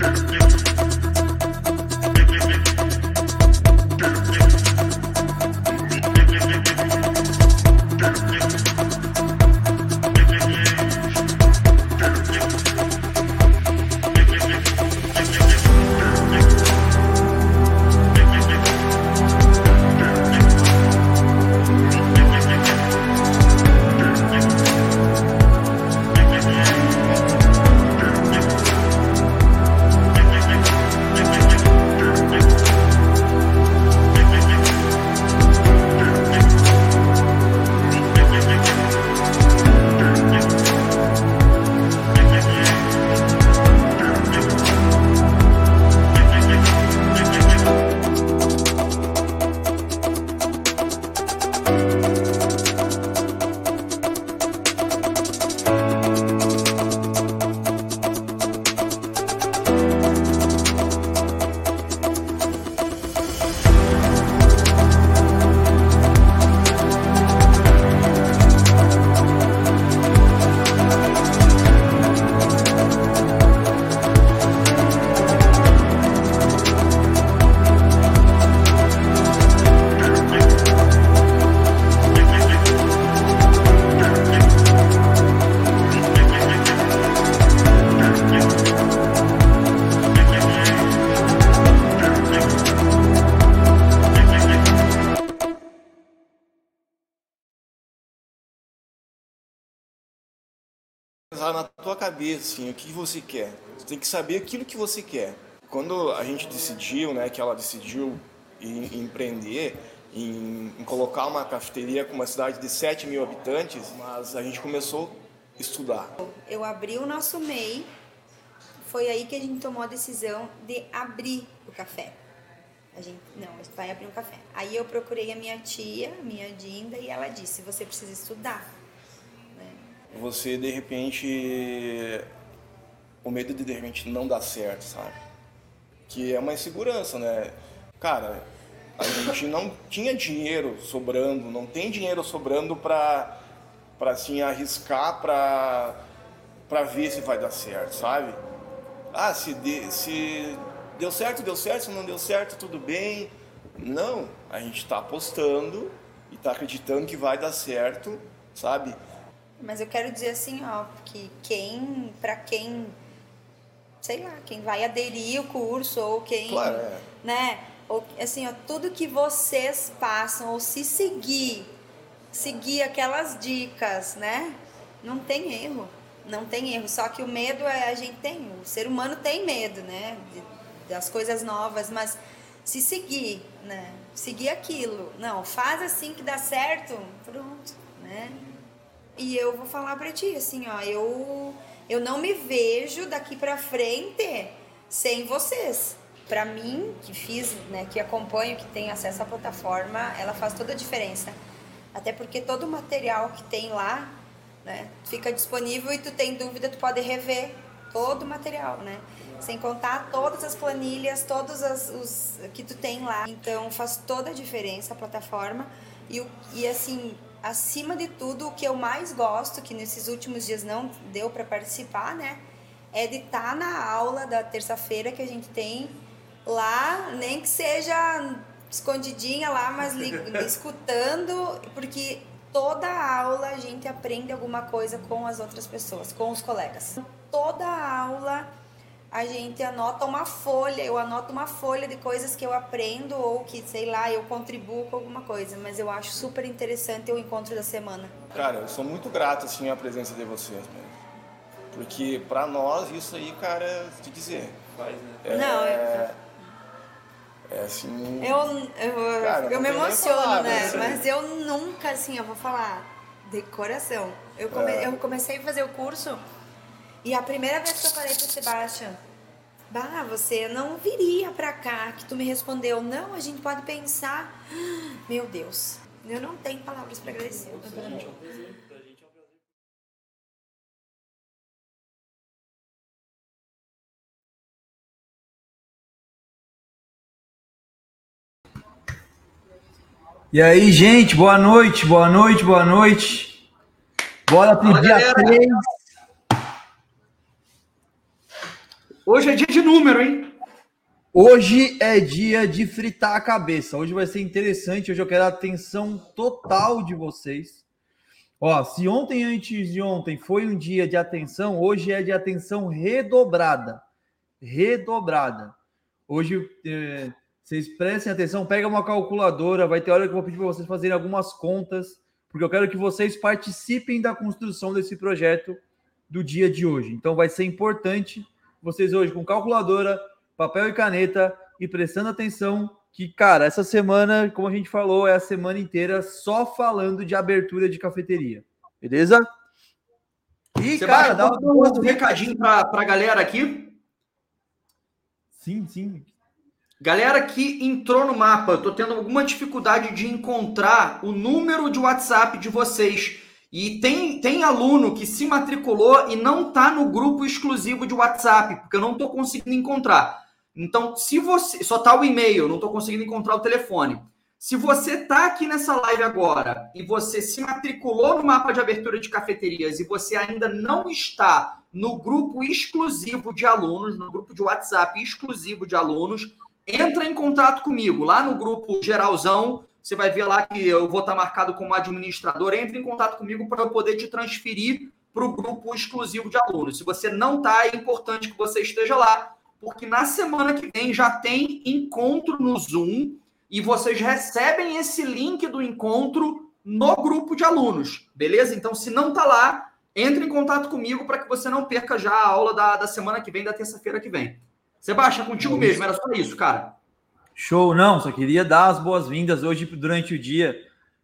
na cabeça assim, o que você quer. Você tem que saber aquilo que você quer. Quando a gente decidiu, né, que ela decidiu em, em empreender, em, em, colocar uma cafeteria com uma cidade de 7 mil habitantes, mas a gente começou a estudar. Eu abri o nosso MEI, foi aí que a gente tomou a decisão de abrir o café. A gente, não, vai abrir um café. Aí eu procurei a minha tia, minha Dinda, e ela disse, você precisa estudar você de repente o medo de de repente não dar certo, sabe? Que é uma insegurança, né? Cara, a gente não tinha dinheiro sobrando, não tem dinheiro sobrando para para assim arriscar para para ver se vai dar certo, sabe? Ah, se de, se deu certo, deu certo, se não deu certo, tudo bem. Não, a gente está apostando e está acreditando que vai dar certo, sabe? Mas eu quero dizer assim, ó, que quem, para quem, sei lá, quem vai aderir o curso ou quem, claro, é. né, ou assim, ó, tudo que vocês passam ou se seguir, seguir aquelas dicas, né, não tem erro, não tem erro. Só que o medo é a gente tem, o ser humano tem medo, né, das coisas novas, mas se seguir, né, seguir aquilo, não, faz assim que dá certo, pronto, né? E eu vou falar para ti, assim, ó, eu, eu não me vejo daqui para frente sem vocês. Para mim, que fiz, né, que acompanho, que tem acesso à plataforma, ela faz toda a diferença. Até porque todo o material que tem lá, né, fica disponível e tu tem dúvida, tu pode rever todo o material, né? Sem contar todas as planilhas, todos as, os que tu tem lá. Então faz toda a diferença a plataforma. E, e assim, acima de tudo, o que eu mais gosto, que nesses últimos dias não deu para participar, né? É de estar tá na aula da terça-feira que a gente tem lá, nem que seja escondidinha lá, mas escutando, porque toda aula a gente aprende alguma coisa com as outras pessoas, com os colegas. Toda aula a gente anota uma folha, eu anoto uma folha de coisas que eu aprendo ou que, sei lá, eu contribuo com alguma coisa, mas eu acho super interessante o encontro da semana. Cara, eu sou muito grato, assim, à presença de vocês mesmo. Porque para nós isso aí, cara, te dizer. Faz, né? É, Não, é... É assim. Eu, eu, cara, eu me emociono, palavra, né? Assim. Mas eu nunca, assim, eu vou falar de coração. Eu, come... é. eu comecei a fazer o curso e a primeira vez que eu falei pro Sebastião, Bah, você não viria pra cá. Que tu me respondeu, não, a gente pode pensar. Meu Deus, eu não tenho palavras para agradecer. E aí, gente, boa noite, boa noite, boa noite. Bora pro Olá, dia 3. Hoje é dia de número, hein? Hoje é dia de fritar a cabeça. Hoje vai ser interessante. Hoje eu quero a atenção total de vocês. Ó, se ontem antes de ontem foi um dia de atenção, hoje é de atenção redobrada. Redobrada. Hoje, eh, vocês prestem atenção, pega uma calculadora, vai ter hora que eu vou pedir para vocês fazerem algumas contas, porque eu quero que vocês participem da construção desse projeto do dia de hoje. Então vai ser importante vocês hoje com calculadora, papel e caneta e prestando atenção que, cara, essa semana, como a gente falou, é a semana inteira só falando de abertura de cafeteria. Beleza? E, Você cara, dá um recadinho para a galera aqui. Sim, sim. Galera que entrou no mapa, eu tô tendo alguma dificuldade de encontrar o número de WhatsApp de vocês. E tem, tem aluno que se matriculou e não tá no grupo exclusivo de WhatsApp, porque eu não tô conseguindo encontrar. Então, se você. Só tá o e-mail, não estou conseguindo encontrar o telefone. Se você tá aqui nessa live agora e você se matriculou no mapa de abertura de cafeterias e você ainda não está no grupo exclusivo de alunos, no grupo de WhatsApp exclusivo de alunos, entra em contato comigo. Lá no grupo geralzão, você vai ver lá que eu vou estar marcado como administrador. Entre em contato comigo para eu poder te transferir para o grupo exclusivo de alunos. Se você não está, é importante que você esteja lá porque na semana que vem já tem encontro no Zoom e vocês recebem esse link do encontro no grupo de alunos, beleza? Então, se não tá lá, entre em contato comigo para que você não perca já a aula da, da semana que vem, da terça-feira que vem. Sebastião, contigo mesmo, era só isso, cara. Show, não, só queria dar as boas-vindas hoje durante o dia.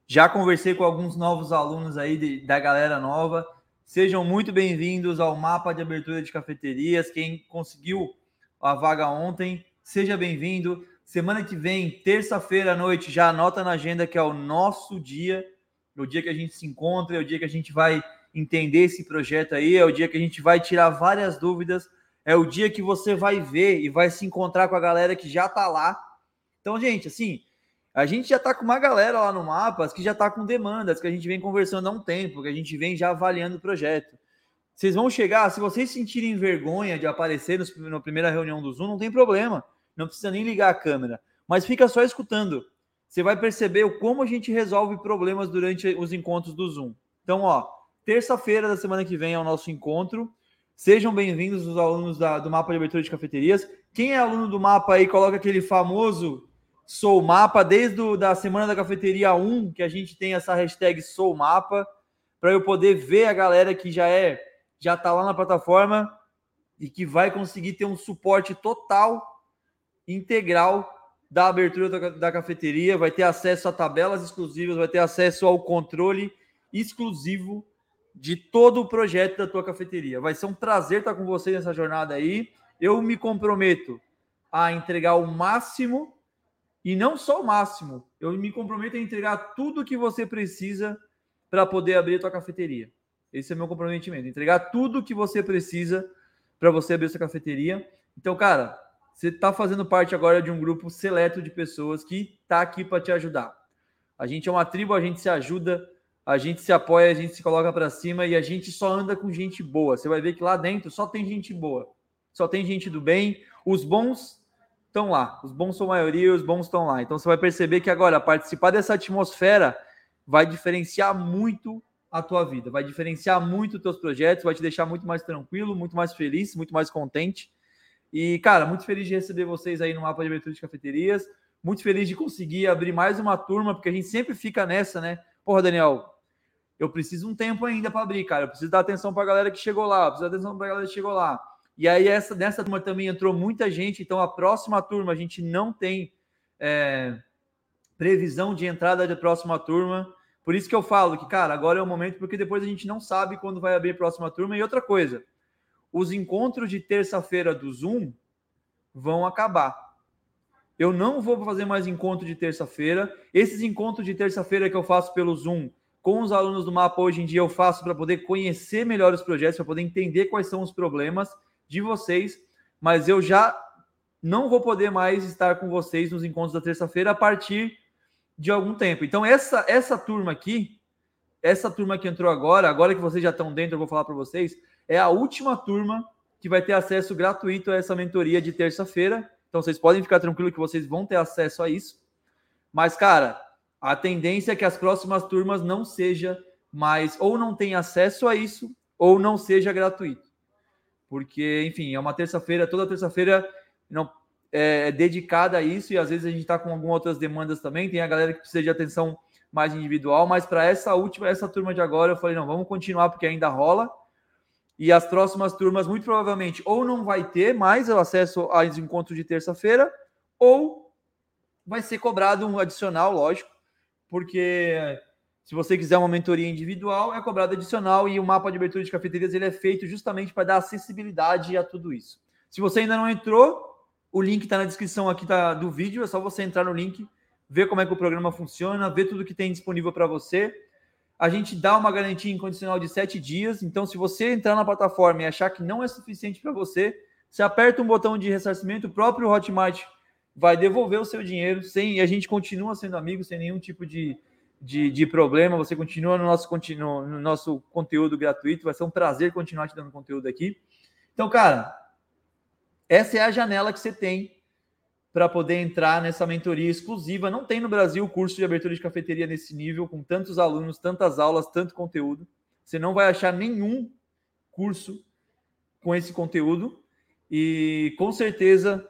Já conversei com alguns novos alunos aí de, da galera nova. Sejam muito bem-vindos ao mapa de abertura de cafeterias. Quem conseguiu a vaga ontem. Seja bem-vindo. Semana que vem, terça-feira à noite, já anota na agenda que é o nosso dia, é o dia que a gente se encontra, é o dia que a gente vai entender esse projeto aí, é o dia que a gente vai tirar várias dúvidas, é o dia que você vai ver e vai se encontrar com a galera que já tá lá. Então, gente, assim, a gente já tá com uma galera lá no Mapas que já tá com demandas, que a gente vem conversando há um tempo, que a gente vem já avaliando o projeto. Vocês vão chegar, se vocês sentirem vergonha de aparecer no, na primeira reunião do Zoom, não tem problema. Não precisa nem ligar a câmera. Mas fica só escutando. Você vai perceber como a gente resolve problemas durante os encontros do Zoom. Então, ó, terça-feira da semana que vem é o nosso encontro. Sejam bem-vindos os alunos da, do mapa de abertura de cafeterias. Quem é aluno do mapa aí, coloca aquele famoso Sou Mapa, desde a da semana da cafeteria 1, que a gente tem essa hashtag Sou Mapa, para eu poder ver a galera que já é já está lá na plataforma e que vai conseguir ter um suporte total, integral da abertura da, da cafeteria, vai ter acesso a tabelas exclusivas, vai ter acesso ao controle exclusivo de todo o projeto da tua cafeteria. Vai ser um prazer estar com você nessa jornada aí. Eu me comprometo a entregar o máximo e não só o máximo. Eu me comprometo a entregar tudo que você precisa para poder abrir a tua cafeteria. Esse é meu comprometimento. Entregar tudo que você precisa para você abrir essa cafeteria. Então, cara, você está fazendo parte agora de um grupo seleto de pessoas que está aqui para te ajudar. A gente é uma tribo, a gente se ajuda, a gente se apoia, a gente se coloca para cima e a gente só anda com gente boa. Você vai ver que lá dentro só tem gente boa, só tem gente do bem. Os bons estão lá, os bons são maioria, os bons estão lá. Então você vai perceber que agora participar dessa atmosfera vai diferenciar muito a tua vida, vai diferenciar muito os teus projetos, vai te deixar muito mais tranquilo, muito mais feliz, muito mais contente. E, cara, muito feliz de receber vocês aí no mapa de abertura de cafeterias. Muito feliz de conseguir abrir mais uma turma, porque a gente sempre fica nessa, né? Porra, Daniel, eu preciso um tempo ainda para abrir, cara. Eu preciso dar atenção para a galera que chegou lá, preciso dar atenção para a galera que chegou lá. E aí, essa, nessa turma também entrou muita gente, então a próxima turma a gente não tem é, previsão de entrada da próxima turma. Por isso que eu falo que, cara, agora é o momento, porque depois a gente não sabe quando vai abrir a próxima turma. E outra coisa, os encontros de terça-feira do Zoom vão acabar. Eu não vou fazer mais encontro de terça-feira. Esses encontros de terça-feira que eu faço pelo Zoom com os alunos do mapa hoje em dia eu faço para poder conhecer melhor os projetos, para poder entender quais são os problemas de vocês, mas eu já não vou poder mais estar com vocês nos encontros da terça-feira a partir de algum tempo. Então, essa, essa turma aqui, essa turma que entrou agora, agora que vocês já estão dentro, eu vou falar para vocês, é a última turma que vai ter acesso gratuito a essa mentoria de terça-feira. Então, vocês podem ficar tranquilos que vocês vão ter acesso a isso. Mas, cara, a tendência é que as próximas turmas não seja mais, ou não tenha acesso a isso, ou não seja gratuito. Porque, enfim, é uma terça-feira, toda terça-feira não é, é dedicada a isso, e às vezes a gente está com algumas outras demandas também. Tem a galera que precisa de atenção mais individual, mas para essa última, essa turma de agora, eu falei, não, vamos continuar porque ainda rola. E as próximas turmas, muito provavelmente, ou não vai ter mais o acesso aos encontros de terça-feira, ou vai ser cobrado um adicional, lógico, porque se você quiser uma mentoria individual, é cobrado adicional e o mapa de abertura de cafeterias ele é feito justamente para dar acessibilidade a tudo isso. Se você ainda não entrou, o link está na descrição aqui tá, do vídeo, é só você entrar no link, ver como é que o programa funciona, ver tudo que tem disponível para você. A gente dá uma garantia incondicional de sete dias, então se você entrar na plataforma e achar que não é suficiente para você, você aperta um botão de ressarcimento, o próprio Hotmart vai devolver o seu dinheiro sem e a gente continua sendo amigo sem nenhum tipo de, de, de problema. Você continua no nosso, continu, no nosso conteúdo gratuito. Vai ser um prazer continuar te dando conteúdo aqui. Então, cara, essa é a janela que você tem para poder entrar nessa mentoria exclusiva. Não tem no Brasil curso de abertura de cafeteria nesse nível, com tantos alunos, tantas aulas, tanto conteúdo. Você não vai achar nenhum curso com esse conteúdo. E com certeza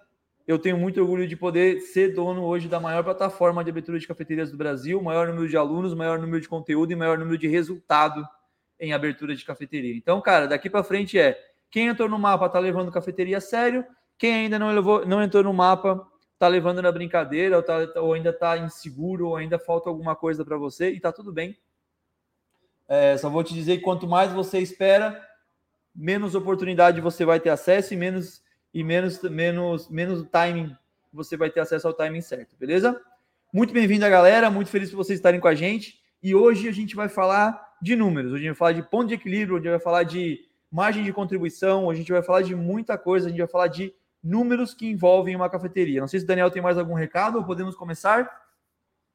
eu tenho muito orgulho de poder ser dono hoje da maior plataforma de abertura de cafeterias do Brasil, maior número de alunos, maior número de conteúdo e maior número de resultado em abertura de cafeteria. Então, cara, daqui para frente é quem entrou no mapa está levando cafeteria a sério. Quem ainda não, levou, não entrou no mapa está levando na brincadeira, ou, tá, ou ainda está inseguro, ou ainda falta alguma coisa para você, e está tudo bem. É, só vou te dizer que quanto mais você espera, menos oportunidade você vai ter acesso e menos e menos menos menos timing você vai ter acesso ao timing certo, beleza? Muito bem-vindo galera, muito feliz por vocês estarem com a gente. E hoje a gente vai falar de números, hoje a gente vai falar de ponto de equilíbrio, hoje a gente vai falar de margem de contribuição, a gente vai falar de muita coisa, a gente vai falar de números que envolvem uma cafeteria. Não sei se o Daniel tem mais algum recado ou podemos começar?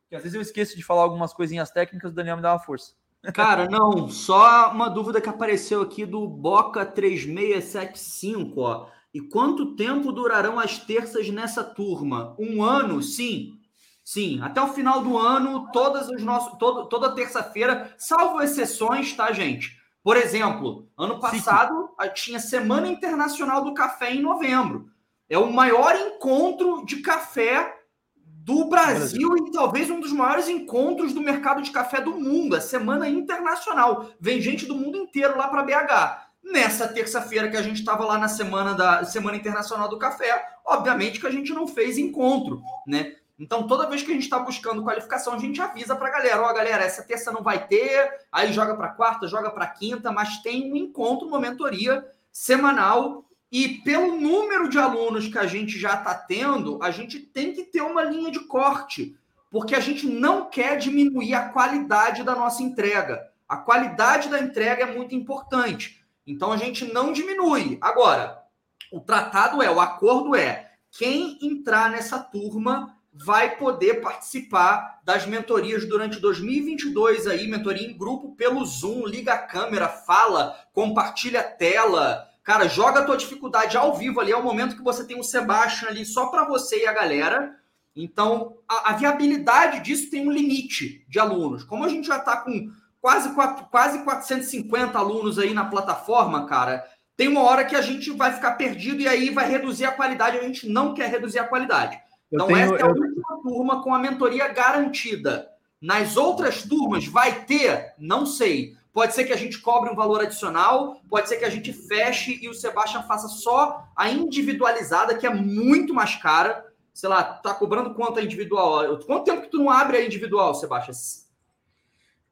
Que às vezes eu esqueço de falar algumas coisinhas técnicas, o Daniel me dá uma força. Cara, não, só uma dúvida que apareceu aqui do Boca 3675, ó. E quanto tempo durarão as terças nessa turma? Um ano? Sim. Sim, até o final do ano, todas os nossos, todo, toda terça-feira, salvo exceções, tá, gente? Por exemplo, ano passado Sim. tinha Semana Internacional do Café em novembro. É o maior encontro de café do Brasil, Brasil, e talvez um dos maiores encontros do mercado de café do mundo. A Semana Internacional. Vem gente do mundo inteiro lá para BH. Nessa terça-feira que a gente estava lá na semana da Semana Internacional do Café, obviamente que a gente não fez encontro, né? Então, toda vez que a gente está buscando qualificação, a gente avisa para a galera: ó, oh, galera, essa terça não vai ter, aí joga para quarta, joga para quinta, mas tem um encontro, uma mentoria semanal. E pelo número de alunos que a gente já está tendo, a gente tem que ter uma linha de corte, porque a gente não quer diminuir a qualidade da nossa entrega. A qualidade da entrega é muito importante. Então a gente não diminui. Agora, o tratado é, o acordo é, quem entrar nessa turma vai poder participar das mentorias durante 2022 aí, mentoria em grupo pelo Zoom, liga a câmera, fala, compartilha a tela. Cara, joga a tua dificuldade ao vivo ali, é o momento que você tem o Sebastian ali só para você e a galera. Então, a, a, viabilidade disso tem um limite de alunos. Como a gente já está com quase, quase 450 alunos aí na plataforma, cara, tem uma hora que a gente vai ficar perdido e aí vai reduzir a qualidade. A gente não quer reduzir a qualidade. Então, tenho, essa é a eu... última turma com a mentoria garantida. Nas outras turmas, vai ter? Não sei. Pode ser que a gente cobre um valor adicional, pode ser que a gente feche e o Sebastian faça só a individualizada, que é muito mais cara. Sei lá, tá cobrando quanto a individual? Quanto tempo que tu não abre a individual, Sebastian?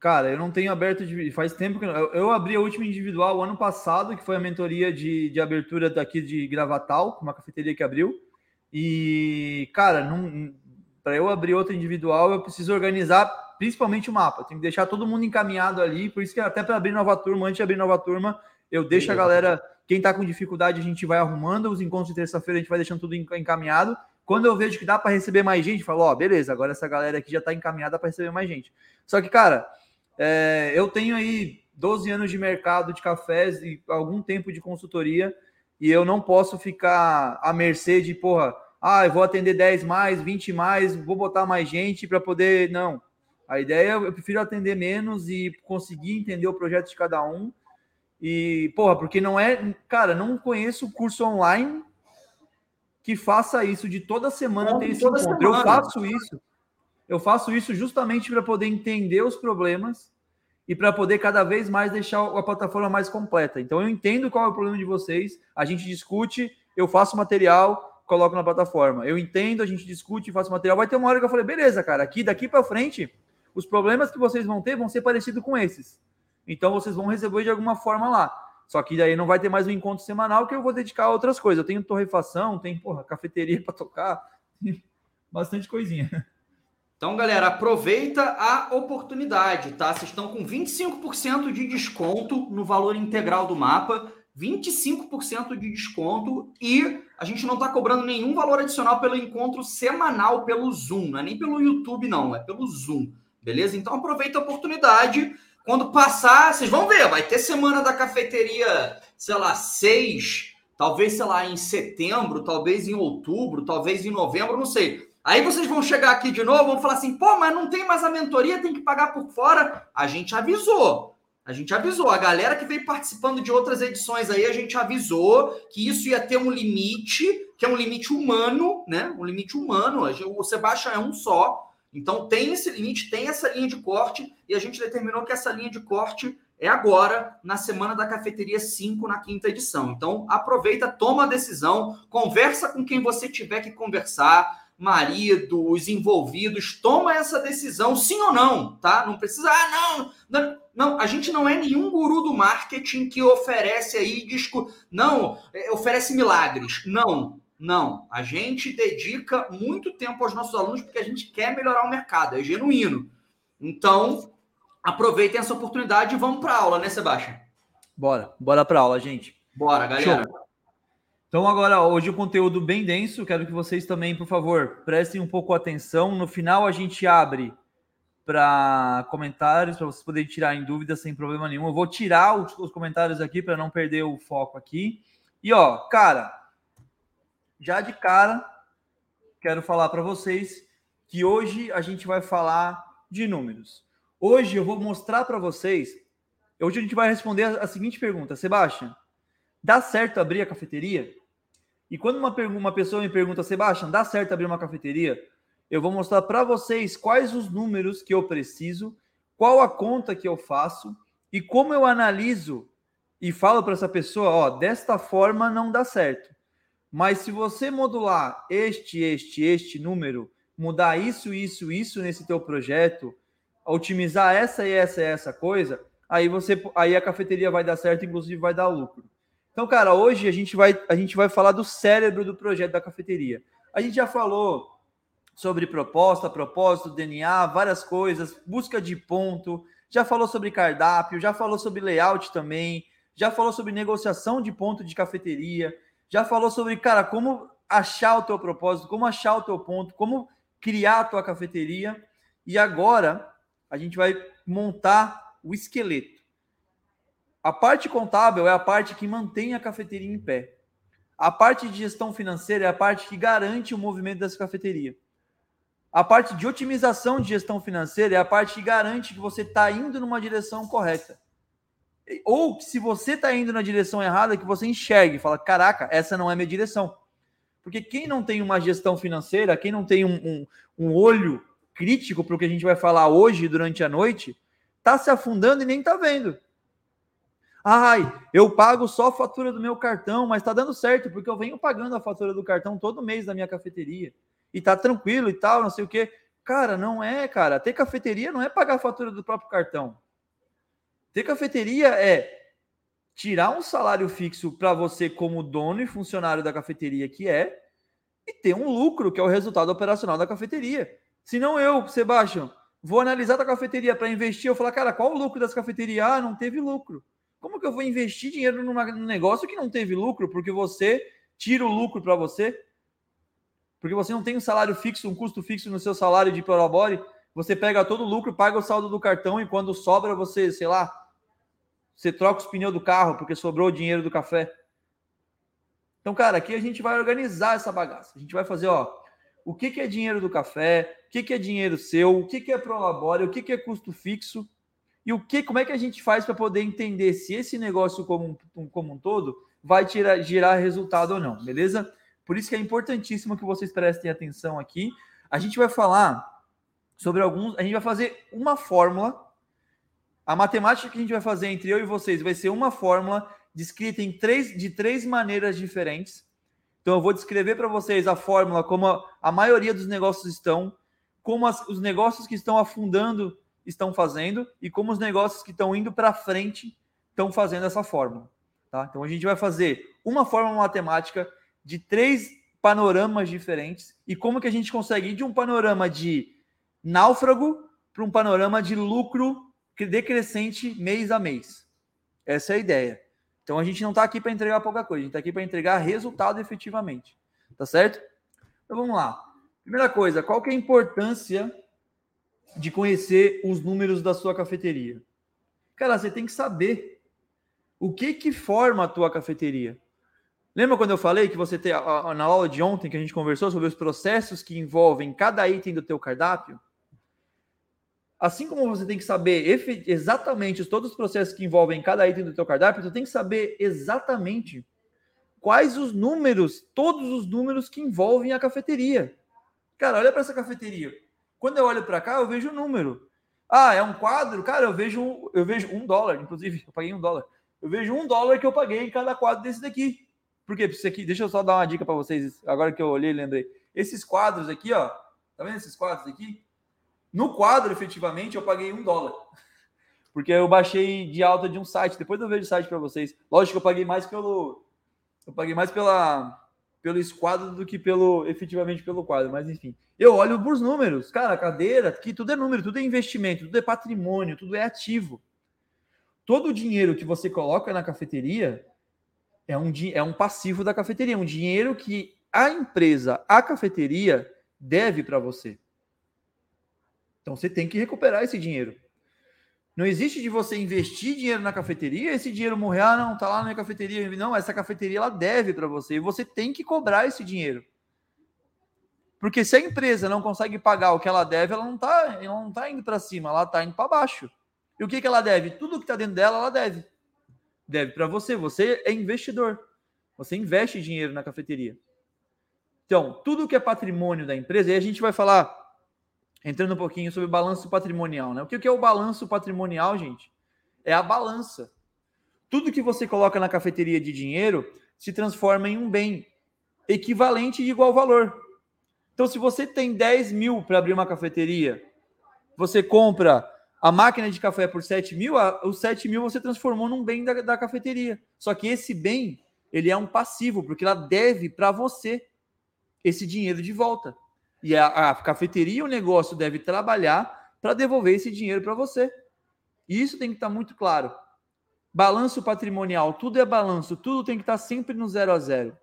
Cara, eu não tenho aberto de. Faz tempo que. Eu, eu abri a última individual ano passado, que foi a mentoria de, de abertura daqui de Gravatal, uma cafeteria que abriu. E, cara, para eu abrir outra individual, eu preciso organizar principalmente o mapa. Tem que deixar todo mundo encaminhado ali. Por isso que até para abrir nova turma, antes de abrir nova turma, eu deixo a galera. Quem está com dificuldade, a gente vai arrumando. Os encontros de terça-feira, a gente vai deixando tudo encaminhado. Quando eu vejo que dá para receber mais gente, falo, ó, oh, beleza, agora essa galera aqui já está encaminhada para receber mais gente. Só que, cara, é, eu tenho aí 12 anos de mercado de cafés e algum tempo de consultoria e eu não posso ficar à mercê de, porra, ah, eu vou atender 10 mais, 20 mais, vou botar mais gente para poder. Não. A ideia é eu prefiro atender menos e conseguir entender o projeto de cada um. E, porra, porque não é. Cara, não conheço curso online que faça isso de toda semana ter esse encontro. Semana. Eu faço isso. Eu faço isso justamente para poder entender os problemas e para poder cada vez mais deixar a plataforma mais completa. Então eu entendo qual é o problema de vocês, a gente discute, eu faço material, coloco na plataforma. Eu entendo, a gente discute, faço material. Vai ter uma hora que eu falei, beleza, cara, aqui daqui para frente, os problemas que vocês vão ter vão ser parecidos com esses. Então vocês vão receber de alguma forma lá. Só que daí não vai ter mais um encontro semanal que eu vou dedicar a outras coisas. Eu tenho torrefação, tem porra, cafeteria para tocar, bastante coisinha. Então, galera, aproveita a oportunidade, tá? Vocês estão com 25% de desconto no valor integral do mapa, 25% de desconto e a gente não está cobrando nenhum valor adicional pelo encontro semanal pelo Zoom, não é nem pelo YouTube, não, é pelo Zoom, beleza? Então aproveita a oportunidade. Quando passar, vocês vão ver, vai ter semana da cafeteria, sei lá, 6, talvez, sei lá, em setembro, talvez em outubro, talvez em novembro, não sei. Aí vocês vão chegar aqui de novo, vão falar assim: pô, mas não tem mais a mentoria, tem que pagar por fora. A gente avisou. A gente avisou. A galera que veio participando de outras edições aí, a gente avisou que isso ia ter um limite, que é um limite humano, né? Um limite humano. O Sebastião é um só. Então tem esse limite, tem essa linha de corte, e a gente determinou que essa linha de corte é agora, na semana da cafeteria 5, na quinta edição. Então aproveita, toma a decisão, conversa com quem você tiver que conversar marido, os envolvidos, toma essa decisão, sim ou não, tá? Não precisa, ah, não, não, não, a gente não é nenhum guru do marketing que oferece aí, disco, não, é, oferece milagres. Não, não. A gente dedica muito tempo aos nossos alunos porque a gente quer melhorar o mercado, é genuíno. Então, aproveitem essa oportunidade e vamos para aula, né, Sebastião? Bora, bora para aula, gente. Bora, galera. Show. Então, agora, hoje o conteúdo bem denso, quero que vocês também, por favor, prestem um pouco atenção. No final, a gente abre para comentários, para vocês poderem tirar em dúvida sem problema nenhum. Eu vou tirar os, os comentários aqui para não perder o foco aqui. E, ó, cara, já de cara, quero falar para vocês que hoje a gente vai falar de números. Hoje eu vou mostrar para vocês. Hoje a gente vai responder a seguinte pergunta: Sebastião, dá certo abrir a cafeteria? E quando uma, uma pessoa me pergunta, Sebastião, dá certo abrir uma cafeteria? Eu vou mostrar para vocês quais os números que eu preciso, qual a conta que eu faço e como eu analiso e falo para essa pessoa, ó, desta forma não dá certo. Mas se você modular este, este, este número, mudar isso, isso, isso nesse teu projeto, otimizar essa e essa e essa coisa, aí você aí a cafeteria vai dar certo, inclusive vai dar lucro. Então, cara, hoje a gente vai a gente vai falar do cérebro do projeto da cafeteria. A gente já falou sobre proposta, propósito, DNA, várias coisas, busca de ponto, já falou sobre cardápio, já falou sobre layout também, já falou sobre negociação de ponto de cafeteria, já falou sobre, cara, como achar o teu propósito, como achar o teu ponto, como criar a tua cafeteria. E agora a gente vai montar o esqueleto. A parte contábil é a parte que mantém a cafeteria em pé. A parte de gestão financeira é a parte que garante o movimento dessa cafeteria. A parte de otimização de gestão financeira é a parte que garante que você está indo numa direção correta. Ou que se você está indo na direção errada, que você enxergue e fala: caraca, essa não é minha direção. Porque quem não tem uma gestão financeira, quem não tem um, um, um olho crítico para o que a gente vai falar hoje durante a noite, está se afundando e nem está vendo. Ai, eu pago só a fatura do meu cartão, mas está dando certo, porque eu venho pagando a fatura do cartão todo mês da minha cafeteria. E tá tranquilo e tal, não sei o quê. Cara, não é, cara. Ter cafeteria não é pagar a fatura do próprio cartão. Ter cafeteria é tirar um salário fixo para você como dono e funcionário da cafeteria que é e ter um lucro que é o resultado operacional da cafeteria. Se não eu, Sebastião, vou analisar a cafeteria para investir, eu falar, cara, qual o lucro das cafeterias? Ah, não teve lucro. Como que eu vou investir dinheiro num negócio que não teve lucro porque você tira o lucro para você? porque você não tem um salário fixo, um custo fixo no seu salário de prolabore, você pega todo o lucro, paga o saldo do cartão e quando sobra você, sei lá, você troca os pneus do carro porque sobrou o dinheiro do café. Então, cara, aqui a gente vai organizar essa bagaça. A gente vai fazer, ó, o que, que é dinheiro do café, o que, que é dinheiro seu, o que, que é prolabore, o que, que é custo fixo e o que, como é que a gente faz para poder entender se esse negócio como um, como um todo vai tirar, gerar resultado ou não, beleza? Por isso que é importantíssimo que vocês prestem atenção aqui. A gente vai falar sobre alguns. A gente vai fazer uma fórmula. A matemática que a gente vai fazer entre eu e vocês vai ser uma fórmula descrita em três, de três maneiras diferentes. Então, eu vou descrever para vocês a fórmula como a, a maioria dos negócios estão, como as, os negócios que estão afundando estão fazendo e como os negócios que estão indo para frente estão fazendo essa fórmula. Tá? Então, a gente vai fazer uma fórmula matemática de três panoramas diferentes e como que a gente consegue ir de um panorama de náufrago para um panorama de lucro decrescente mês a mês. Essa é a ideia. Então a gente não está aqui para entregar pouca coisa, a gente está aqui para entregar resultado efetivamente. Tá certo? Então vamos lá. Primeira coisa, qual que é a importância de conhecer os números da sua cafeteria? Cara, você tem que saber o que que forma a tua cafeteria. Lembra quando eu falei que você tem na aula de ontem que a gente conversou sobre os processos que envolvem cada item do teu cardápio? Assim como você tem que saber exatamente todos os processos que envolvem cada item do teu cardápio, tu tem que saber exatamente quais os números, todos os números que envolvem a cafeteria. Cara, olha para essa cafeteria. Quando eu olho para cá, eu vejo o um número. Ah, é um quadro? Cara, eu vejo, eu vejo um dólar, inclusive, eu paguei um dólar. Eu vejo um dólar que eu paguei em cada quadro desse daqui. Por quê? Aqui, deixa eu só dar uma dica para vocês, agora que eu olhei lembrei. Esses quadros aqui, ó, tá vendo esses quadros aqui? No quadro, efetivamente, eu paguei um dólar. Porque eu baixei de alta de um site. Depois eu vejo o site para vocês. Lógico que eu paguei mais pelo. Eu paguei mais pela, pelo esquadro do que pelo efetivamente pelo quadro, mas enfim. Eu olho os números, cara, cadeira, que tudo é número, tudo é investimento, tudo é patrimônio, tudo é ativo. Todo o dinheiro que você coloca na cafeteria, é um, é um passivo da cafeteria, um dinheiro que a empresa, a cafeteria, deve para você. Então você tem que recuperar esse dinheiro. Não existe de você investir dinheiro na cafeteria, esse dinheiro morrer, ah, não, tá lá na minha cafeteria. Não, essa cafeteria ela deve para você e você tem que cobrar esse dinheiro. Porque se a empresa não consegue pagar o que ela deve, ela não tá, ela não tá indo para cima, ela tá indo para baixo. E o que, que ela deve? Tudo que está dentro dela, ela deve deve para você. Você é investidor. Você investe dinheiro na cafeteria. Então, tudo que é patrimônio da empresa, e a gente vai falar, entrando um pouquinho sobre balanço patrimonial, né? O que é o balanço patrimonial, gente? É a balança. Tudo que você coloca na cafeteria de dinheiro se transforma em um bem equivalente de igual valor. Então, se você tem 10 mil para abrir uma cafeteria, você compra a máquina de café por 7 mil, os 7 mil você transformou num bem da, da cafeteria. Só que esse bem, ele é um passivo, porque ela deve para você esse dinheiro de volta. E a, a cafeteria, o negócio deve trabalhar para devolver esse dinheiro para você. E isso tem que estar tá muito claro. Balanço patrimonial, tudo é balanço, tudo tem que estar tá sempre no zero a zero.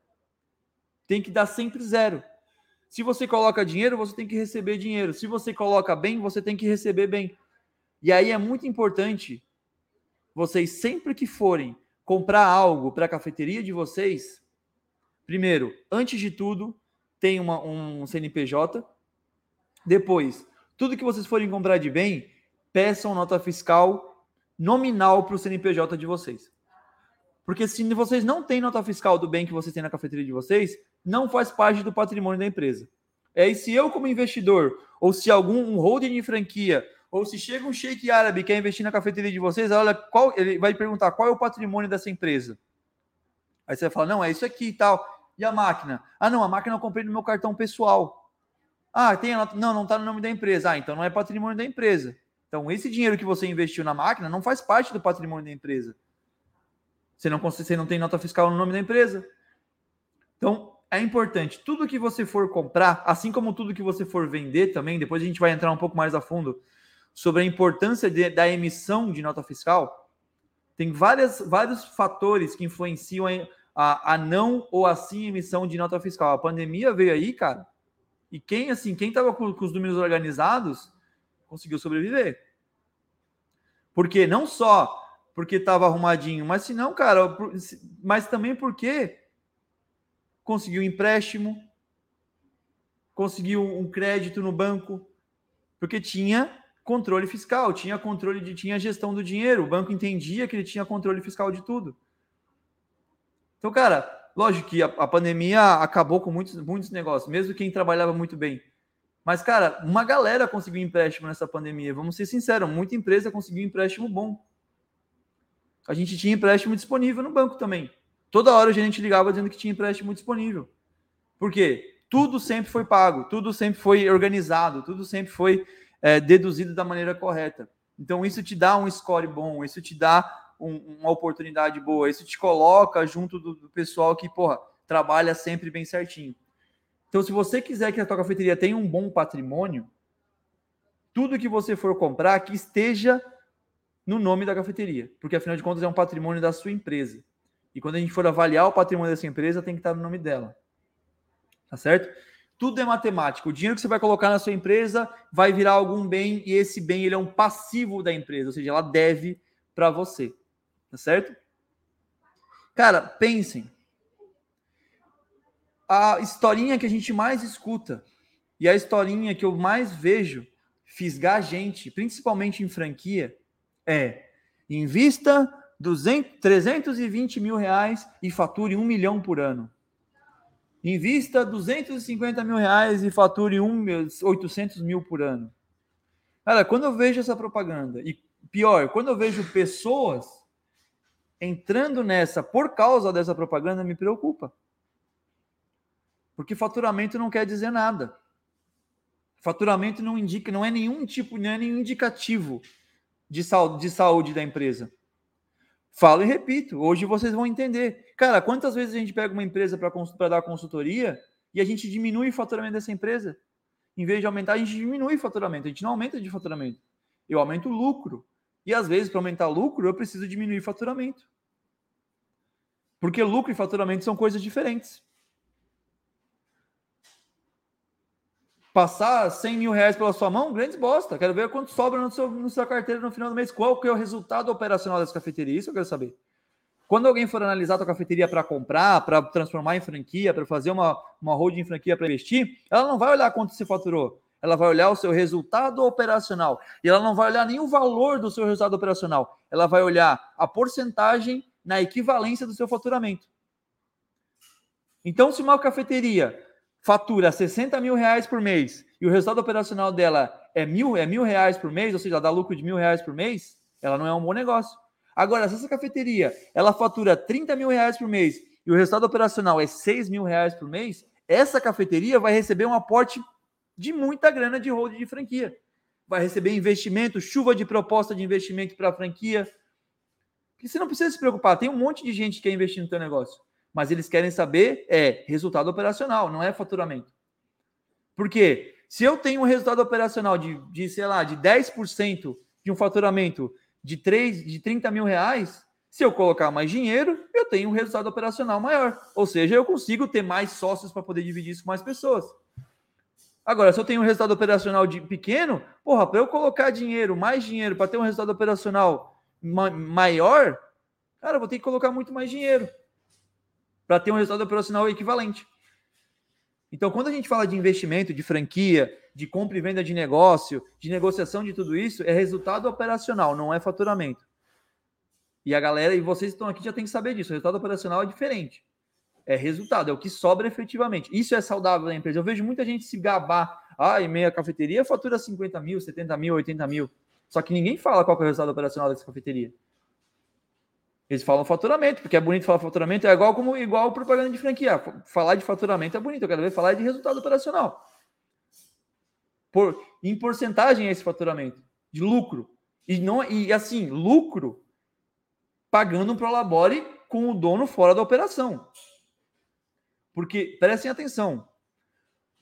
Tem que dar sempre zero. Se você coloca dinheiro, você tem que receber dinheiro. Se você coloca bem, você tem que receber bem. E aí é muito importante vocês, sempre que forem comprar algo para a cafeteria de vocês, primeiro, antes de tudo, tem uma, um CNPJ. Depois, tudo que vocês forem comprar de bem, peçam nota fiscal nominal para o CNPJ de vocês. Porque se vocês não têm nota fiscal do bem que vocês têm na cafeteria de vocês, não faz parte do patrimônio da empresa. É, e se eu, como investidor, ou se algum um holding de franquia ou se chega um sheik árabe que quer investir na cafeteria de vocês, olha, qual, ele vai perguntar qual é o patrimônio dessa empresa. Aí você vai falar, não, é isso aqui e tal. E a máquina? Ah, não, a máquina eu comprei no meu cartão pessoal. Ah, tem a Não, não está no nome da empresa. Ah, então não é patrimônio da empresa. Então, esse dinheiro que você investiu na máquina não faz parte do patrimônio da empresa. Você não, você não tem nota fiscal no nome da empresa. Então, é importante, tudo que você for comprar, assim como tudo que você for vender também, depois a gente vai entrar um pouco mais a fundo sobre a importância de, da emissão de nota fiscal, tem várias, vários fatores que influenciam a, a, não ou a sim emissão de nota fiscal. A pandemia veio aí, cara, E quem, assim, quem estava com, com os números organizados conseguiu sobreviver. Porque não só porque estava arrumadinho, mas se não, cara, mas também porque conseguiu empréstimo, conseguiu um crédito no banco, porque tinha controle fiscal, tinha controle de tinha gestão do dinheiro, o banco entendia que ele tinha controle fiscal de tudo. Então, cara, lógico que a, a pandemia acabou com muitos, muitos negócios, mesmo quem trabalhava muito bem. Mas, cara, uma galera conseguiu empréstimo nessa pandemia. Vamos ser sinceros, muita empresa conseguiu empréstimo bom. A gente tinha empréstimo disponível no banco também. Toda hora a gente ligava dizendo que tinha empréstimo disponível. Por quê? Tudo sempre foi pago, tudo sempre foi organizado, tudo sempre foi é, deduzido da maneira correta. Então, isso te dá um score bom, isso te dá um, uma oportunidade boa, isso te coloca junto do, do, pessoal que, porra, trabalha sempre bem certinho. Então, se você quiser que a tua cafeteria tenha um bom patrimônio, tudo que você for comprar que esteja no nome da cafeteria, porque afinal de contas é um patrimônio da sua empresa. E quando a gente for avaliar o patrimônio dessa empresa, tem que estar no nome dela. Tá certo? Tudo é matemática. O dinheiro que você vai colocar na sua empresa vai virar algum bem e esse bem ele é um passivo da empresa, ou seja, ela deve para você. Tá certo? Cara, pensem. A historinha que a gente mais escuta e a historinha que eu mais vejo fisgar a gente, principalmente em franquia, é invista 200, 320 mil reais e fature um milhão por ano. Invista 250 mil reais e fature um, 800 mil por ano. Cara, quando eu vejo essa propaganda, e pior, quando eu vejo pessoas entrando nessa por causa dessa propaganda, me preocupa. Porque faturamento não quer dizer nada. Faturamento não indica, não é nenhum tipo, não é nenhum indicativo de saúde, de saúde da empresa. Falo e repito, hoje vocês vão entender. Cara, quantas vezes a gente pega uma empresa para dar consultoria e a gente diminui o faturamento dessa empresa? Em vez de aumentar, a gente diminui o faturamento. A gente não aumenta de faturamento. Eu aumento o lucro. E às vezes, para aumentar lucro, eu preciso diminuir faturamento. Porque lucro e faturamento são coisas diferentes. passar 100 mil reais pela sua mão, grandes bosta. Quero ver quanto sobra no seu, no sua carteira no final do mês. Qual que é o resultado operacional dessa cafeteria? Isso eu quero saber. Quando alguém for analisar a tua cafeteria para comprar, para transformar em franquia, para fazer uma, uma holding franquia para investir, ela não vai olhar quanto você faturou. Ela vai olhar o seu resultado operacional. E ela não vai olhar nem o valor do seu resultado operacional. Ela vai olhar a porcentagem na equivalência do seu faturamento. Então, se uma cafeteria fatura 60 mil reais por mês e o resultado operacional dela é mil, é mil reais por mês, ou seja, ela dá lucro de mil reais por mês, ela não é um bom negócio. Agora, se essa cafeteria ela fatura 30 mil reais por mês e o resultado operacional é 6 mil reais por mês, essa cafeteria vai receber um aporte de muita grana de hold de franquia. Vai receber investimento, chuva de proposta de investimento para a franquia. Porque você não precisa se preocupar, tem um monte de gente que quer investir no teu negócio mas eles querem saber é resultado operacional, não é faturamento. Porque se eu tenho um resultado operacional de, de sei lá, de 10% de um faturamento de, 3, de 30 mil reais, se eu colocar mais dinheiro, eu tenho um resultado operacional maior. Ou seja, eu consigo ter mais sócios para poder dividir isso com mais pessoas. Agora, se eu tenho um resultado operacional de pequeno, porra, para eu colocar dinheiro, mais dinheiro, para ter um resultado operacional ma maior, cara, eu vou ter que colocar muito mais dinheiro para ter um resultado operacional equivalente. Então, quando a gente fala de investimento, de franquia, de compra e venda de negócio, de negociação de tudo isso, é resultado operacional, não é faturamento. E a galera, e vocês estão aqui já tem que saber disso. O resultado operacional é diferente. É resultado, é o que sobra efetivamente. Isso é saudável na empresa. Eu vejo muita gente se gabar. Ah, em meia cafeteria fatura 50 mil, 70 mil, 80 mil. Só que ninguém fala qual é o resultado operacional dessa cafeteria. Eles falam faturamento, porque é bonito falar faturamento, é igual como igual propaganda de franquia. Falar de faturamento é bonito, eu quero ver falar de resultado operacional. Por, em porcentagem é esse faturamento, de lucro. E, não, e assim, lucro pagando um prolabore com o dono fora da operação. Porque, prestem atenção,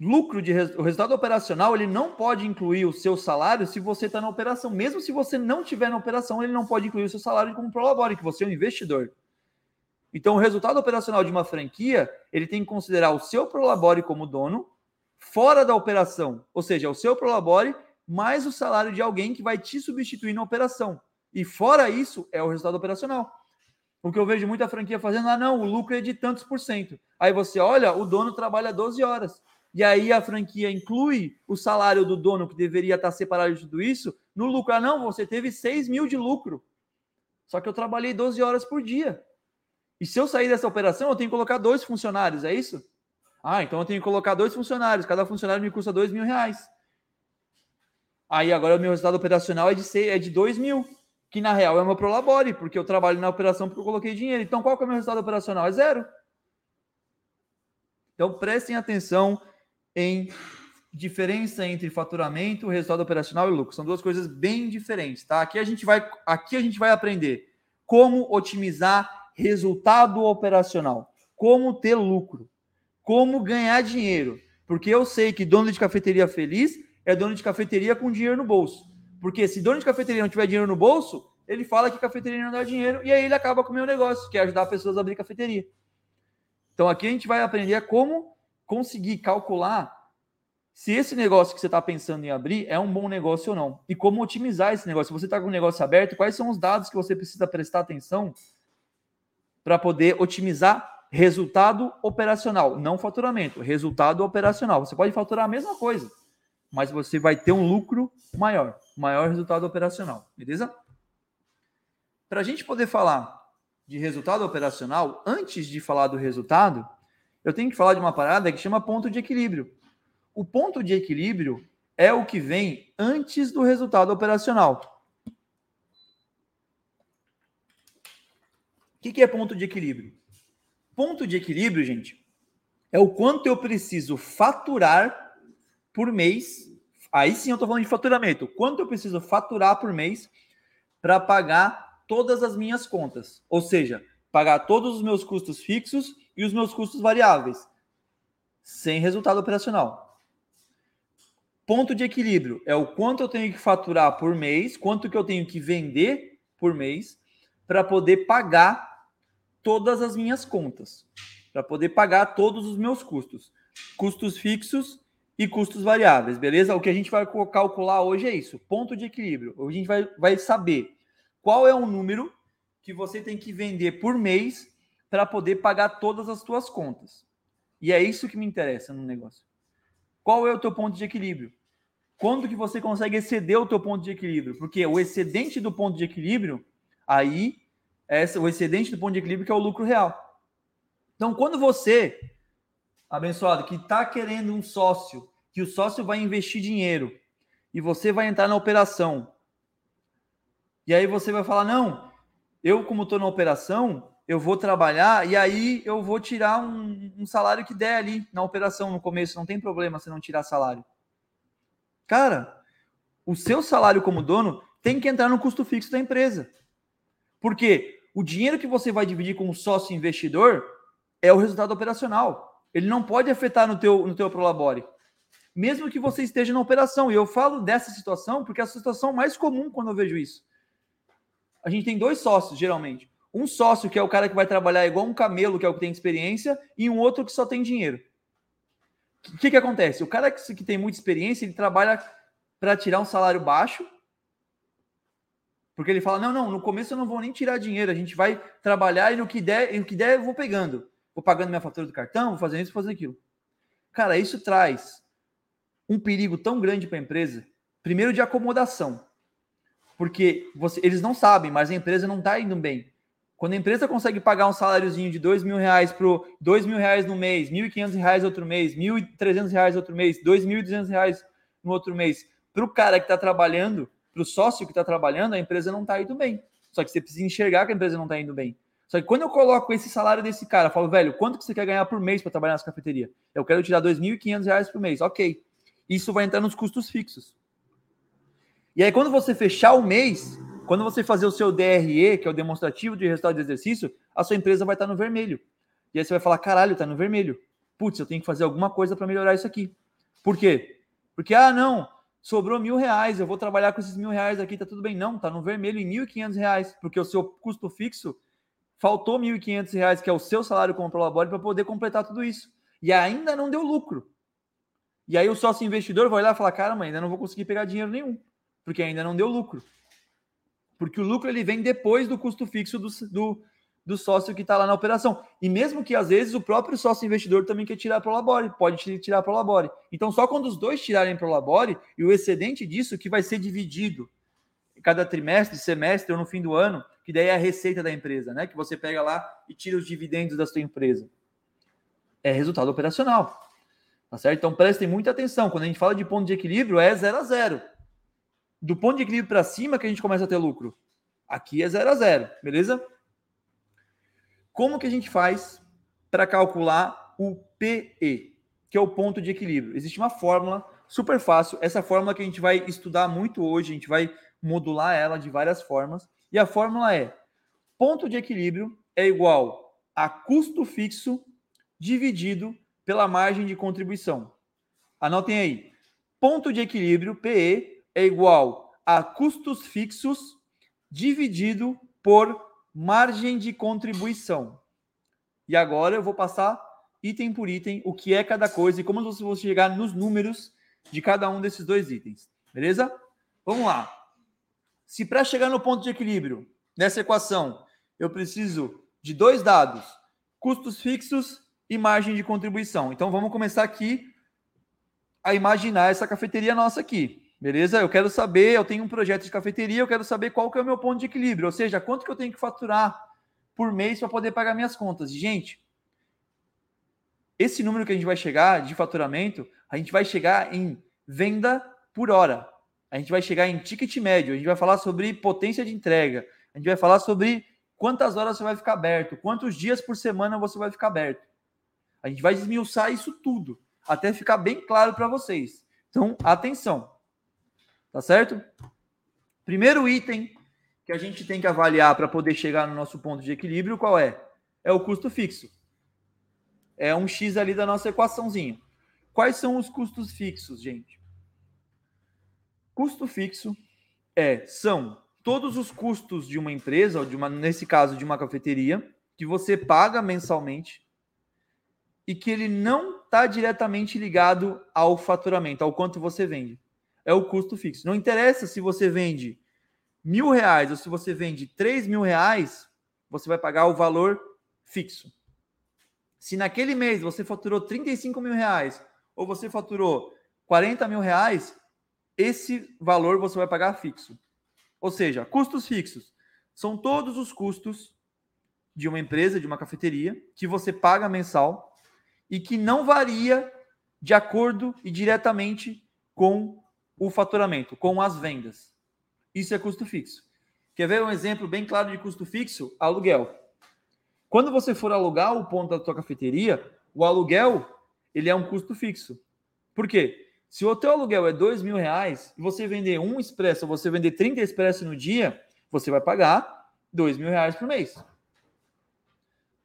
lucro de o resultado operacional ele não pode incluir o seu salário se você está na operação. Mesmo se você não estiver na operação, ele não pode incluir o seu salário como prolabore, que você é um investidor. Então, o resultado operacional de uma franquia, ele tem que considerar o seu prolabore como dono fora da operação, ou seja, o seu prolabore mais o salário de alguém que vai te substituir na operação. E fora isso, é o resultado operacional. O que eu vejo muita franquia fazendo, ah, não, o lucro é de tantos por cento. Aí você olha, o dono trabalha 12 horas. E aí a franquia inclui o salário do dono, que deveria estar separado de tudo isso, no lucro. Ah, não, você teve 6 mil de lucro. Só que eu trabalhei 12 horas por dia. E se eu sair dessa operação, eu tenho que colocar dois funcionários, é isso? Ah, então eu tenho que colocar dois funcionários. Cada funcionário me custa dois mil reais. Aí agora o meu resultado operacional é de, ser, é de dois mil, que na real é meu prolabore, porque eu trabalho na operação porque eu coloquei dinheiro. Então qual que é o meu resultado operacional? É zero. Então prestem atenção em diferença entre faturamento, resultado operacional e lucro. São duas coisas bem diferentes, tá? Aqui a gente vai, aqui a gente vai aprender como otimizar resultado operacional, como ter lucro, como ganhar dinheiro. Porque eu sei que dono de cafeteria feliz é dono de cafeteria com dinheiro no bolso. Porque se dono de cafeteria não tiver dinheiro no bolso, ele fala que cafeteria não dá dinheiro e aí ele acaba com o meu negócio, que é ajudar pessoas a abrir cafeteria. Então aqui a gente vai aprender como conseguir calcular se esse negócio que você está pensando em abrir é um bom negócio ou não. E como otimizar esse negócio. Se você está com o negócio aberto, quais são os dados que você precisa prestar atenção para poder otimizar resultado operacional, não faturamento, resultado operacional. Você pode faturar a mesma coisa, mas você vai ter um lucro maior, maior resultado operacional, beleza? Para a gente poder falar de resultado operacional, antes de falar do resultado, eu tenho que falar de uma parada que chama ponto de equilíbrio. O ponto de equilíbrio é o que vem antes do resultado operacional. O que, é ponto de equilíbrio? Ponto de equilíbrio, gente, é o quanto eu preciso faturar por mês. Aí sim eu estou falando de faturamento. Quanto eu preciso faturar por mês para pagar todas as minhas contas. Ou seja, pagar todos os meus custos fixos e os meus custos variáveis, sem resultado operacional. Ponto de equilíbrio é o quanto eu tenho que faturar por mês, quanto que eu tenho que vender por mês para poder pagar todas as minhas contas, para poder pagar todos os meus custos, custos fixos e custos variáveis, beleza? O que a gente vai calcular hoje é isso, ponto de equilíbrio. A gente vai, vai saber qual é o número que você tem que vender por mês para poder pagar todas as suas contas. E é isso que me interessa no negócio. Qual é o teu ponto de equilíbrio? Quando que você consegue exceder o teu ponto de equilíbrio? Porque o excedente do ponto de equilíbrio, aí, é o excedente do ponto de equilíbrio que é o lucro real. Então, quando você, abençoado, que está querendo um sócio, que o sócio vai investir dinheiro, e você vai entrar na operação, e aí você vai falar, não, eu como estou na operação, eu vou trabalhar e aí eu vou tirar um, um, salário que der ali na operação no começo. Não tem problema se não tirar salário. Cara, o seu salário como dono tem que entrar no custo fixo da empresa. Porque o dinheiro que você vai dividir com o sócio investidor é o resultado operacional. Ele não pode afetar no teu, no teu prolabore. Mesmo que você esteja na operação. E eu falo dessa situação porque é a situação mais comum quando eu vejo isso. A gente tem dois sócios, geralmente. Um sócio, que é o cara que vai trabalhar igual um camelo, que é o que tem experiência, e um outro que só tem dinheiro. O que, que acontece? O cara que, que tem muita experiência, ele trabalha para tirar um salário baixo, porque ele fala: não, não, no começo eu não vou nem tirar dinheiro, a gente vai trabalhar e no que der, e no que der eu vou pegando. Vou pagando minha fatura do cartão, vou fazendo isso, vou fazendo aquilo. Cara, isso traz um perigo tão grande para a empresa. Primeiro, de acomodação. Porque você, eles não sabem, mas a empresa não está indo bem. Quando a empresa consegue pagar um saláriozinho de dois mil reais para dois mil reais no mês, mil e quinhentos reais outro mês, mil e trezentos reais outro mês, dois mil e duzentos reais no outro mês, para o cara que está trabalhando, para o sócio que está trabalhando, a empresa não está indo bem. Só que você precisa enxergar que a empresa não está indo bem. Só que quando eu coloco esse salário desse cara, eu falo, velho, quanto que você quer ganhar por mês para trabalhar nessa cafeteria? Eu quero tirar R$ 2.500 por mês. Ok. Isso vai entrar nos custos fixos. E aí, quando você fechar o mês, quando você fazer o seu DRE, que é o demonstrativo de resultado de exercício, a sua empresa vai estar no vermelho. E aí você vai falar: caralho, está no vermelho. Putz, eu tenho que fazer alguma coisa para melhorar isso aqui. Por quê? Porque, ah, não, sobrou mil reais, eu vou trabalhar com esses mil reais aqui, tá tudo bem. Não, tá no vermelho em mil e quinhentos reais, porque o seu custo fixo faltou quinhentos reais, que é o seu salário como prolabore, para poder completar tudo isso. E ainda não deu lucro. E aí o sócio investidor vai olhar e falar: caramba, ainda não vou conseguir pegar dinheiro nenhum, porque ainda não deu lucro. Porque o lucro ele vem depois do custo fixo do, do, do sócio que está lá na operação. E mesmo que às vezes o próprio sócio investidor também quer tirar o Labore, pode tirar o Labore. Então, só quando os dois tirarem o Labore e o excedente disso que vai ser dividido cada trimestre, semestre ou no fim do ano, que daí é a receita da empresa, né? Que você pega lá e tira os dividendos da sua empresa. É resultado operacional. Tá certo? Então prestem muita atenção. Quando a gente fala de ponto de equilíbrio, é 0 a 0. Do ponto de equilíbrio para cima que a gente começa a ter lucro. Aqui é 0 a 0, beleza? Como que a gente faz para calcular o PE, que é o ponto de equilíbrio? Existe uma fórmula super fácil. Essa fórmula que a gente vai estudar muito hoje, a gente vai modular ela de várias formas. E a fórmula é: ponto de equilíbrio é igual a custo fixo dividido pela margem de contribuição. Anotem aí. Ponto de equilíbrio, PE, é igual a custos fixos dividido por margem de contribuição. E agora eu vou passar item por item o que é cada coisa e como você vai chegar nos números de cada um desses dois itens. Beleza? Vamos lá. Se para chegar no ponto de equilíbrio nessa equação eu preciso de dois dados, custos fixos e margem de contribuição. Então vamos começar aqui a imaginar essa cafeteria nossa aqui. Beleza? Eu quero saber, eu tenho um projeto de cafeteria, eu quero saber qual que é o meu ponto de equilíbrio, ou seja, quanto que eu tenho que faturar por mês para poder pagar minhas contas. Gente, esse número que a gente vai chegar de faturamento, a gente vai chegar em venda por hora. A gente vai chegar em ticket médio, a gente vai falar sobre potência de entrega, a gente vai falar sobre quantas horas você vai ficar aberto, quantos dias por semana você vai ficar aberto. A gente vai desmiuçar isso tudo, até ficar bem claro para vocês. Então, atenção. Tá certo? Primeiro item que a gente tem que avaliar para poder chegar no nosso ponto de equilíbrio, qual é? É o custo fixo. É um X ali da nossa equaçãozinha. Quais são os custos fixos, gente? Custo fixo é são todos os custos de uma empresa, ou de uma, nesse caso de uma cafeteria, que você paga mensalmente e que ele não está diretamente ligado ao faturamento, ao quanto você vende é o custo fixo. Não interessa se você vende mil reais ou se você vende três mil reais, você vai pagar o valor fixo. Se naquele mês você faturou 35 mil reais ou você faturou 40 mil reais, esse valor você vai pagar fixo. Ou seja, custos fixos são todos os custos de uma empresa, de uma cafeteria, que você paga mensal e que não varia de acordo e diretamente com o faturamento com as vendas. Isso é custo fixo. Quer ver um exemplo bem claro de custo fixo? Aluguel. Quando você for alugar o ponto da tua cafeteria, o aluguel ele é um custo fixo. Por quê? Se o teu aluguel é dois mil reais e você vender um expresso, ou você vender 30 expressos no dia, você vai pagar dois mil reais por mês.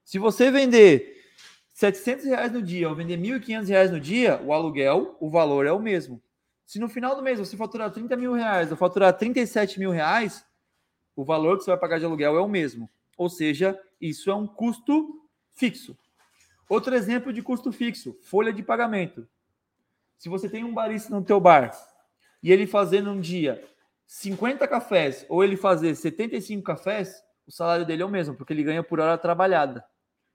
Se você vender 700 reais no dia ou vender 1.500 reais no dia, o aluguel, o valor é o mesmo. Se no final do mês você faturar 30 mil reais ou faturar 37 mil reais, o valor que você vai pagar de aluguel é o mesmo. Ou seja, isso é um custo fixo. Outro exemplo de custo fixo, folha de pagamento. Se você tem um barista no teu bar e ele fazer num dia 50 cafés ou ele fazer 75 cafés, o salário dele é o mesmo, porque ele ganha por hora trabalhada.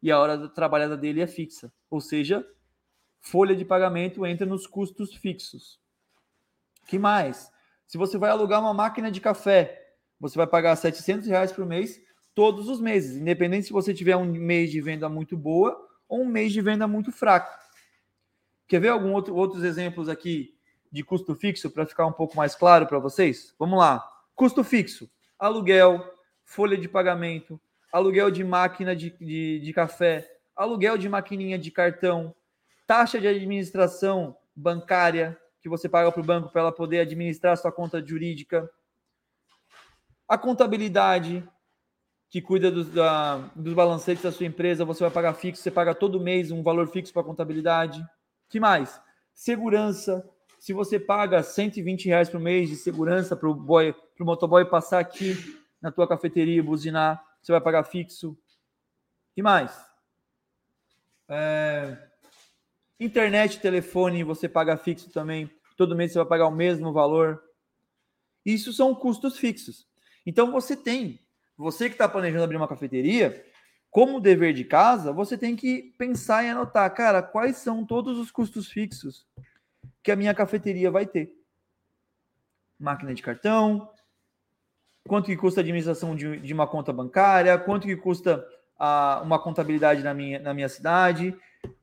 E a hora trabalhada dele é fixa. Ou seja, folha de pagamento entra nos custos fixos que mais? Se você vai alugar uma máquina de café, você vai pagar 700 reais por mês todos os meses, independente se você tiver um mês de venda muito boa ou um mês de venda muito fraco. Quer ver algum outro, outros exemplos aqui de custo fixo para ficar um pouco mais claro para vocês? Vamos lá. Custo fixo: aluguel, folha de pagamento, aluguel de máquina de, de, de café, aluguel de maquininha de cartão, taxa de administração bancária, que você paga para o banco para ela poder administrar sua conta jurídica. A contabilidade, que cuida dos, da, dos balancetes da sua empresa, você vai pagar fixo, você paga todo mês um valor fixo para a contabilidade. Que mais? Segurança. Se você paga 120 reais por mês de segurança para o boy, motoboy passar aqui na tua cafeteria e buzinar, você vai pagar fixo. que mais? É... Internet, telefone, você paga fixo também. Todo mês você vai pagar o mesmo valor. Isso são custos fixos. Então você tem, você que está planejando abrir uma cafeteria, como dever de casa, você tem que pensar e anotar, cara, quais são todos os custos fixos que a minha cafeteria vai ter. Máquina de cartão, quanto que custa a administração de, de uma conta bancária, quanto que custa a, uma contabilidade na minha, na minha cidade,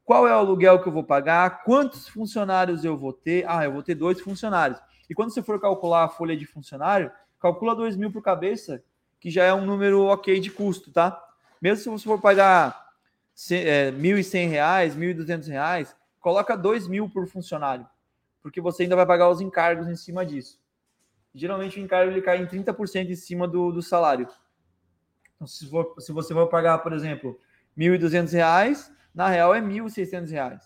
qual é o aluguel que eu vou pagar, quantos funcionários eu vou ter. Ah, eu vou ter dois funcionários. E quando você for calcular a folha de funcionário, calcula dois mil por cabeça, que já é um número ok de custo, tá? Mesmo se você for pagar é, R$ 1.100, R$ 1.200, coloca dois mil por funcionário, porque você ainda vai pagar os encargos em cima disso. Geralmente o encargo ele cai em 30% em cima do, do salário. Então, se, for, se você for pagar, por exemplo, R$ 1.200, na real é R$ 1.600.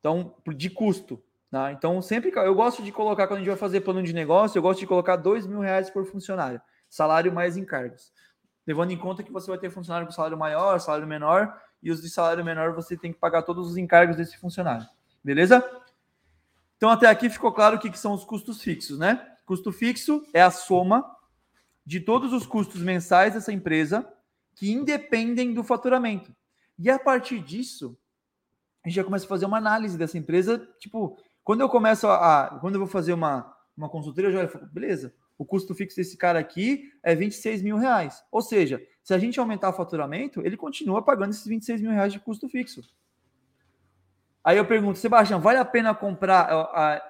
Então, de custo. Né? Então, sempre eu gosto de colocar, quando a gente vai fazer plano de negócio, eu gosto de colocar dois mil reais por funcionário, salário mais encargos. Levando em conta que você vai ter funcionário com salário maior, salário menor, e os de salário menor você tem que pagar todos os encargos desse funcionário. Beleza? Então, até aqui ficou claro o que, são os custos fixos, né? Custo fixo é a soma de todos os custos mensais dessa empresa que independem do faturamento. E a partir disso, a gente já começa a fazer uma análise dessa empresa. Tipo, quando eu começo a. Quando eu vou fazer uma, uma consultoria, eu já falo, beleza, o custo fixo desse cara aqui é 26 mil reais. Ou seja, se a gente aumentar o faturamento, ele continua pagando esses 26 mil reais de custo fixo. Aí eu pergunto, Sebastião, vale a pena comprar, a, a,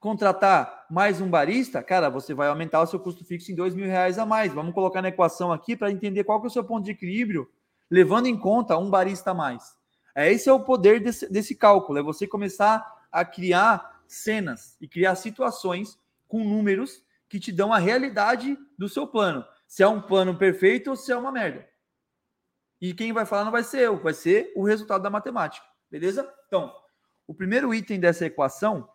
contratar mais um barista? Cara, você vai aumentar o seu custo fixo em dois mil reais a mais. Vamos colocar na equação aqui para entender qual que é o seu ponto de equilíbrio, levando em conta um barista a mais. É, esse é o poder desse, desse cálculo, é você começar a criar cenas e criar situações com números que te dão a realidade do seu plano. Se é um plano perfeito ou se é uma merda. E quem vai falar não vai ser eu, vai ser o resultado da matemática. Beleza? Então, o primeiro item dessa equação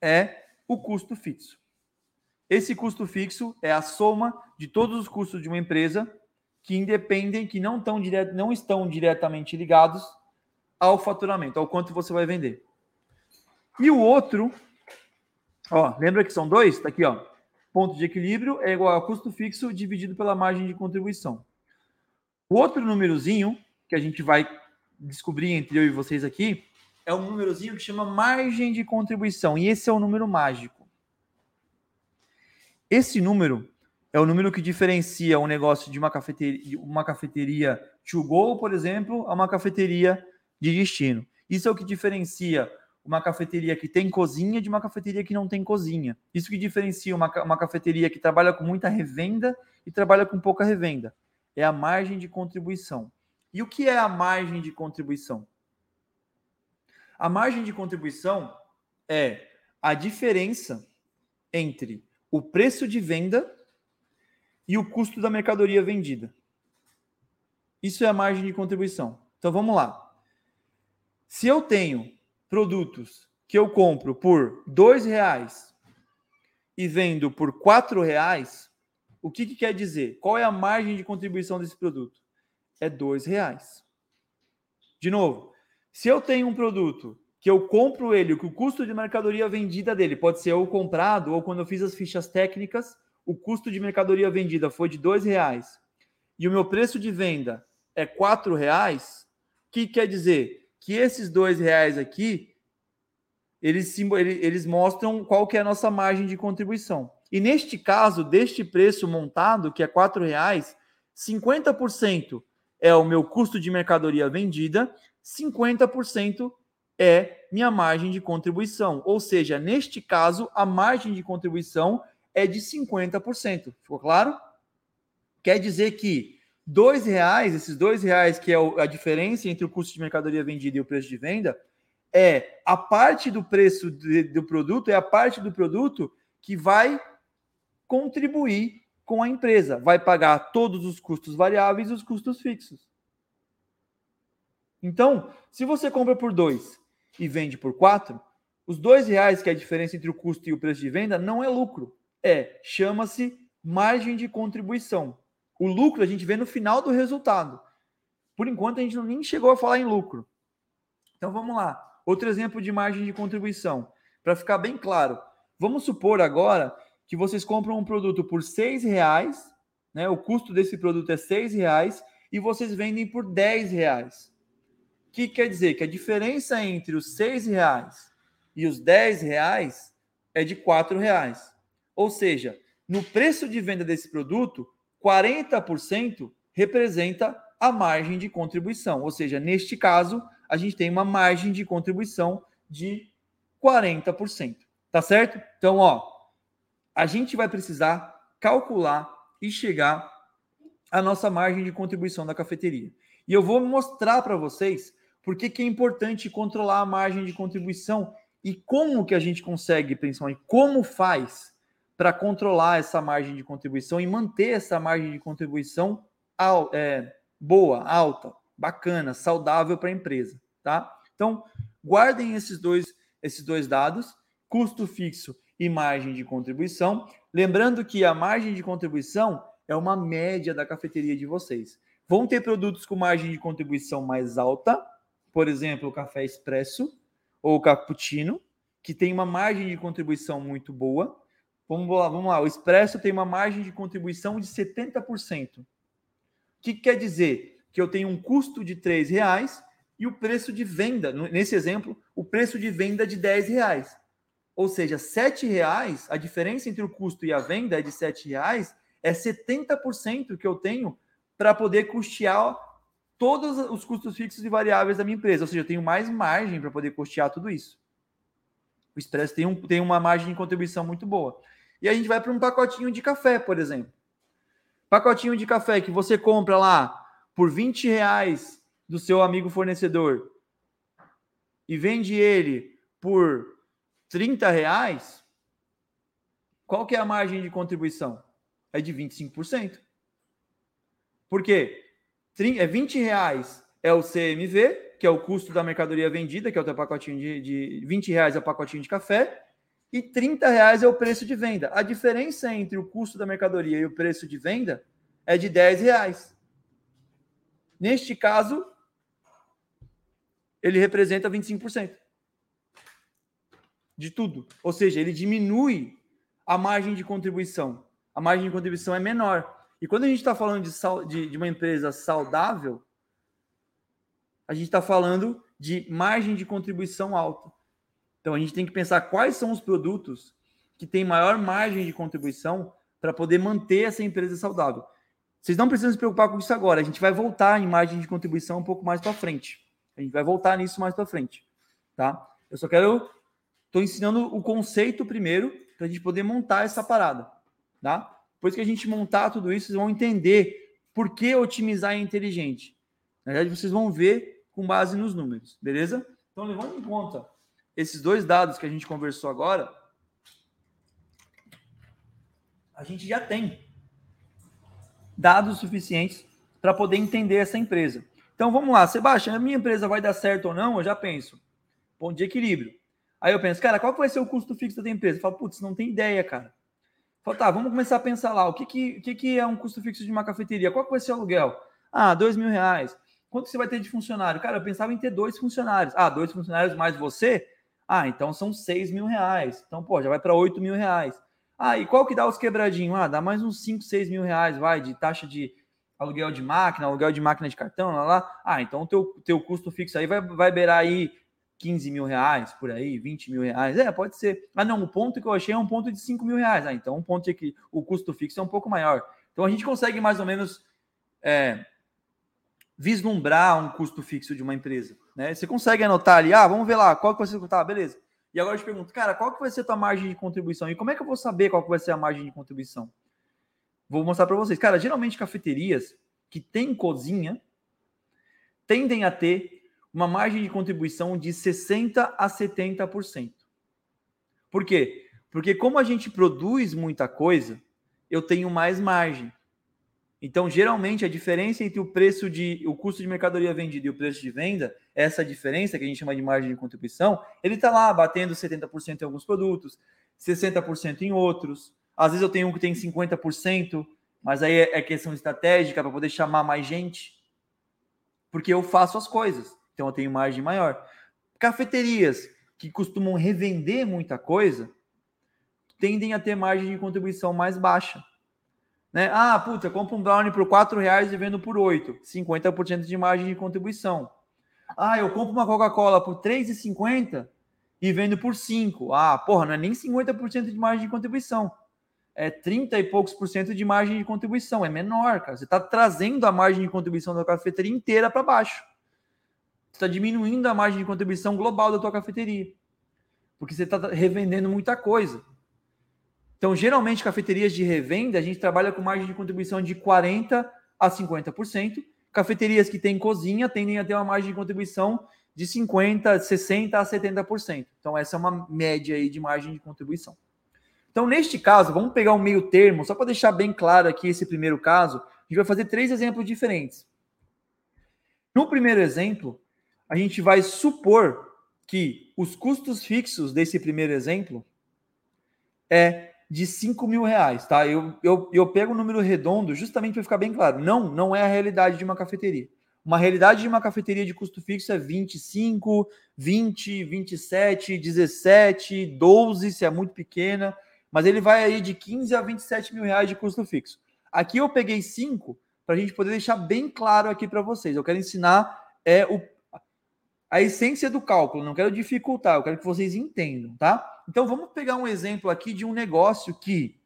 é o custo fixo. Esse custo fixo é a soma de todos os custos de uma empresa que independem, que não, tão não estão diretamente ligados ao faturamento, ao quanto você vai vender. E o outro, ó, lembra que são dois? Tá aqui, ó. Ponto de equilíbrio é igual a custo fixo dividido pela margem de contribuição. O outro númerozinho que a gente vai descobri entre eu e vocês aqui é um númerozinho que chama margem de contribuição. E esse é o número mágico. Esse número é o número que diferencia um negócio de uma cafeteria, uma cafeteria to go, por exemplo, a uma cafeteria de destino. Isso é o que diferencia uma cafeteria que tem cozinha de uma cafeteria que não tem cozinha. Isso que diferencia uma, uma cafeteria que trabalha com muita revenda e trabalha com pouca revenda. É a margem de contribuição. E o que é a margem de contribuição? A margem de contribuição é a diferença entre o preço de venda e o custo da mercadoria vendida. Isso é a margem de contribuição. Então vamos lá. Se eu tenho produtos que eu compro por dois reais e vendo por quatro reais, o que, que quer dizer? Qual é a margem de contribuição desse produto? é dois reais. De novo, se eu tenho um produto que eu compro ele, que o custo de mercadoria vendida dele pode ser ou comprado ou quando eu fiz as fichas técnicas, o custo de mercadoria vendida foi de dois reais e o meu preço de venda é quatro reais, o que quer dizer? Que esses dois reais aqui eles, eles mostram qual que é a nossa margem de contribuição. E neste caso, deste preço montado, que é quatro reais, 50% é o meu custo de mercadoria vendida, 50% é minha margem de contribuição. Ou seja, neste caso, a margem de contribuição é de 50%. Ficou claro? Quer dizer que dois reais, esses dois reais que é a diferença entre o custo de mercadoria vendida e o preço de venda, é a parte do preço do produto, é a parte do produto que vai contribuir com a empresa. Vai pagar todos os custos variáveis e os custos fixos. Então, se você compra por dois e vende por quatro, os dois reais que é a diferença entre o custo e o preço de venda não é lucro. É, chama-se margem de contribuição. O lucro a gente vê no final do resultado. Por enquanto, a gente não nem chegou a falar em lucro. Então vamos lá. Outro exemplo de margem de contribuição. Para ficar bem claro, vamos supor agora que vocês compram um produto por seis reais, né? O custo desse produto é seis reais e vocês vendem por dez reais. O que quer dizer? Que a diferença entre os seis reais e os dez reais é de quatro reais. Ou seja, no preço de venda desse produto, 40% representa a margem de contribuição. Ou seja, neste caso, a gente tem uma margem de contribuição de 40%. Tá certo? Então, ó, a gente vai precisar calcular e chegar à nossa margem de contribuição da cafeteria. E eu vou mostrar para vocês por que, é importante controlar a margem de contribuição e como que a gente consegue, principalmente, como faz para controlar essa margem de contribuição e manter essa margem de contribuição é, boa, alta, bacana, saudável para a empresa, tá? Então, guardem esses dois, esses dois dados, custo fixo e margem de contribuição. Lembrando que a margem de contribuição é uma média da cafeteria de vocês. Vão ter produtos com margem de contribuição mais alta, por exemplo, o café expresso ou o cappuccino, que tem uma margem de contribuição muito boa. Vamos lá, vamos lá. O expresso tem uma margem de contribuição de 70%. O que quer dizer? Que eu tenho um custo de R$ reais e o preço de venda, nesse exemplo, o preço de venda de R$ reais. Ou seja, R$ reais, a diferença entre o custo e a venda é de R$ reais, é 70% que eu tenho para poder custear todos os custos fixos e variáveis da minha empresa. Ou seja, eu tenho mais margem para poder custear tudo isso. O Expresso tem, um, tem uma margem de contribuição muito boa. E a gente vai para um pacotinho de café, por exemplo. Pacotinho de café que você compra lá por 20 reais do seu amigo fornecedor e vende ele por 30 reais, qual que é a margem de contribuição? É de 25%. Por quê? É 20 reais é o CMV, que é o custo da mercadoria vendida, que é o teu pacotinho de, de 20 reais é o pacotinho de café, e 30 reais é o preço de venda. A diferença entre o custo da mercadoria e o preço de venda é de 10 reais. Neste caso, ele representa 25% de tudo. Ou seja, ele diminui a margem de contribuição. A margem de contribuição é menor. E quando a gente está falando de, de, de, uma empresa saudável, a gente está falando de margem de contribuição alta. Então a gente tem que pensar quais são os produtos que têm maior margem de contribuição para poder manter essa empresa saudável. Vocês não precisam se preocupar com isso agora. A gente vai voltar em margem de contribuição um pouco mais para frente. A gente vai voltar nisso mais para frente, tá? Eu só quero Estou ensinando o conceito primeiro para a gente poder montar essa parada, tá? Depois que a gente montar tudo isso, vocês vão entender por que otimizar é inteligente. Na verdade, vocês vão ver com base nos números, beleza? Então, levando em conta esses dois dados que a gente conversou agora, a gente já tem dados suficientes para poder entender essa empresa. Então vamos lá, Sebastião, a minha empresa vai dar certo ou não? Eu já penso. Ponto de equilíbrio. Aí eu penso, cara, qual vai ser o custo fixo da empresa? Eu falo, putz, não tem ideia, cara. Eu falo, tá, vamos começar a pensar lá. O que, que, que, que é um custo fixo de uma cafeteria? Qual vai ser o aluguel? Ah, dois mil reais. Quanto você vai ter de funcionário? Cara, eu pensava em ter dois funcionários. Ah, dois funcionários mais você? Ah, então são seis mil reais. Então, pô, já vai para oito mil reais. Ah, e qual que dá os quebradinhos? Ah, dá mais uns cinco, seis mil reais, vai, de taxa de aluguel de máquina, aluguel de máquina de cartão, lá, lá. Ah, então o teu, teu custo fixo aí vai, vai beirar aí 15 mil reais por aí, 20 mil reais. É, pode ser. Ah, não, o ponto que eu achei é um ponto de 5 mil reais. Ah, então um ponto de que o custo fixo é um pouco maior. Então a gente consegue mais ou menos é, vislumbrar um custo fixo de uma empresa. Né? Você consegue anotar ali, ah, vamos ver lá, qual que vai ser. Tá, beleza. E agora eu te pergunto, cara, qual que vai ser a tua margem de contribuição? E como é que eu vou saber qual que vai ser a margem de contribuição? Vou mostrar para vocês. Cara, geralmente cafeterias que têm cozinha tendem a ter uma margem de contribuição de 60% a 70%. Por quê? Porque como a gente produz muita coisa, eu tenho mais margem. Então, geralmente, a diferença entre o preço de o custo de mercadoria vendida e o preço de venda, essa diferença que a gente chama de margem de contribuição, ele está lá batendo 70% em alguns produtos, 60% em outros. Às vezes eu tenho um que tem 50%, mas aí é questão estratégica para poder chamar mais gente. Porque eu faço as coisas então eu tenho margem maior. Cafeterias que costumam revender muita coisa tendem a ter margem de contribuição mais baixa. Né? Ah, puta, compro um brownie por 4 reais e vendo por 8. 50% de margem de contribuição. Ah, eu compro uma Coca-Cola por 3,50 e vendo por 5. Ah, porra, não é nem 50% de margem de contribuição. É 30 e poucos por cento de margem de contribuição. É menor, cara. Você está trazendo a margem de contribuição da cafeteria inteira para baixo. Você está diminuindo a margem de contribuição global da tua cafeteria. Porque você está revendendo muita coisa. Então, geralmente, cafeterias de revenda, a gente trabalha com margem de contribuição de 40% a 50%. Cafeterias que têm cozinha tendem a ter uma margem de contribuição de 50%, 60% a 70%. Então, essa é uma média aí de margem de contribuição. Então, neste caso, vamos pegar um meio termo, só para deixar bem claro aqui esse primeiro caso, a gente vai fazer três exemplos diferentes. No primeiro exemplo, a gente vai supor que os custos fixos desse primeiro exemplo é de 5 mil reais, tá? Eu, eu, eu pego o um número redondo justamente para ficar bem claro. Não, não é a realidade de uma cafeteria. Uma realidade de uma cafeteria de custo fixo é 25, 20, 27, 17, 12, se é muito pequena, mas ele vai aí de 15 a 27 mil reais de custo fixo. Aqui eu peguei 5 para a gente poder deixar bem claro aqui para vocês. Eu quero ensinar é o, a essência do cálculo, não quero dificultar, eu quero que vocês entendam, tá? Então vamos pegar um exemplo aqui de um negócio que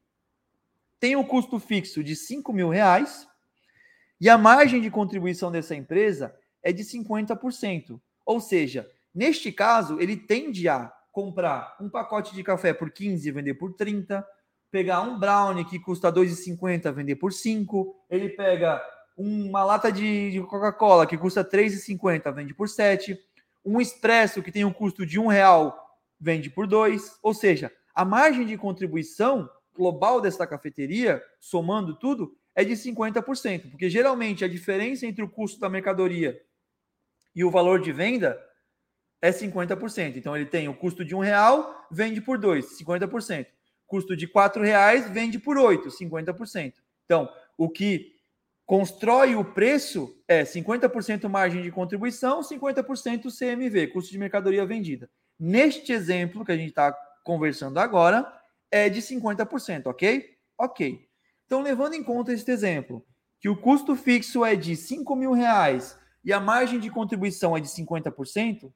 tem um custo fixo de 5 mil reais e a margem de contribuição dessa empresa é de 50%. Ou seja, neste caso, ele tende a comprar um pacote de café por 15 e vender por 30, pegar um brownie que custa 2,50 vender por 5, ele pega uma lata de, Coca-Cola que custa 3,50 vende por 7, um expresso que tem um custo de um real vende por dois. Ou seja, a margem de contribuição global dessa cafeteria, somando tudo, é de 50%, porque geralmente a diferença entre o custo da mercadoria e o valor de venda é 50%. Então ele tem o custo de um real, vende por dois, 50%. Custo de quatro reais, vende por oito, 50%. Então, o que constrói o preço é 50% margem de contribuição, 50% CMV, custo de mercadoria vendida. Neste exemplo que a gente está conversando agora, é de 50%, ok? Ok. Então, levando em conta este exemplo, que o custo fixo é de 5 mil reais e a margem de contribuição é de 50%,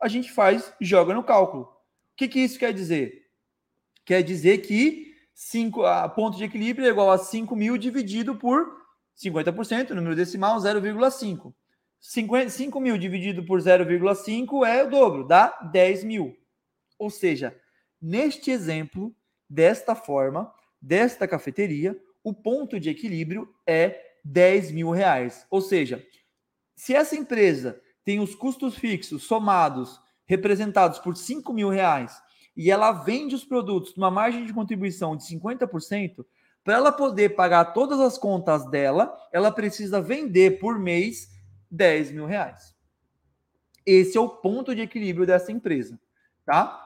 a gente faz, joga no cálculo. O que, que isso quer dizer? Quer dizer que 5, a ponto de equilíbrio é igual a 5 mil dividido por 50%, número decimal 0,5. 5 mil dividido por 0,5 é o dobro, dá 10 mil. Ou seja, neste exemplo, desta forma, desta cafeteria, o ponto de equilíbrio é 10 mil reais. Ou seja, se essa empresa tem os custos fixos somados, representados por 5 mil reais, e ela vende os produtos numa margem de contribuição de 50%, para ela poder pagar todas as contas dela, ela precisa vender por mês 10 mil reais. Esse é o ponto de equilíbrio dessa empresa, tá?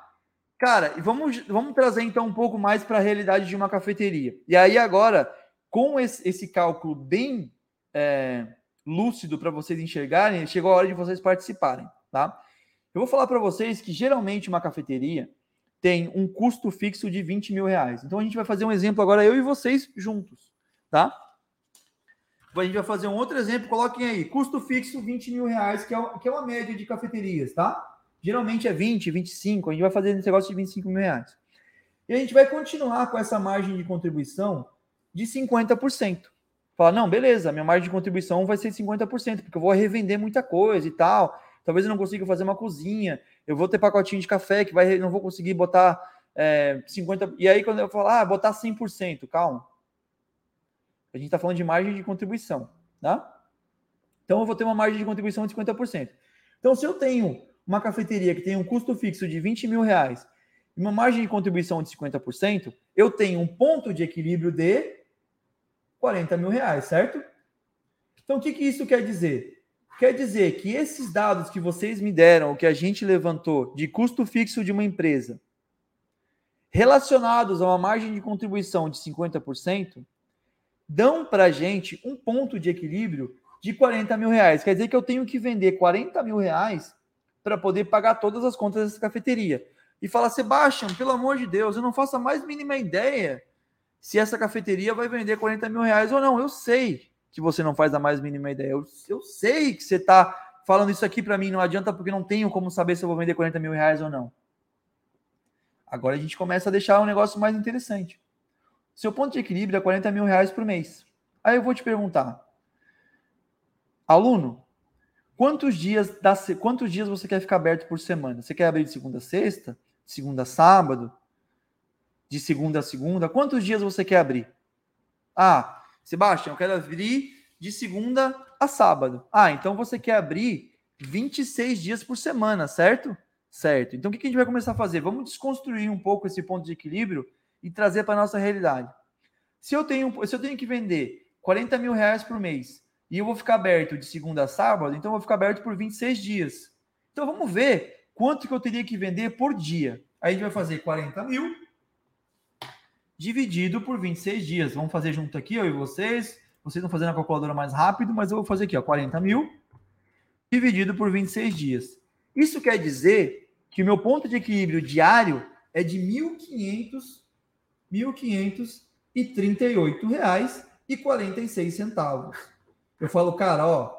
Cara, vamos, vamos trazer então um pouco mais para a realidade de uma cafeteria. E aí agora, com esse, esse cálculo bem é, lúcido para vocês enxergarem, chegou a hora de vocês participarem, tá? Eu vou falar para vocês que geralmente uma cafeteria tem um custo fixo de 20 mil reais. Então a gente vai fazer um exemplo agora, eu e vocês juntos, tá? A gente vai fazer um outro exemplo, coloquem aí, custo fixo 20 mil reais, que é, que é uma média de cafeterias, tá? Geralmente é 20, 25, a gente vai fazer esse negócio de 25 mil reais. E a gente vai continuar com essa margem de contribuição de 50%. Fala, não, beleza, minha margem de contribuição vai ser 50%, porque eu vou revender muita coisa e tal. Talvez eu não consiga fazer uma cozinha, eu vou ter pacotinho de café que vai, não vou conseguir botar é, 50%. E aí, quando eu falar, ah, botar 100%, calma. A gente está falando de margem de contribuição, tá? Então eu vou ter uma margem de contribuição de 50%. Então, se eu tenho uma cafeteria que tem um custo fixo de 20 mil reais e uma margem de contribuição de 50%, eu tenho um ponto de equilíbrio de 40 mil reais, certo? Então, o que, que isso quer dizer? Quer dizer que esses dados que vocês me deram, o que a gente levantou de custo fixo de uma empresa, relacionados a uma margem de contribuição de 50%, dão para a gente um ponto de equilíbrio de 40 mil reais. Quer dizer que eu tenho que vender 40 mil reais para poder pagar todas as contas dessa cafeteria. E fala, Sebastião, pelo amor de Deus, eu não faço a mais mínima ideia se essa cafeteria vai vender 40 mil reais ou não. Eu sei que você não faz a mais mínima ideia. Eu, eu sei que você está falando isso aqui para mim, não adianta porque não tenho como saber se eu vou vender 40 mil reais ou não. Agora a gente começa a deixar um negócio mais interessante. Seu ponto de equilíbrio é 40 mil reais por mês. Aí eu vou te perguntar, aluno, quantos dias, da, quantos dias você quer ficar aberto por semana? Você quer abrir de segunda a sexta? De segunda a sábado? De segunda a segunda? Quantos dias você quer abrir? Ah, Sebastião, eu quero abrir de segunda a sábado. Ah, então você quer abrir 26 dias por semana, certo? Certo. Então o que a gente vai começar a fazer? Vamos desconstruir um pouco esse ponto de equilíbrio e trazer para a nossa realidade. Se eu tenho, se eu tenho que vender 40 mil reais por mês e eu vou ficar aberto de segunda a sábado, então eu vou ficar aberto por 26 dias. Então vamos ver quanto que eu teria que vender por dia. Aí a gente vai fazer 40 mil dividido por 26 dias. Vamos fazer junto aqui, eu e vocês. Vocês estão fazendo a calculadora mais rápido, mas eu vou fazer aqui, ó, 40 mil dividido por 26 dias. Isso quer dizer que o meu ponto de equilíbrio diário é de 1.500 1.538 reais e 46 centavos. Eu falo, cara, ó,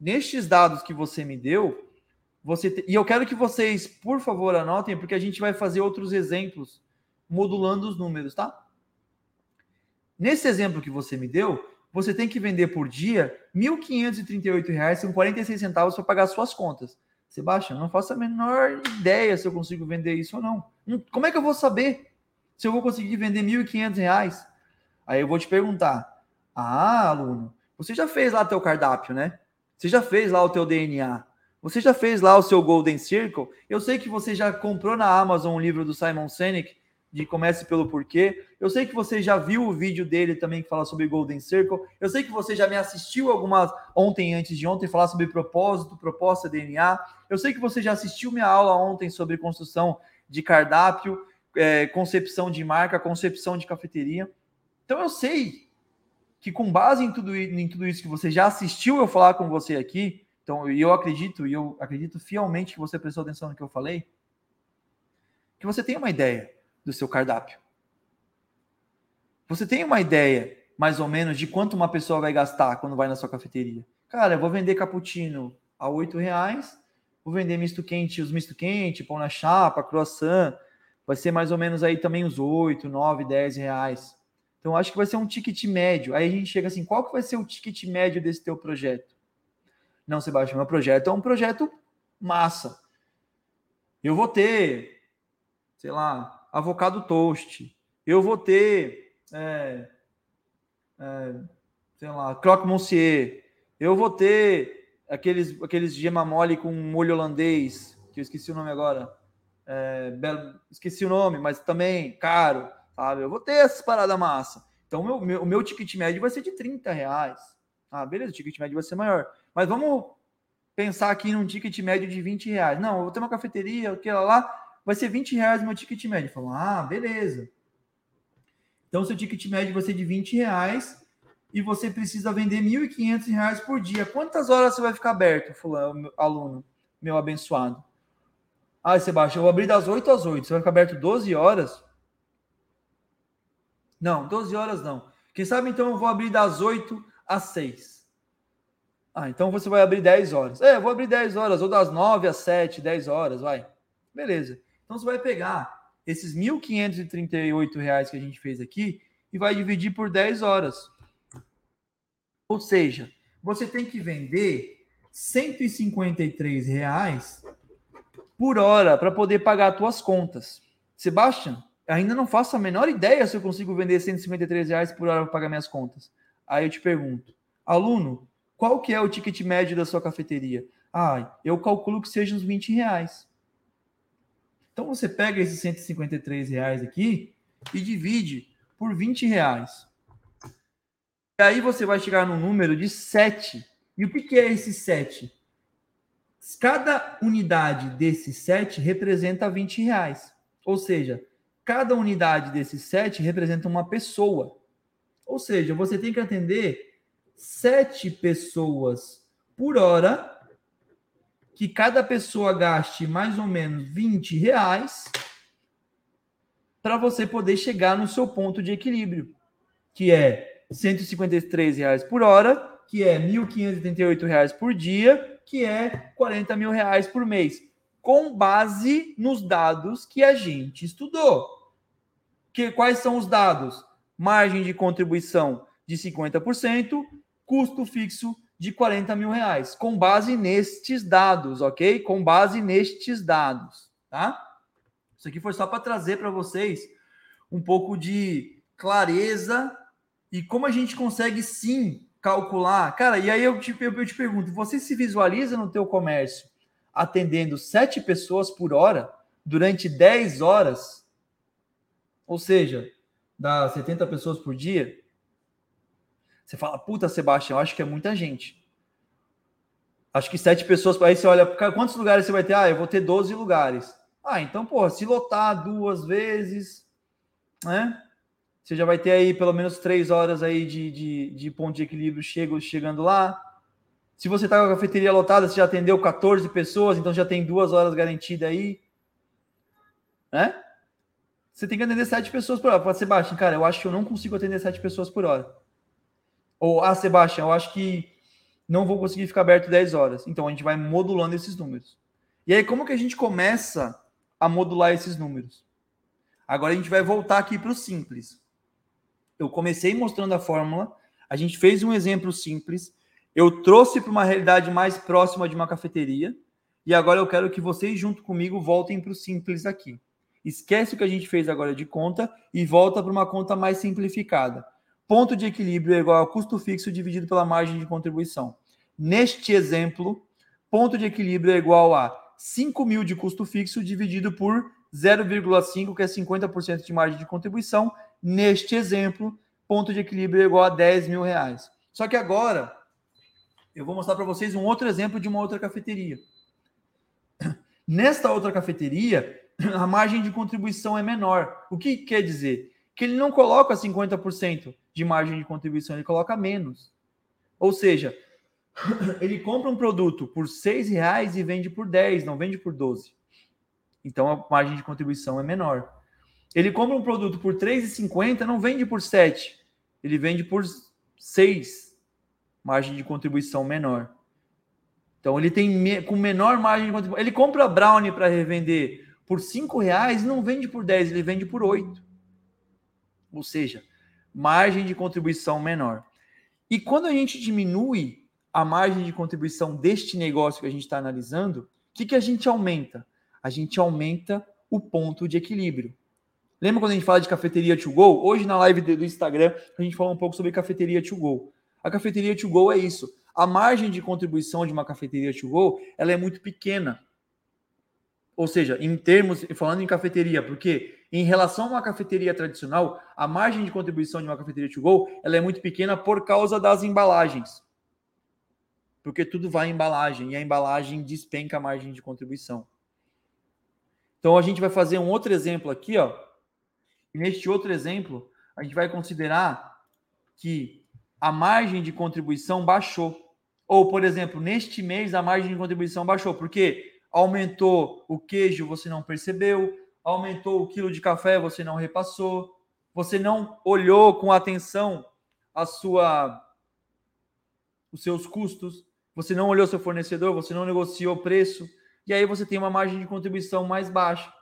nestes dados que você me deu, você te... e eu quero que vocês, por favor, anotem, porque a gente vai fazer outros exemplos modulando os números, tá? Nesse exemplo que você me deu, você tem que vender por dia R$ 1.538,46 com 46 centavos para pagar suas contas. Sebastião, não faço a menor ideia se eu consigo vender isso ou não. Como é que eu vou saber se eu vou conseguir vender R$ 1.500? Aí eu vou te perguntar: "Ah, aluno, você já fez lá teu cardápio, né? Você já fez lá o teu DNA? Você já fez lá o seu Golden Circle? Eu sei que você já comprou na Amazon um livro do Simon Sinek de Comece pelo Porquê. Eu sei que você já viu o vídeo dele também que fala sobre Golden Circle. Eu sei que você já me assistiu algumas ontem, antes de ontem, falar sobre propósito, proposta DNA. Eu sei que você já assistiu minha aula ontem sobre construção de cardápio, é, concepção de marca, concepção de cafeteria. Então eu sei que com base em tudo, em tudo isso que você já assistiu eu falar com você aqui, então eu acredito e eu acredito fielmente que você prestou atenção no que eu falei, que você tem uma ideia do seu cardápio. Você tem uma ideia, mais ou menos, de quanto uma pessoa vai gastar quando vai na sua cafeteria? Cara, eu vou vender cappuccino a oito reais, vou vender misto quente, os misto quente, pão na chapa, croissant, vai ser mais ou menos aí também uns oito, nove, dez reais. Então, acho que vai ser um ticket médio. Aí a gente chega assim, qual que vai ser o ticket médio desse teu projeto? Não, Sebastião, meu projeto é um projeto massa. Eu vou ter, sei lá, avocado toast. Eu vou ter, é, é, sei lá, croque monsieur. Eu vou ter aqueles, aqueles gema mole com molho holandês, que eu esqueci o nome agora. É, esqueci o nome, mas também caro, sabe? Eu vou ter essas paradas massa. Então, o meu, meu, meu ticket médio vai ser de 30 reais. Ah, beleza, o ticket médio vai ser maior. Mas vamos pensar aqui num ticket médio de 20 reais. Não, eu vou ter uma cafeteria, aquela lá, vai ser 20 reais meu ticket médio. Falou, ah, beleza. Então, seu ticket médio vai ser de 20 reais e você precisa vender R$ 1.500 por dia. Quantas horas você vai ficar aberto, fulano, aluno, meu abençoado? Ah, Sebastião, eu vou abrir das 8 às 8. Você vai ficar aberto 12 horas? Não, 12 horas não. Quem sabe então eu vou abrir das 8 às 6. Ah, então você vai abrir 10 horas. É, eu vou abrir 10 horas, ou das 9 às 7, 10 horas, vai. Beleza. Então você vai pegar esses R$ 1.538 que a gente fez aqui e vai dividir por 10 horas. Ou seja, você tem que vender 153 reais por hora para poder pagar as suas contas. Sebastião, ainda não faço a menor ideia se eu consigo vender 153 reais por hora para pagar minhas contas. Aí eu te pergunto, aluno, qual que é o ticket médio da sua cafeteria? Ah, eu calculo que seja uns 20 reais. Então você pega esses 153 reais aqui e divide por 20 reais. E aí você vai chegar no número de 7. E o que, é esse 7? Cada unidade desse 7 representa 20 reais. Ou seja, cada unidade desse 7 representa uma pessoa. Ou seja, você tem que atender 7 pessoas por hora que cada pessoa gaste mais ou menos 20 reais para você poder chegar no seu ponto de equilíbrio, que é 153 reais por hora, que é 1.588 reais por dia, que é 40 mil reais por mês, com base nos dados que a gente estudou. Que, quais são os dados? Margem de contribuição de 50%, custo fixo de 40 mil reais, com base nestes dados, ok? Com base nestes dados, tá? Isso aqui foi só para trazer para vocês um pouco de clareza e como a gente consegue sim calcular. Cara, e aí eu te, eu te pergunto, você se visualiza no teu comércio atendendo sete pessoas por hora durante 10 horas? Ou seja, dá 70 pessoas por dia? Você fala, puta, Sebastião, acho que é muita gente. Acho que sete pessoas. Aí você olha, quantos lugares você vai ter? Ah, eu vou ter 12 lugares. Ah, então, porra, se lotar duas vezes, né? Você já vai ter aí pelo menos três horas aí de, de, de ponto de equilíbrio chego, chegando lá. Se você está com a cafeteria lotada, você já atendeu 14 pessoas, então já tem duas horas garantida aí. Né? Você tem que atender sete pessoas por hora. Fala, Sebastião, cara, eu acho que eu não consigo atender sete pessoas por hora. Ou, ah, Sebastião, eu acho que não vou conseguir ficar aberto 10 horas. Então a gente vai modulando esses números. E aí, como que a gente começa a modular esses números? Agora a gente vai voltar aqui para o simples eu comecei mostrando a fórmula, a gente fez um exemplo simples, eu trouxe para uma realidade mais próxima de uma cafeteria, e agora eu quero que vocês, junto comigo, voltem para o simples aqui. Esquece o que a gente fez agora de conta e volta para uma conta mais simplificada. Ponto de equilíbrio é igual a custo fixo dividido pela margem de contribuição. Neste exemplo, ponto de equilíbrio é igual a 5 mil de custo fixo dividido por 0,5, que é 50% de margem de contribuição, Neste exemplo, ponto de equilíbrio é igual a 10 mil reais. Só que agora, eu vou mostrar para vocês um outro exemplo de uma outra cafeteria. Nesta outra cafeteria, a margem de contribuição é menor. O que quer dizer? Que ele não coloca 50% de margem de contribuição, ele coloca menos. Ou seja, ele compra um produto por R$ reais e vende por 10, não vende por 12. Então a margem de contribuição é menor. Ele compra um produto por 3,50, não vende por 7. Ele vende por 6. Margem de contribuição menor. Então ele tem me, com menor margem de contribuição. Ele compra brownie para revender por 5 reais e não vende por 10, ele vende por 8. Ou seja, margem de contribuição menor. E quando a gente diminui a margem de contribuição deste negócio que a gente está analisando, o que, que a gente aumenta? A gente aumenta o ponto de equilíbrio. Lembra quando a gente fala de cafeteria to go? Hoje na live do Instagram a gente fala um pouco sobre cafeteria to go. A cafeteria to go é isso. A margem de contribuição de uma cafeteria to go, ela é muito pequena. Ou seja, em termos, falando em cafeteria, porque em relação a uma cafeteria tradicional, a margem de contribuição de uma cafeteria to go, ela é muito pequena por causa das embalagens. Porque tudo vai em embalagem e a embalagem despenca a margem de contribuição. Então a gente vai fazer um outro exemplo aqui, ó, e neste outro exemplo, a gente vai considerar que a margem de contribuição baixou. Ou, por exemplo, neste mês a margem de contribuição baixou, porque aumentou o queijo, você não percebeu, aumentou o quilo de café, você não repassou, você não olhou com atenção a sua os seus custos, você não olhou seu fornecedor, você não negociou o preço, e aí você tem uma margem de contribuição mais baixa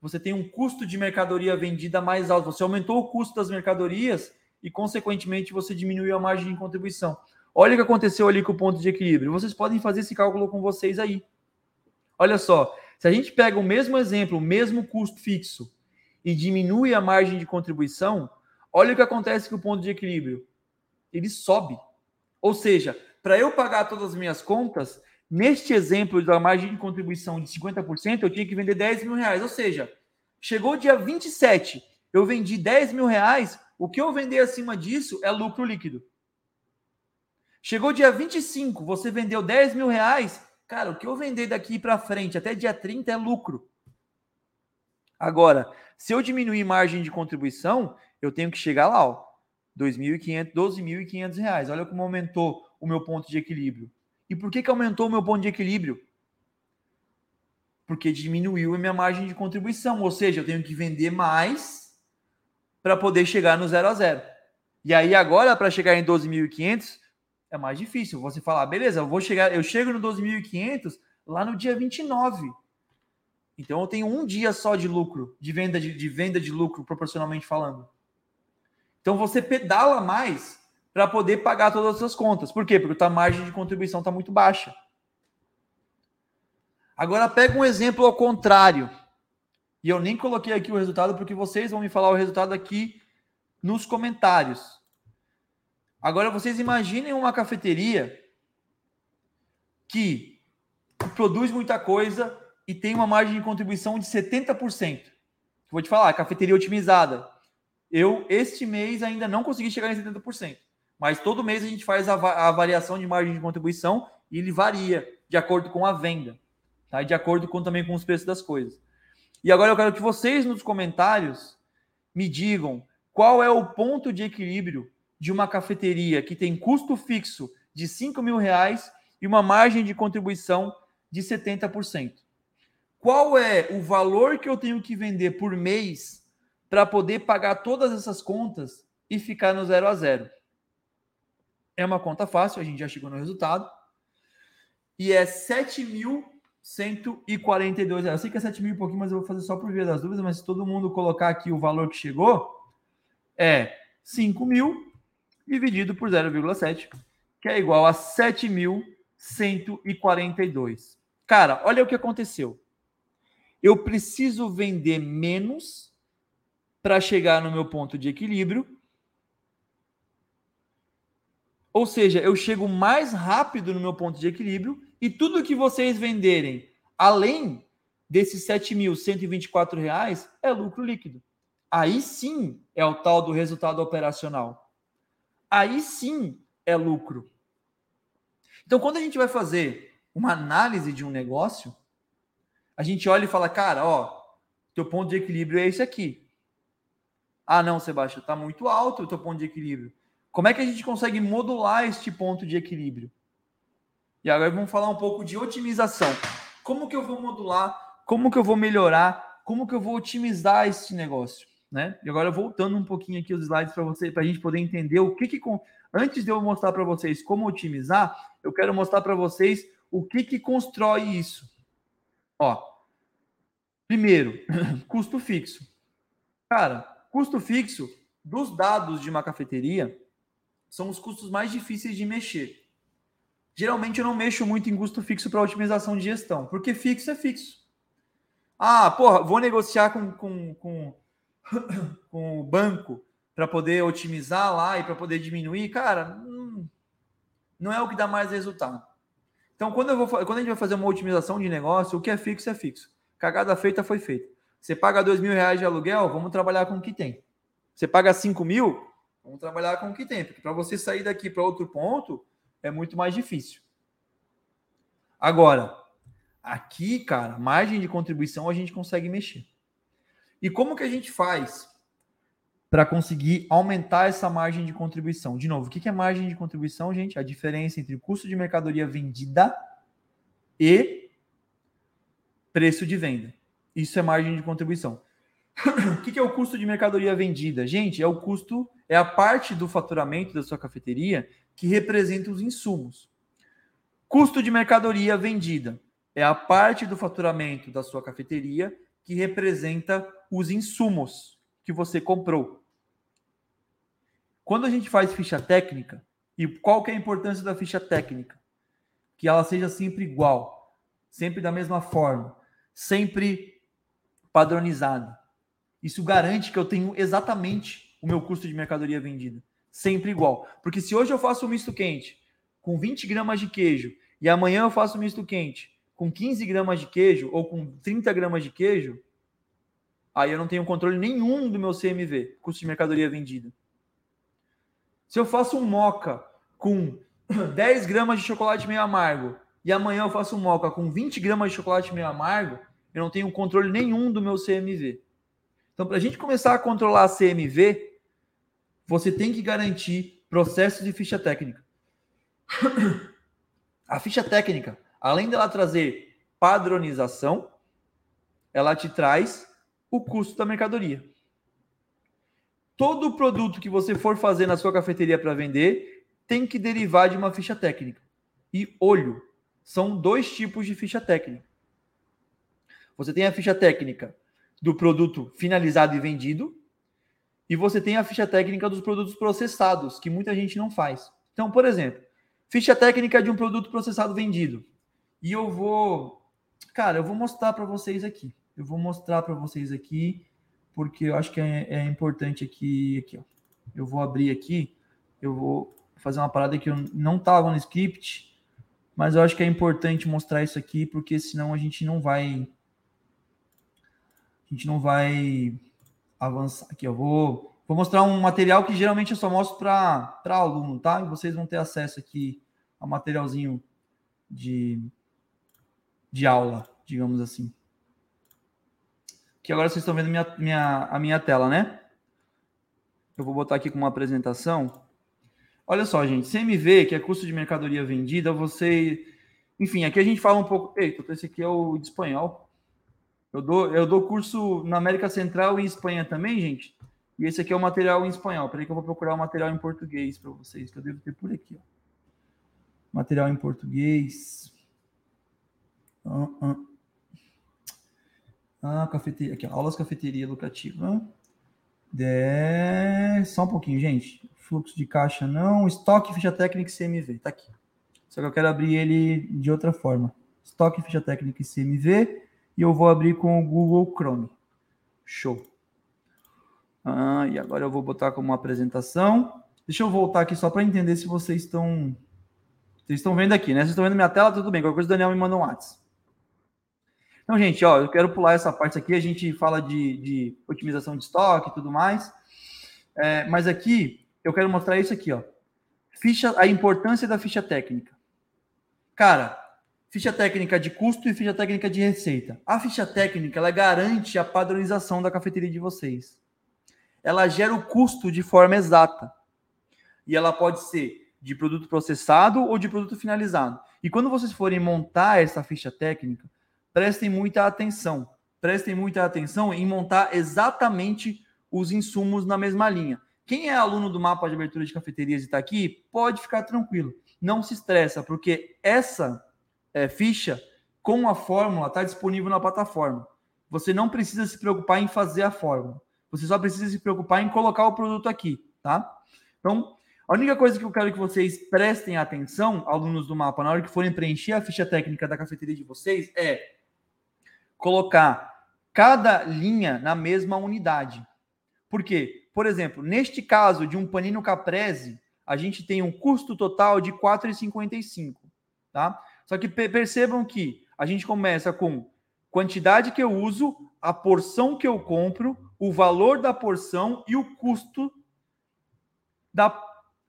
você tem um custo de mercadoria vendida mais alto. Você aumentou o custo das mercadorias e, consequentemente, você diminuiu a margem de contribuição. Olha o que aconteceu ali com o ponto de equilíbrio. Vocês podem fazer esse cálculo com vocês aí. Olha só, se a gente pega o mesmo exemplo, o mesmo custo fixo e diminui a margem de contribuição, olha o que acontece com o ponto de equilíbrio. Ele sobe. Ou seja, para eu pagar todas as minhas contas, Neste exemplo da margem de contribuição de 50%, eu tinha que vender 10 mil reais. Ou seja, chegou dia 27, eu vendi 10 mil reais, o que eu vender acima disso é lucro líquido. Chegou dia 25, você vendeu 10 mil reais, cara, o que eu vender daqui para frente até dia 30 é lucro. Agora, se eu diminuir margem de contribuição, eu tenho que chegar lá, ó, 2.500, 12.500 reais. Olha como aumentou o meu ponto de equilíbrio. E por que, que aumentou o meu ponto de equilíbrio? porque diminuiu a minha margem de contribuição, ou seja, eu tenho que vender mais para poder chegar no zero a zero. E aí agora para chegar em 12.500 é mais difícil. Você falar, beleza, eu vou chegar, eu chego no 12.500 lá no dia 29. Então eu tenho um dia só de lucro, de venda de, de venda de lucro proporcionalmente falando. Então você pedala mais para poder pagar todas as suas contas. Por quê? Porque a margem de contribuição está muito baixa. Agora pega um exemplo ao contrário. E eu nem coloquei aqui o resultado porque vocês vão me falar o resultado aqui nos comentários. Agora vocês imaginem uma cafeteria que produz muita coisa e tem uma margem de contribuição de 70%. Vou te falar, cafeteria otimizada. Eu, este mês, ainda não consegui chegar em 70%. Mas todo mês a gente faz a, a variação de margem de contribuição e ele varia de acordo com a venda. Tá? De acordo com, também com os preços das coisas. E agora eu quero que vocês nos comentários me digam qual é o ponto de equilíbrio de uma cafeteria que tem custo fixo de 5 mil reais e uma margem de contribuição de 70%. Qual é o valor que eu tenho que vender por mês para poder pagar todas essas contas e ficar no zero a zero? É uma conta fácil, a gente já chegou no resultado. E é 7.142 reais. Eu sei que é 7 mil e pouquinho, mas eu vou fazer só por via das dúvidas. Mas se todo mundo colocar aqui o valor que chegou, é 5 mil dividido por 0,7, que é igual a 7.142. Cara, olha o que aconteceu. Eu preciso vender menos para chegar no meu ponto de equilíbrio. Ou seja, eu chego mais rápido no meu ponto de equilíbrio e tudo que vocês venderem além desses R$ 7.124 é lucro líquido. Aí sim é o tal do resultado operacional aí sim é lucro. Então, quando a gente vai fazer uma análise de um negócio, a gente olha e fala, cara, ó, teu ponto de equilíbrio é esse aqui. Ah, não, Sebastião, está muito alto o teu ponto de equilíbrio. Como é que a gente consegue modular este ponto de equilíbrio? E agora vamos falar um pouco de otimização. Como que eu vou modular? Como que eu vou melhorar? Como que eu vou otimizar esse negócio? Né? E agora voltando um pouquinho aqui os slides para você, para a gente poder entender o que que antes de eu mostrar para vocês como otimizar, eu quero mostrar para vocês o que que constrói isso. Ó, primeiro, custo fixo. Cara, custo fixo dos dados de uma cafeteria são os custos mais difíceis de mexer. Geralmente eu não mexo muito em custo fixo para otimização de gestão, porque fixo é fixo. Ah, porra, vou negociar com, com, com com o banco para poder otimizar lá e para poder diminuir, cara, não, não é o que dá mais resultado. Então, quando, eu vou, quando a gente vai fazer uma otimização de negócio, o que é fixo é fixo. Cagada feita foi feita. Você paga dois mil reais de aluguel, vamos trabalhar com o que tem. Você paga cinco mil, vamos trabalhar com o que tem. Porque para você sair daqui para outro ponto, é muito mais difícil. Agora, aqui, cara, margem de contribuição a gente consegue mexer. E como que a gente faz para conseguir aumentar essa margem de contribuição? De novo, o que é margem de contribuição, gente? A diferença entre o custo de mercadoria vendida e preço de venda. Isso é margem de contribuição. o que é o custo de mercadoria vendida? Gente, é o custo, é a parte do faturamento da sua cafeteria que representa os insumos. Custo de mercadoria vendida é a parte do faturamento da sua cafeteria que representa os insumos que você comprou. Quando a gente faz ficha técnica, e qual que é a importância da ficha técnica? Que ela seja sempre igual, sempre da mesma forma, sempre padronizada. Isso garante que eu tenho exatamente o meu custo de mercadoria vendida, sempre igual. Porque se hoje eu faço um misto quente com 20 gramas de queijo e amanhã eu faço um misto quente com 15 gramas de queijo ou com 30 gramas de queijo, aí eu não tenho controle nenhum do meu CMV, custo de mercadoria vendida. Se eu faço um moca com 10 gramas de chocolate meio amargo e amanhã eu faço um moca com 20 gramas de chocolate meio amargo, eu não tenho controle nenhum do meu CMV. Então, para a gente começar a controlar a CMV, você tem que garantir processos de ficha técnica. A ficha técnica, além dela trazer padronização, ela te traz o custo da mercadoria. Todo produto que você for fazer na sua cafeteria para vender tem que derivar de uma ficha técnica. E olho, são dois tipos de ficha técnica. Você tem a ficha técnica do produto finalizado e vendido, e você tem a ficha técnica dos produtos processados, que muita gente não faz. Então, por exemplo, ficha técnica de um produto processado vendido. E eu vou, cara, eu vou mostrar para vocês aqui. Eu vou mostrar para vocês aqui, porque eu acho que é, é, importante aqui, aqui, ó. Eu vou abrir aqui, eu vou fazer uma parada que eu não estava no script, mas eu acho que é importante mostrar isso aqui, porque senão a gente não vai a gente não vai avançar. Aqui, eu vou, vou mostrar um material que geralmente eu só mostro para aluno, tá? E vocês vão ter acesso aqui ao materialzinho de, de aula, digamos assim. Que agora vocês estão vendo minha, minha, a minha tela, né? Eu vou botar aqui com uma apresentação. Olha só, gente, CMV, que é custo de mercadoria vendida, você. Enfim, aqui a gente fala um pouco. Eita, esse aqui é o de espanhol. Eu dou, eu dou curso na América Central e Espanha também, gente. E esse aqui é o material em espanhol. Peraí que eu vou procurar o material em português para vocês, que eu devo ter por aqui. Ó. Material em português. Ah, ah. Ah cafeteria. Aqui, aulas cafeteria lucrativa. De... Só um pouquinho, gente. Fluxo de caixa não. Estoque, ficha técnica e CMV. Tá aqui. Só que eu quero abrir ele de outra forma. Estoque, ficha técnica e CMV e eu vou abrir com o Google Chrome. Show. Ah, e agora eu vou botar como apresentação. Deixa eu voltar aqui só para entender se vocês estão. Vocês estão vendo aqui, né? Vocês estão vendo minha tela? Tudo bem. Qualquer coisa o Daniel me manda um WhatsApp. Então, gente, ó, eu quero pular essa parte aqui. A gente fala de, de otimização de estoque e tudo mais. É, mas aqui eu quero mostrar isso aqui, ó. Ficha, a importância da ficha técnica. Cara, ficha técnica de custo e ficha técnica de receita. A ficha técnica ela garante a padronização da cafeteria de vocês. Ela gera o custo de forma exata. E ela pode ser de produto processado ou de produto finalizado. E quando vocês forem montar essa ficha técnica, prestem muita atenção. Prestem muita atenção em montar exatamente os insumos na mesma linha. Quem é aluno do mapa de abertura de cafeterias e está aqui, pode ficar tranquilo. Não se estressa, porque essa é, ficha com a fórmula está disponível na plataforma. Você não precisa se preocupar em fazer a fórmula. Você só precisa se preocupar em colocar o produto aqui, tá? Então, a única coisa que eu quero que vocês prestem atenção, alunos do mapa, na hora que forem preencher a ficha técnica da cafeteria de vocês, é colocar cada linha na mesma unidade. Por quê? Por exemplo, neste caso de um panino caprese, a gente tem um custo total de R$ 4,55, tá? Só que percebam que a gente começa com quantidade que eu uso, a porção que eu compro, o valor da porção e o custo da,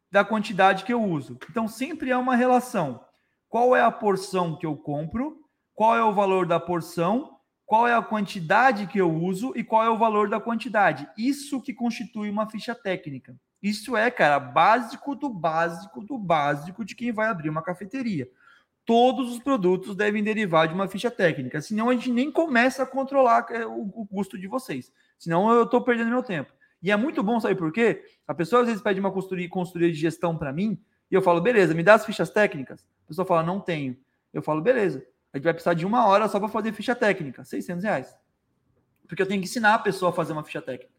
da quantidade que eu uso. Então sempre é uma relação. Qual é a porção que eu compro? Qual é o valor da porção? Qual é a quantidade que eu uso e qual é o valor da quantidade? Isso que constitui uma ficha técnica. Isso é, cara, básico do básico do básico de quem vai abrir uma cafeteria todos os produtos devem derivar de uma ficha técnica, senão a gente nem começa a controlar é, o, custo de vocês. Senão eu estou perdendo meu tempo. E é muito bom, sabe por quê? A pessoa às vezes pede uma consultoria, consultoria de gestão para mim, e eu falo, beleza, me dá as fichas técnicas. A pessoa fala, não tenho. Eu falo, beleza, a gente vai precisar de uma hora só para fazer ficha técnica, 600 reais. Porque eu tenho que ensinar a pessoa a fazer uma ficha técnica.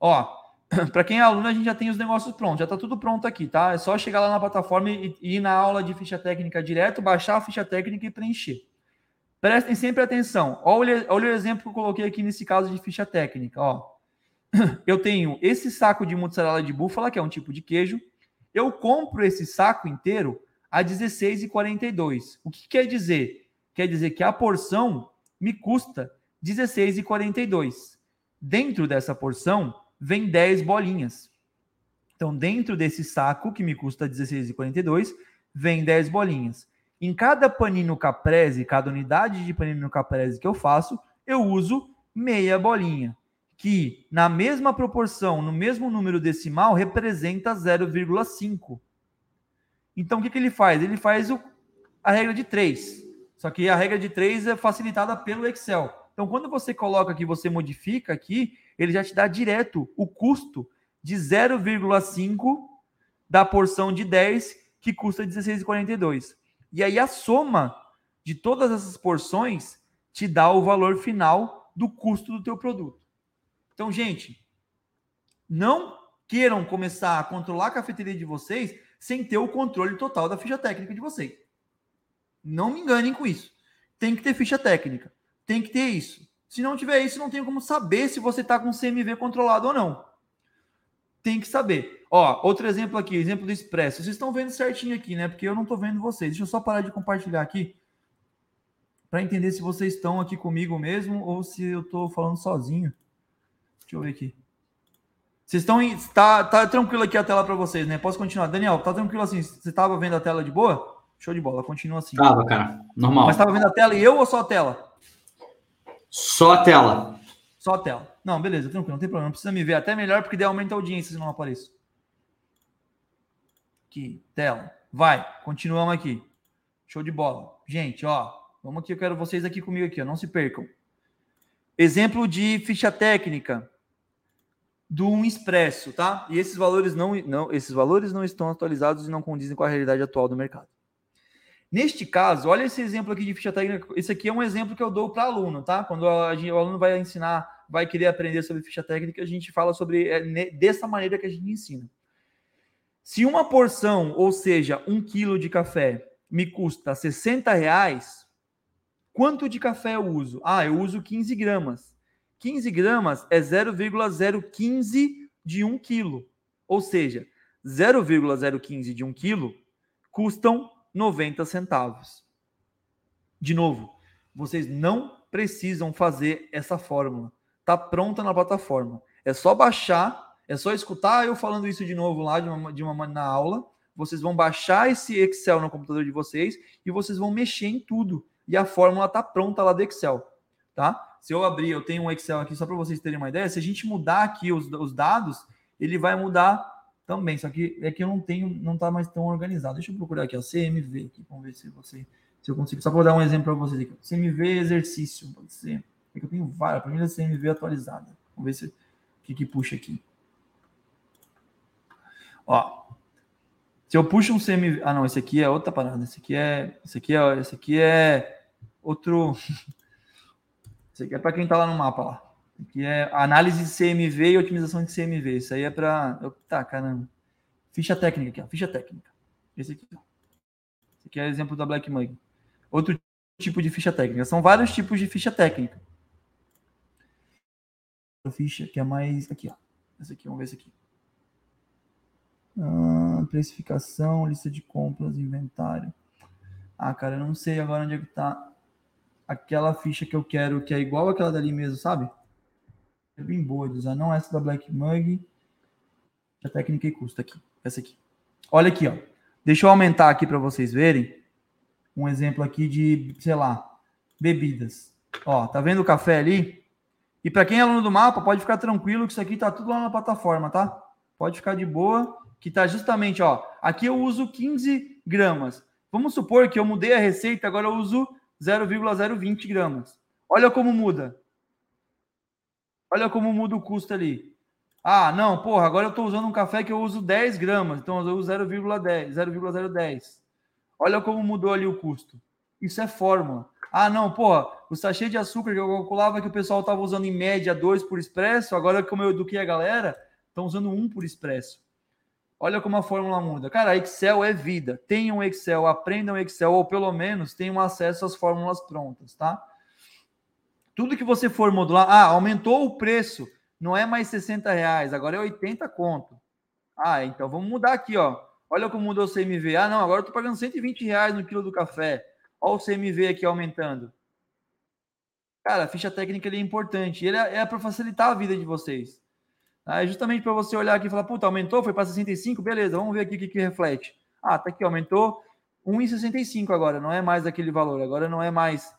Ó, para quem é aluno, a gente já tem os negócios prontos, já está tudo pronto aqui, tá? É só chegar lá na plataforma e, e ir na aula de ficha técnica direto, baixar a ficha técnica e preencher. Prestem sempre atenção. Olha, olha o exemplo que eu coloquei aqui nesse caso de ficha técnica. Ó. Eu tenho esse saco de mozzarella de búfala, que é um tipo de queijo. Eu compro esse saco inteiro a R$16,42. O que quer dizer? Quer dizer que a porção me custa R$16,42. Dentro dessa porção, vem 10 bolinhas. Então, dentro desse saco, que me custa R$16,42, vem 10 bolinhas. Em cada panino caprese, cada unidade de panino caprese que eu faço, eu uso meia bolinha, que na mesma proporção, no mesmo número decimal, representa 0,5. Então, o que, que ele faz? Ele faz o, a regra de 3. Só que a regra de 3 é facilitada pelo Excel. Então, quando você coloca aqui, você modifica aqui, ele já te dá direto o custo de 0,5 da porção de 10, que custa 16,42. E aí a soma de todas essas porções te dá o valor final do custo do teu produto. Então, gente, não queiram começar a controlar a cafeteria de vocês sem ter o controle total da ficha técnica de vocês. Não me enganem com isso. Tem que ter ficha técnica. Tem que ter isso. Se não tiver isso, não tem como saber se você está com CMV controlado ou não. Tem que saber. Ó, outro exemplo aqui, exemplo do Expresso. Vocês estão vendo certinho aqui, né? Porque eu não estou vendo vocês. Deixa eu só parar de compartilhar aqui para entender se vocês estão aqui comigo mesmo ou se eu estou falando sozinho. Deixa eu ver aqui. Vocês estão em. Tá, tá tranquilo aqui a tela para vocês, né? Posso continuar? Daniel, tá tranquilo assim? Você estava vendo a tela de boa? Show de bola, continua assim. Tava, cara. Normal. Mas estava vendo a tela e eu ou só a tela? Só a tela. Só a tela. Não, beleza, tranquilo, não tem problema. Não precisa me ver. Até melhor porque daí aumenta a audiência se não apareço. Aqui, tela. Vai, continuamos aqui. Show de bola. Gente, ó, vamos aqui, eu quero vocês aqui comigo aqui, ó, não se percam. Exemplo de ficha técnica do um expresso, tá? E esses valores não, não, esses valores não estão atualizados e não condizem com a realidade atual do mercado. Neste caso, olha esse exemplo aqui de ficha técnica. Esse aqui é um exemplo que eu dou para aluno, tá? Quando a gente, o aluno vai ensinar, vai querer aprender sobre ficha técnica, a gente fala sobre é, dessa maneira que a gente ensina. Se uma porção, ou seja, um quilo de café, me custa 60 reais, quanto de café eu uso? Ah, eu uso 15 gramas. 15 gramas é 0,015 de 1 quilo. Ou seja, 0,015 de 1 quilo custam 90 centavos. De novo, vocês não precisam fazer essa fórmula. Está pronta na plataforma. É só baixar, é só escutar eu falando isso de novo lá de uma, de uma na aula. Vocês vão baixar esse Excel no computador de vocês e vocês vão mexer em tudo. E a fórmula está pronta lá do Excel, tá? Se eu abrir, eu tenho um Excel aqui só para vocês terem uma ideia. Se a gente mudar aqui os, os dados, ele vai mudar também. Só que é que eu não tenho, não está mais tão organizado. Deixa eu procurar aqui, ó, CMV. Aqui, vamos ver se você, se eu consigo. Só para dar um exemplo para vocês aqui. CMV exercício, pode ser. É que eu tenho várias. Para mim é CMV atualizada. Vamos ver se o que, que puxa aqui. Ó, se eu puxo um CMV, ah não, esse aqui é outra parada. Esse aqui é, esse aqui é, esse aqui é outro isso aqui é para quem está lá no mapa lá. Aqui é análise de CMV e otimização de CMV. Isso aí é para. Tá, caramba. Ficha técnica aqui, ó. Ficha técnica. Esse aqui. Esse aqui é exemplo da Black Mug. Outro tipo de ficha técnica. São vários tipos de ficha técnica. A ficha que é mais. Aqui, ó. Essa aqui, vamos ver esse aqui. Ah, precificação, lista de compras, inventário. Ah, cara, eu não sei agora onde é que tá aquela ficha que eu quero, que é igual aquela dali mesmo, sabe? É bem boa de usar, não essa da Black Mug. A técnica e custa aqui, essa aqui. Olha aqui, ó. Deixa eu aumentar aqui para vocês verem. Um exemplo aqui de, sei lá, bebidas. Ó, tá vendo o café ali? E para quem é aluno do mapa, pode ficar tranquilo que isso aqui tá tudo lá na plataforma, tá? Pode ficar de boa, que tá justamente, ó. Aqui eu uso 15 gramas. Vamos supor que eu mudei a receita, agora eu uso 0,020 gramas. Olha como muda. Olha como muda o custo ali. Ah, não, porra, agora eu estou usando um café que eu uso 10 gramas, então eu uso 0,10, 0,010. Olha como mudou ali o custo. Isso é fórmula. Ah, não, porra, o sachê de açúcar que eu calculava que o pessoal estava usando em média 2 por expresso, agora como eu eduquei a galera, estão usando 1 por expresso. Olha como a fórmula muda. Cara, Excel é vida. Tenham Excel, aprendam Excel, ou pelo menos tenham acesso às fórmulas prontas, tá? Tudo que você for modular, ah, aumentou o preço, não é mais 60 reais, agora é 80 conto. Ah, então vamos mudar aqui, ó. Olha como mudou o CMV. Ah, não, agora eu tô pagando 120 reais no quilo do café. Olha o CMV aqui aumentando. Cara, a ficha técnica é importante. Ele é, é para facilitar a vida de vocês. É justamente para você olhar aqui e falar, puta, aumentou, foi para 65, beleza, vamos ver aqui o que, que reflete. Ah, tá aqui, aumentou 1,65 agora, não é mais aquele valor, agora não é mais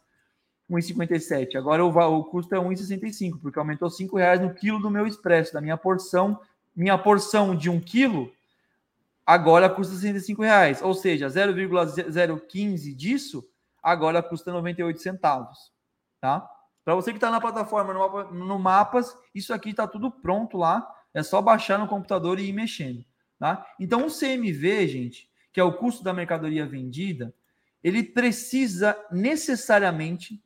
1,57, agora o, o custo é 1,65, porque aumentou 5 reais no quilo do meu expresso, da minha porção, minha porção de 1 quilo, agora custa 65 reais, ou seja, 0,015 disso, agora custa 98 centavos, tá? Para você que está na plataforma, no, mapa, no Mapas, isso aqui está tudo pronto lá. É só baixar no computador e ir mexendo. Tá? Então, o CMV, gente, que é o custo da mercadoria vendida, ele precisa necessariamente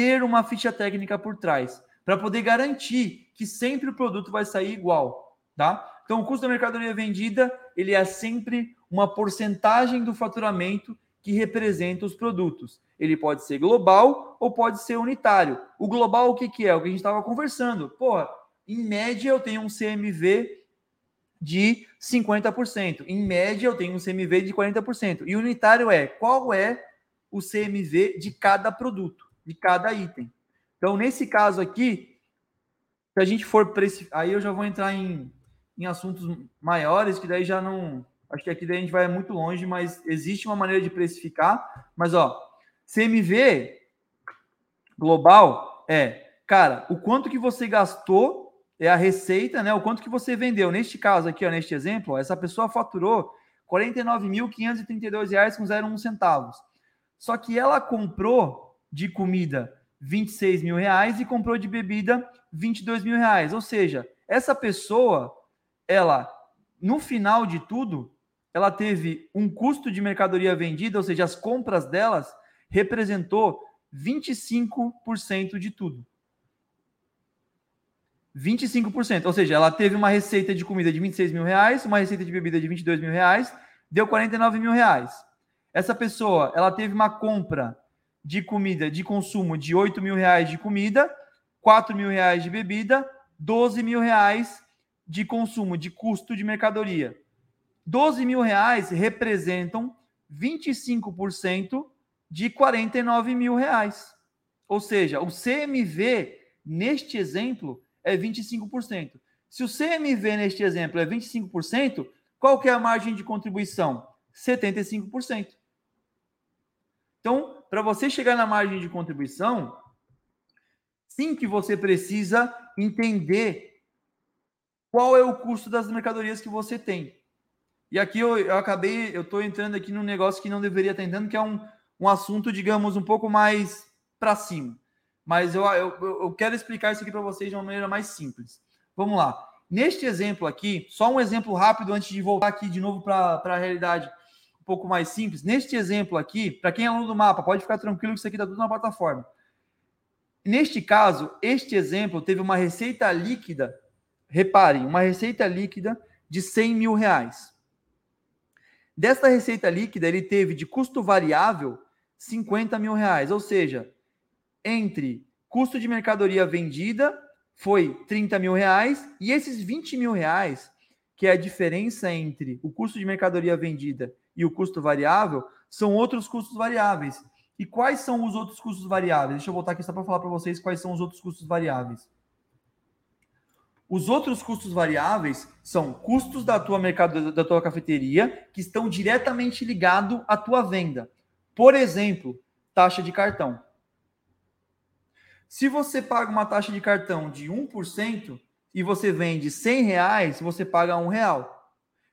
ter uma ficha técnica por trás para poder garantir que sempre o produto vai sair igual, tá? Então, o custo da mercadoria vendida, ele é sempre uma porcentagem do faturamento que representa os produtos. Ele pode ser global ou pode ser unitário. O global, o que, que é? O que a gente estava conversando. Porra, em média, eu tenho um CMV de 50%. Em média, eu tenho um CMV de 40%. E unitário é qual é o CMV de cada produto, de cada item. Então, nesse caso aqui, se a gente for aí eu já vou entrar em, em assuntos maiores, que daí já não. Acho que aqui daí a gente vai muito longe, mas existe uma maneira de precificar. Mas, ó, CMV global é, cara, o quanto que você gastou é a receita, né? O quanto que você vendeu. Neste caso aqui, ó, neste exemplo, ó, essa pessoa faturou R$ 49.532,01 centavos. Só que ela comprou de comida 26 mil reais e comprou de bebida 22 mil reais. Ou seja, essa pessoa, ela, no final de tudo, ela teve um custo de mercadoria vendida, ou seja, as compras delas representou 25% de tudo. 25%. Ou seja, ela teve uma receita de comida de 26 mil reais, uma receita de bebida de 22 mil reais, deu 49 mil reais. Essa pessoa, ela teve uma compra de comida, de consumo de 8 mil reais de comida, 4 mil reais de bebida, 12 mil reais de consumo, de custo de mercadoria. 12 mil reais representam 25% de 49 mil reais. Ou seja, o CMV, neste exemplo, é 25%. Se o CMV neste exemplo é 25%, qual que é a margem de contribuição? 75%. Então, para você chegar na margem de contribuição, sim que você precisa entender qual é o custo das mercadorias que você tem. E aqui eu, eu acabei, eu estou entrando aqui num negócio que não deveria estar entrando, que é um, um assunto, digamos, um pouco mais para cima. Mas eu, eu, eu quero explicar isso aqui para vocês de uma maneira mais simples. Vamos lá. Neste exemplo aqui, só um exemplo rápido antes de voltar aqui de novo para a realidade pouco mais simples. Neste exemplo aqui, para quem é aluno do mapa, pode ficar tranquilo que isso aqui está tudo na plataforma. Neste caso, este exemplo teve uma receita líquida, reparem, uma receita líquida de 100 mil reais. Desta receita líquida, ele teve de custo variável 50 mil reais, ou seja, entre custo de mercadoria vendida foi 30 mil reais e esses 20 mil reais, que é a diferença entre o custo de mercadoria vendida e o custo variável, são outros custos variáveis. E quais são os outros custos variáveis? Deixa eu voltar aqui só para falar para vocês quais são os outros custos variáveis. Os outros custos variáveis são custos da tua mercado da tua cafeteria que estão diretamente ligados à tua venda. Por exemplo, taxa de cartão. Se você paga uma taxa de cartão de 1% e você vende 100 reais, você paga um real.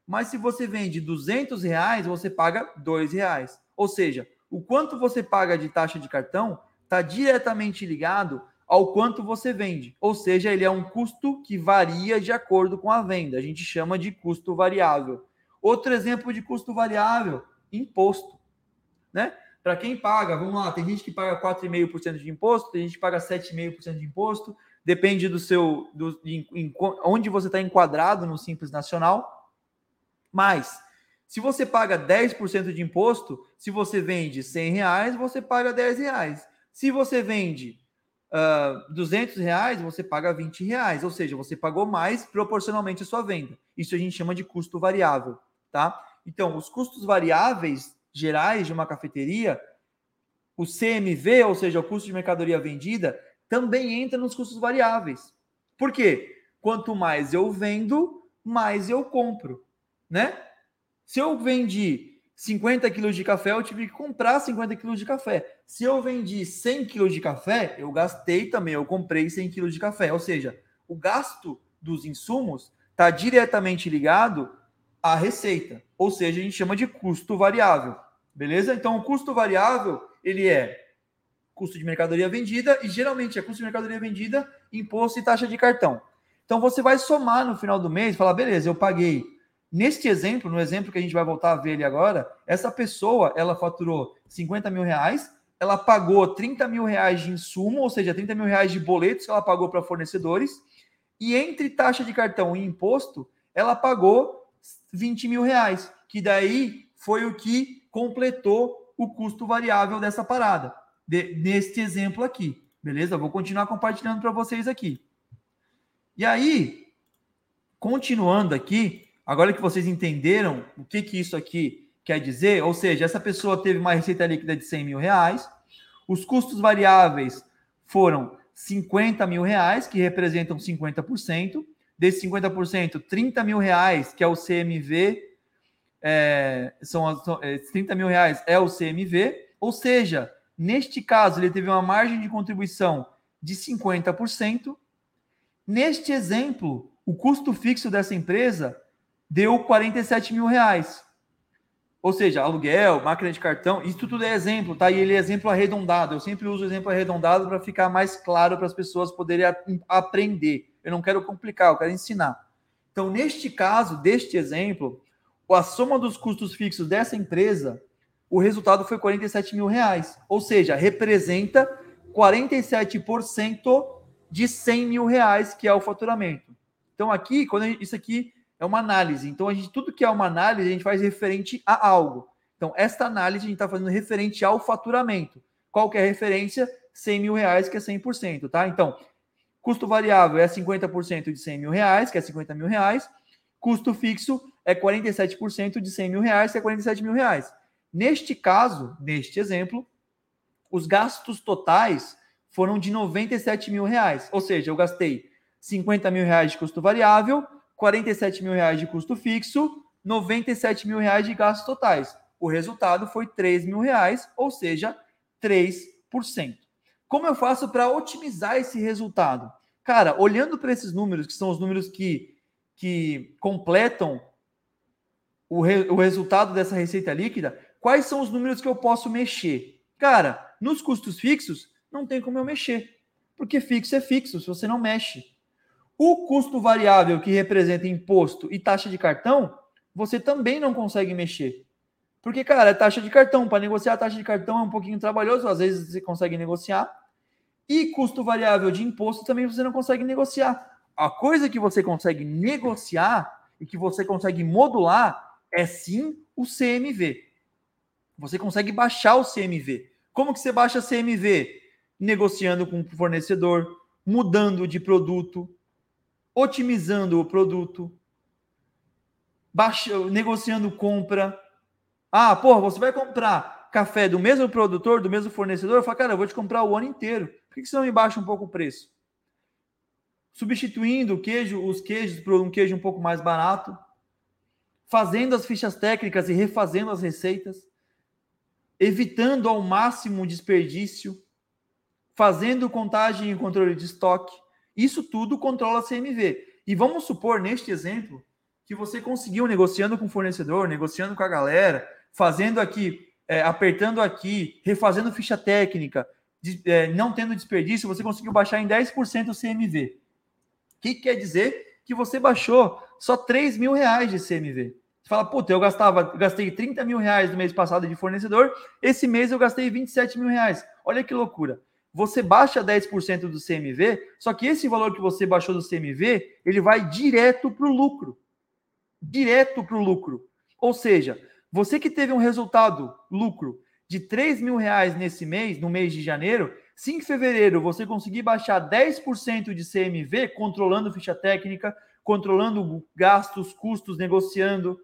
Mas se você vende 200 reais, você paga dois reais. Ou seja, o quanto você paga de taxa de cartão está diretamente ligado ao quanto você vende. Ou seja, ele é um custo que varia de acordo com a venda. A gente chama de custo variável. Outro exemplo de custo variável, imposto. Né? Para quem paga, vamos lá, tem gente que paga 4,5% de imposto, tem gente que paga 7,5% de imposto, depende do seu, do, em, onde você está enquadrado no Simples Nacional. Mas, se você paga 10% de imposto, se você vende 100 reais, você paga 10 reais. Se você vende uh, 200 reais, você paga 20 reais. Ou seja, você pagou mais proporcionalmente à sua venda. Isso a gente chama de custo variável, tá? Então, os custos variáveis gerais de uma cafeteria, o CMV, ou seja, o custo de mercadoria vendida, também entra nos custos variáveis. Por quê? Quanto mais eu vendo, mais eu compro, né? Se eu vendi 50 quilos de café, eu tive que comprar 50 quilos de café. Se eu vendi 100 quilos de café, eu gastei também, eu comprei 100 quilos de café. Ou seja, o gasto dos insumos está diretamente ligado à receita. Ou seja, a gente chama de custo variável. Beleza? Então, o custo variável, ele é custo de mercadoria vendida, e geralmente é custo de mercadoria vendida, imposto e taxa de cartão. Então você vai somar no final do mês e falar, beleza, eu paguei. Neste exemplo, no exemplo que a gente vai voltar a ver ali agora, essa pessoa ela faturou 50 mil reais, ela pagou 30 mil reais de insumo, ou seja, 30 mil reais de boletos que ela pagou para fornecedores, e entre taxa de cartão e imposto, ela pagou 20 mil reais, que daí foi o que completou o custo variável dessa parada de, neste exemplo aqui. Beleza? Vou continuar compartilhando para vocês aqui. E aí, continuando aqui, agora que vocês entenderam o que, que isso aqui quer dizer, ou seja, essa pessoa teve uma receita líquida de 100 mil reais, os custos variáveis foram 50 mil reais, que representam 50%, desses 50%, 30 mil reais, que é o CMV, é, são, são é, 30 mil reais é o CMV, ou seja, Neste caso, ele teve uma margem de contribuição de 50%. Neste exemplo, o custo fixo dessa empresa deu 47 mil reais. Ou seja, aluguel, máquina de cartão, isso tudo é exemplo, tá? E ele é exemplo arredondado. Eu sempre uso exemplo arredondado para ficar mais claro para as pessoas poderem aprender. Eu não quero complicar, eu quero ensinar. Então, neste caso, deste exemplo, a soma dos custos fixos dessa empresa o resultado foi 47 mil reais. Ou seja, representa 47% de 100 mil reais, que é o faturamento. Então, aqui, quando isso aqui é uma análise. Então, a gente, tudo que é uma análise, a gente faz referente a algo. Então, esta análise a gente está fazendo referente ao faturamento. Qual que é a referência? 100 mil reais, que é 100%, tá? Então, custo variável é 50% de 100 mil reais, que é 50 mil reais. Custo fixo é 47% de 100 mil reais, que é 47 mil reais. Neste caso, neste exemplo, os gastos totais foram de 97 mil reais. Ou seja, eu gastei 50 mil reais de custo variável, 47 mil reais de custo fixo, 97 mil reais de gastos totais. O resultado foi 3 mil reais, ou seja, 3%. Como eu faço para otimizar esse resultado? Cara, olhando para esses números, que são os números que, que completam o, re, o resultado dessa receita líquida, quais são os números que eu posso mexer? Cara, nos custos fixos, não tem como eu mexer, porque fixo é fixo, se você não mexe. O custo variável, que representa imposto e taxa de cartão, você também não consegue mexer. Porque, cara, é taxa de cartão. Para negociar a taxa de cartão é um pouquinho trabalhoso, às vezes você consegue negociar. E custo variável de imposto também você não consegue negociar. A coisa que você consegue negociar e que você consegue modular é sim o CMV. Você consegue baixar o CMV. Como que você baixa CMV? Negociando com o fornecedor, mudando de produto, otimizando o produto, negociando compra. Ah, porra, você vai comprar café do mesmo produtor, do mesmo fornecedor? Eu falo, cara, eu vou te comprar o ano inteiro. Por que você não me baixa um pouco o preço? Substituindo o queijo, os queijos por um queijo um pouco mais barato, fazendo as fichas técnicas e refazendo as receitas evitando ao máximo o desperdício, fazendo contagem e controle de estoque. Isso tudo controla a CMV. E vamos supor, neste exemplo, que você conseguiu negociando com o fornecedor, negociando com a galera, fazendo aqui, é, apertando aqui, refazendo ficha técnica, de, é, não tendo desperdício, você conseguiu baixar em 10% o CMV. O que quer dizer? Que você baixou só 3 mil reais de CMV. Você fala, puta, eu gastava, gastei 30 mil reais no mês passado de fornecedor, esse mês eu gastei 27 mil reais. Olha que loucura. Você baixa 10% do CMV, só que esse valor que você baixou do CMV, ele vai direto para o lucro. Direto para o lucro. Ou seja, você que teve um resultado, lucro, de 3 mil reais nesse mês, no mês de janeiro, se em fevereiro você conseguir baixar 10% de CMV, controlando ficha técnica, controlando gastos, custos, negociando,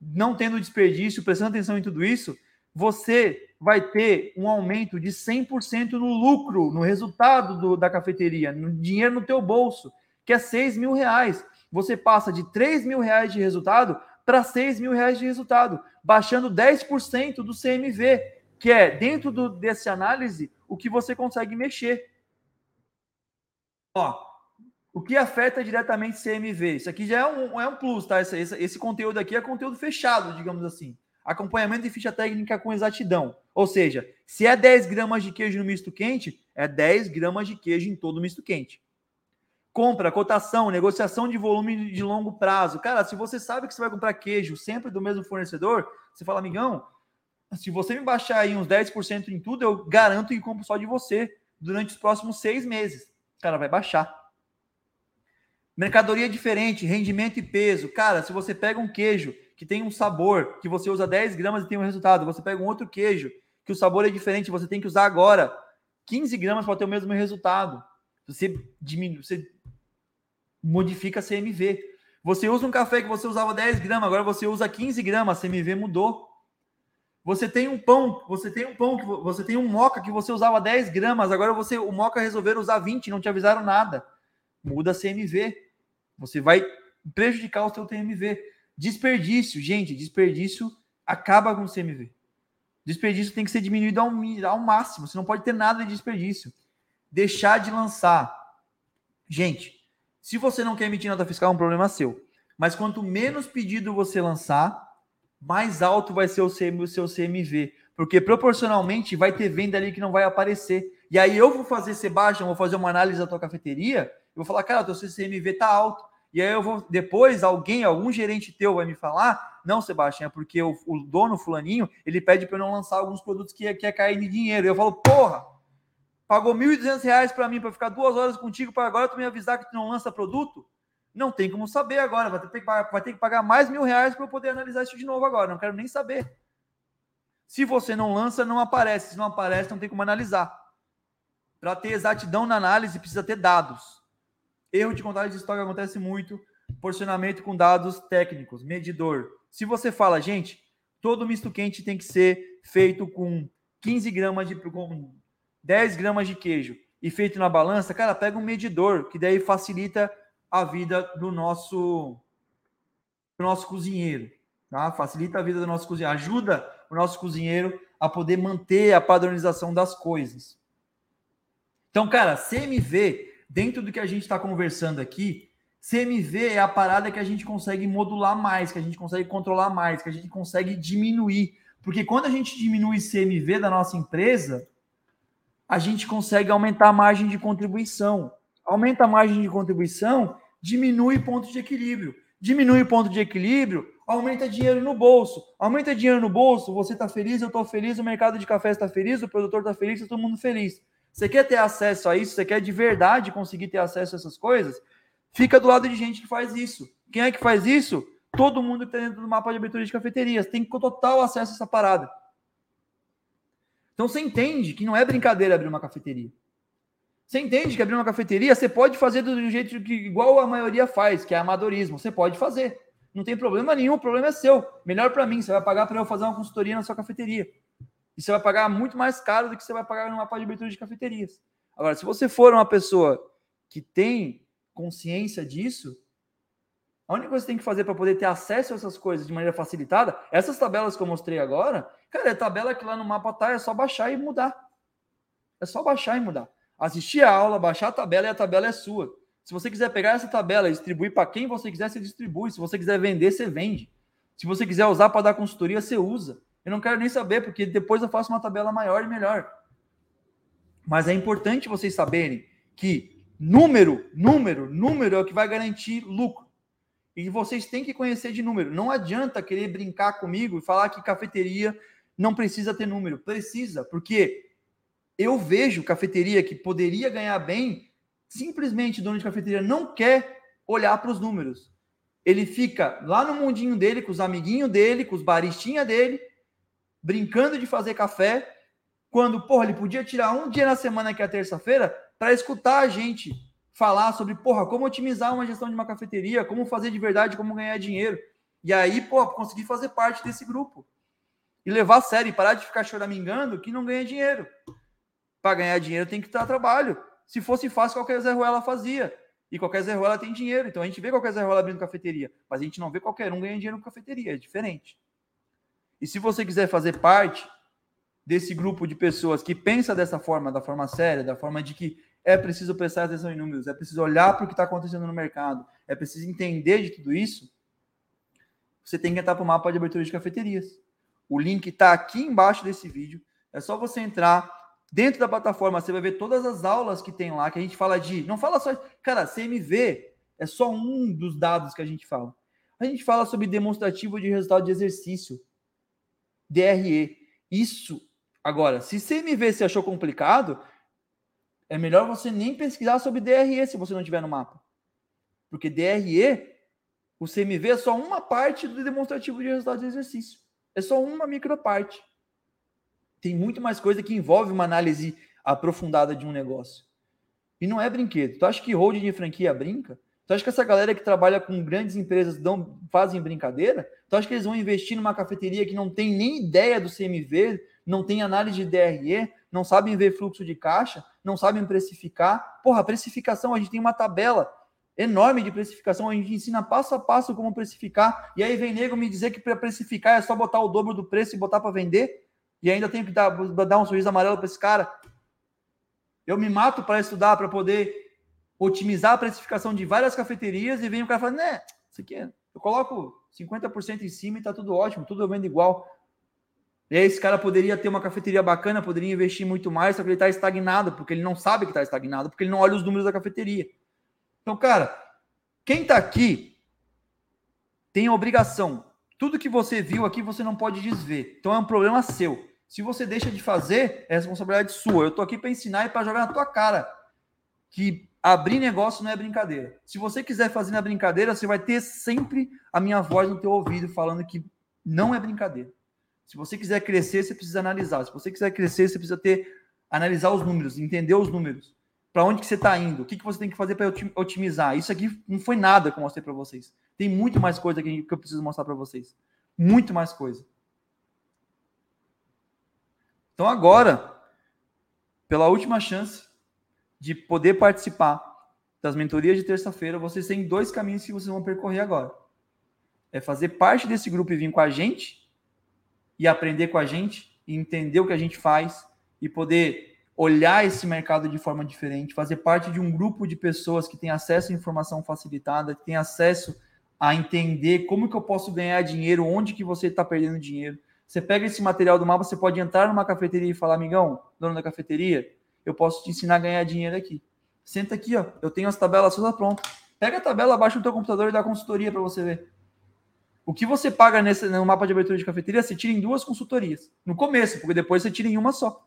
não tendo desperdício, prestando atenção em tudo isso, você vai ter um aumento de 100% no lucro, no resultado do, da cafeteria, no dinheiro no teu bolso, que é 6 mil reais. Você passa de 3 mil reais de resultado para 6 mil reais de resultado, baixando 10% do CMV, que é, dentro do, dessa análise, o que você consegue mexer. Ó, o que afeta diretamente CMV? Isso aqui já é um, é um plus, tá? Esse, esse, esse conteúdo aqui é conteúdo fechado, digamos assim. Acompanhamento de ficha técnica com exatidão. Ou seja, se é 10 gramas de queijo no misto quente, é 10 gramas de queijo em todo misto quente. Compra, cotação, negociação de volume de longo prazo. Cara, se você sabe que você vai comprar queijo sempre do mesmo fornecedor, você fala, amigão, se você me baixar aí uns 10% em tudo, eu garanto que compro só de você durante os próximos seis meses. Cara, vai baixar. Mercadoria diferente, rendimento e peso. Cara, se você pega um queijo que tem um sabor, que você usa 10 gramas e tem um resultado, você pega um outro queijo que o sabor é diferente, você tem que usar agora 15 gramas para ter o mesmo resultado. Você diminui, você modifica a CMV. Você usa um café que você usava 10 gramas, agora você usa 15 gramas, a CMV mudou. Você tem um pão, você tem um pão, você tem um moca que você usava 10 gramas, agora você o moca resolveram usar 20, não te avisaram nada. Muda a CMV. Você vai prejudicar o seu TMV. Desperdício, gente, desperdício acaba com o CMV. Desperdício tem que ser diminuído ao, ao máximo. Você não pode ter nada de desperdício. Deixar de lançar. Gente, se você não quer emitir nota fiscal, é um problema seu. Mas quanto menos pedido você lançar, mais alto vai ser o, CM, o seu CMV. Porque proporcionalmente vai ter venda ali que não vai aparecer. E aí eu vou fazer, Sebastião, vou fazer uma análise da tua cafeteria, eu vou falar, cara, teu CMV tá alto. E aí eu vou, depois, alguém, algum gerente teu vai me falar, não, Sebastião, é porque o, o dono, fulaninho, ele pede para eu não lançar alguns produtos que, que é cair de dinheiro. Eu falo, porra, pagou R$ 1.200 para mim para ficar duas horas contigo, para agora tu me avisar que tu não lança produto? Não tem como saber agora. Vai ter que pagar, vai ter que pagar mais mil reais para eu poder analisar isso de novo agora. Não quero nem saber. Se você não lança, não aparece. Se não aparece, não tem como analisar. Para ter exatidão na análise, precisa ter dados. Erro de contagem de estoque acontece muito. Porcionamento com dados técnicos, medidor. Se você fala, gente, todo misto quente tem que ser feito com 15 gramas de. com 10 gramas de queijo e feito na balança, cara, pega um medidor, que daí facilita a vida do nosso, do nosso cozinheiro. Tá? Facilita a vida do nosso cozinheiro, ajuda o nosso cozinheiro a poder manter a padronização das coisas. Então, cara, CMV, dentro do que a gente está conversando aqui, CMV é a parada que a gente consegue modular mais, que a gente consegue controlar mais, que a gente consegue diminuir. Porque quando a gente diminui CMV da nossa empresa, a gente consegue aumentar a margem de contribuição. Aumenta a margem de contribuição, diminui ponto de equilíbrio. Diminui ponto de equilíbrio, aumenta dinheiro no bolso. Aumenta dinheiro no bolso, você está feliz, eu estou feliz, o mercado de café está feliz, o produtor está feliz, está todo mundo feliz. Você quer ter acesso a isso? Você quer de verdade conseguir ter acesso a essas coisas? Fica do lado de gente que faz isso. Quem é que faz isso? Todo mundo que está dentro do mapa de abertura de cafeterias. Tem total acesso a essa parada. Então você entende que não é brincadeira abrir uma cafeteria. Você entende que abrir uma cafeteria você pode fazer do jeito que igual a maioria faz, que é amadorismo. Você pode fazer. Não tem problema nenhum, o problema é seu. Melhor para mim, você vai pagar para eu fazer uma consultoria na sua cafeteria. E você vai pagar muito mais caro do que você vai pagar numa página de abertura de cafeterias. Agora, se você for uma pessoa que tem consciência disso, a única coisa que você tem que fazer para poder ter acesso a essas coisas de maneira facilitada, essas tabelas que eu mostrei agora, cara, é tabela que lá no mapa tá, é só baixar e mudar. É só baixar e mudar assistir a aula, baixar a tabela e a tabela é sua. Se você quiser pegar essa tabela e distribuir para quem você quiser, você distribui. Se você quiser vender, você vende. Se você quiser usar para dar consultoria, você usa. Eu não quero nem saber, porque depois eu faço uma tabela maior e melhor. Mas é importante vocês saberem que número, número, número é o que vai garantir lucro. E vocês têm que conhecer de número. Não adianta querer brincar comigo e falar que cafeteria não precisa ter número. Precisa, porque eu vejo cafeteria que poderia ganhar bem, simplesmente o dono de cafeteria não quer olhar para os números. Ele fica lá no mundinho dele, com os amiguinhos dele, com os baristinhas dele, brincando de fazer café, quando, porra, ele podia tirar um dia na semana, que é a terça-feira, para escutar a gente falar sobre, porra, como otimizar uma gestão de uma cafeteria, como fazer de verdade, como ganhar dinheiro. E aí, pô, conseguir fazer parte desse grupo. E levar a sério, e parar de ficar choramingando que não ganha dinheiro para ganhar dinheiro tem que dar trabalho. Se fosse fácil, qualquer Zé Ruela fazia. E qualquer Zé Ruela tem dinheiro. Então a gente vê qualquer Zé Ruela abrindo cafeteria. Mas a gente não vê qualquer um ganhando dinheiro com cafeteria. É diferente. E se você quiser fazer parte desse grupo de pessoas que pensa dessa forma, da forma séria, da forma de que é preciso prestar atenção em números, é preciso olhar para o que está acontecendo no mercado, é preciso entender de tudo isso, você tem que entrar para o mapa de abertura de cafeterias. O link está aqui embaixo desse vídeo. É só você entrar dentro da plataforma, você vai ver todas as aulas que tem lá, que a gente fala de. Não fala só. Cara, CMV é só um dos dados que a gente fala. A gente fala sobre demonstrativo de resultado de exercício. DRE. Isso. Agora, se CMV se achou complicado, é melhor você nem pesquisar sobre DRE se você não tiver no mapa. Porque DRE, o CMV é só uma parte do demonstrativo de resultado de exercício. É só uma microparte. Tem muito mais coisa que envolve uma análise aprofundada de um negócio. E não é brinquedo. Tu acha que holding de franquia brinca? Tu acha que essa galera que trabalha com grandes empresas não fazem brincadeira? Tu acha que eles vão investir numa cafeteria que não tem nem ideia do CMV, não tem análise de DRE, não sabem ver fluxo de caixa, não sabem precificar? Porra, precificação, a gente tem uma tabela enorme de precificação, a gente ensina passo a passo como precificar, e aí vem nego me dizer que para precificar é só botar o dobro do preço e botar para vender, e ainda tenho que dar, dar um sorriso amarelo para esse cara. Eu me mato para estudar, para poder otimizar a precificação de várias cafeterias, e vem o cara falando, né, isso aqui é, eu coloco 50% em cima e tá tudo ótimo, tudo eu vendo igual. E aí esse cara poderia ter uma cafeteria bacana, poderia investir muito mais, só que ele está estagnado, porque ele não sabe que está estagnado, porque ele não olha os números da cafeteria. Então, cara, quem está aqui tem a obrigação. Tudo que você viu aqui você não pode desver. Então é um problema seu. Se você deixa de fazer, é responsabilidade sua. Eu tô aqui para ensinar e para jogar na tua cara que abrir negócio não é brincadeira. Se você quiser fazer na brincadeira, você vai ter sempre a minha voz no teu ouvido falando que não é brincadeira. Se você quiser crescer, você precisa analisar. Se você quiser crescer, você precisa ter analisar os números, entender os números para onde que você está indo, o que, que você tem que fazer para otimizar. Isso aqui não foi nada que eu mostrei para vocês. Tem muito mais coisa que eu preciso mostrar para vocês. Muito mais coisa. Então agora, pela última chance de poder participar das mentorias de terça-feira, vocês têm dois caminhos que vocês vão percorrer agora. É fazer parte desse grupo e vir com a gente e aprender com a gente e entender o que a gente faz e poder olhar esse mercado de forma diferente, fazer parte de um grupo de pessoas que tem acesso à informação facilitada, que tem acesso a entender como que eu posso ganhar dinheiro, onde que você está perdendo dinheiro. Você pega esse material do mapa, você pode entrar numa cafeteria e falar, amigão, dono da cafeteria, eu posso te ensinar a ganhar dinheiro aqui. Senta aqui, ó, eu tenho as tabelas todas prontas. Pega a tabela, baixa no teu computador e dá consultoria para você ver. O que você paga nesse, no mapa de abertura de cafeteria, você tira em duas consultorias. No começo, porque depois você tira em uma só.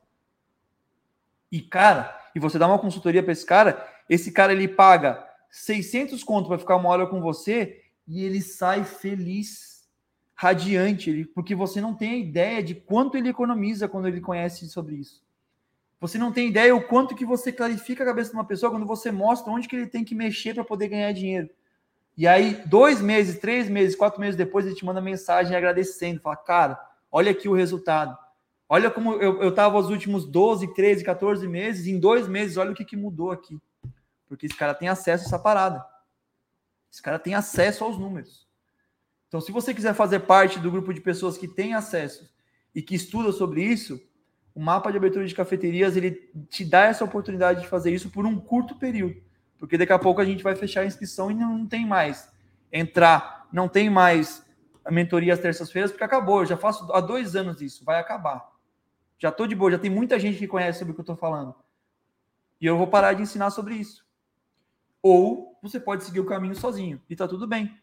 E, cara, e você dá uma consultoria para esse cara, esse cara ele paga 600 conto para ficar uma hora com você e ele sai feliz, radiante, ele, porque você não tem a ideia de quanto ele economiza quando ele conhece sobre isso. Você não tem ideia o quanto que você clarifica a cabeça de uma pessoa quando você mostra onde que ele tem que mexer para poder ganhar dinheiro. E aí, dois meses, três meses, quatro meses depois, ele te manda mensagem agradecendo, fala, cara, olha aqui o resultado. Olha como eu estava os últimos 12, 13, 14 meses, em dois meses, olha o que, que mudou aqui. Porque esse cara tem acesso a essa parada. Esse cara tem acesso aos números. Então, se você quiser fazer parte do grupo de pessoas que tem acesso e que estuda sobre isso, o mapa de abertura de cafeterias ele te dá essa oportunidade de fazer isso por um curto período. Porque daqui a pouco a gente vai fechar a inscrição e não tem mais entrar, não tem mais a mentoria às terças-feiras, porque acabou. Já faço há dois anos isso, vai acabar. Já estou de boa, já tem muita gente que conhece sobre o que eu estou falando. E eu vou parar de ensinar sobre isso. Ou você pode seguir o caminho sozinho e tá tudo bem.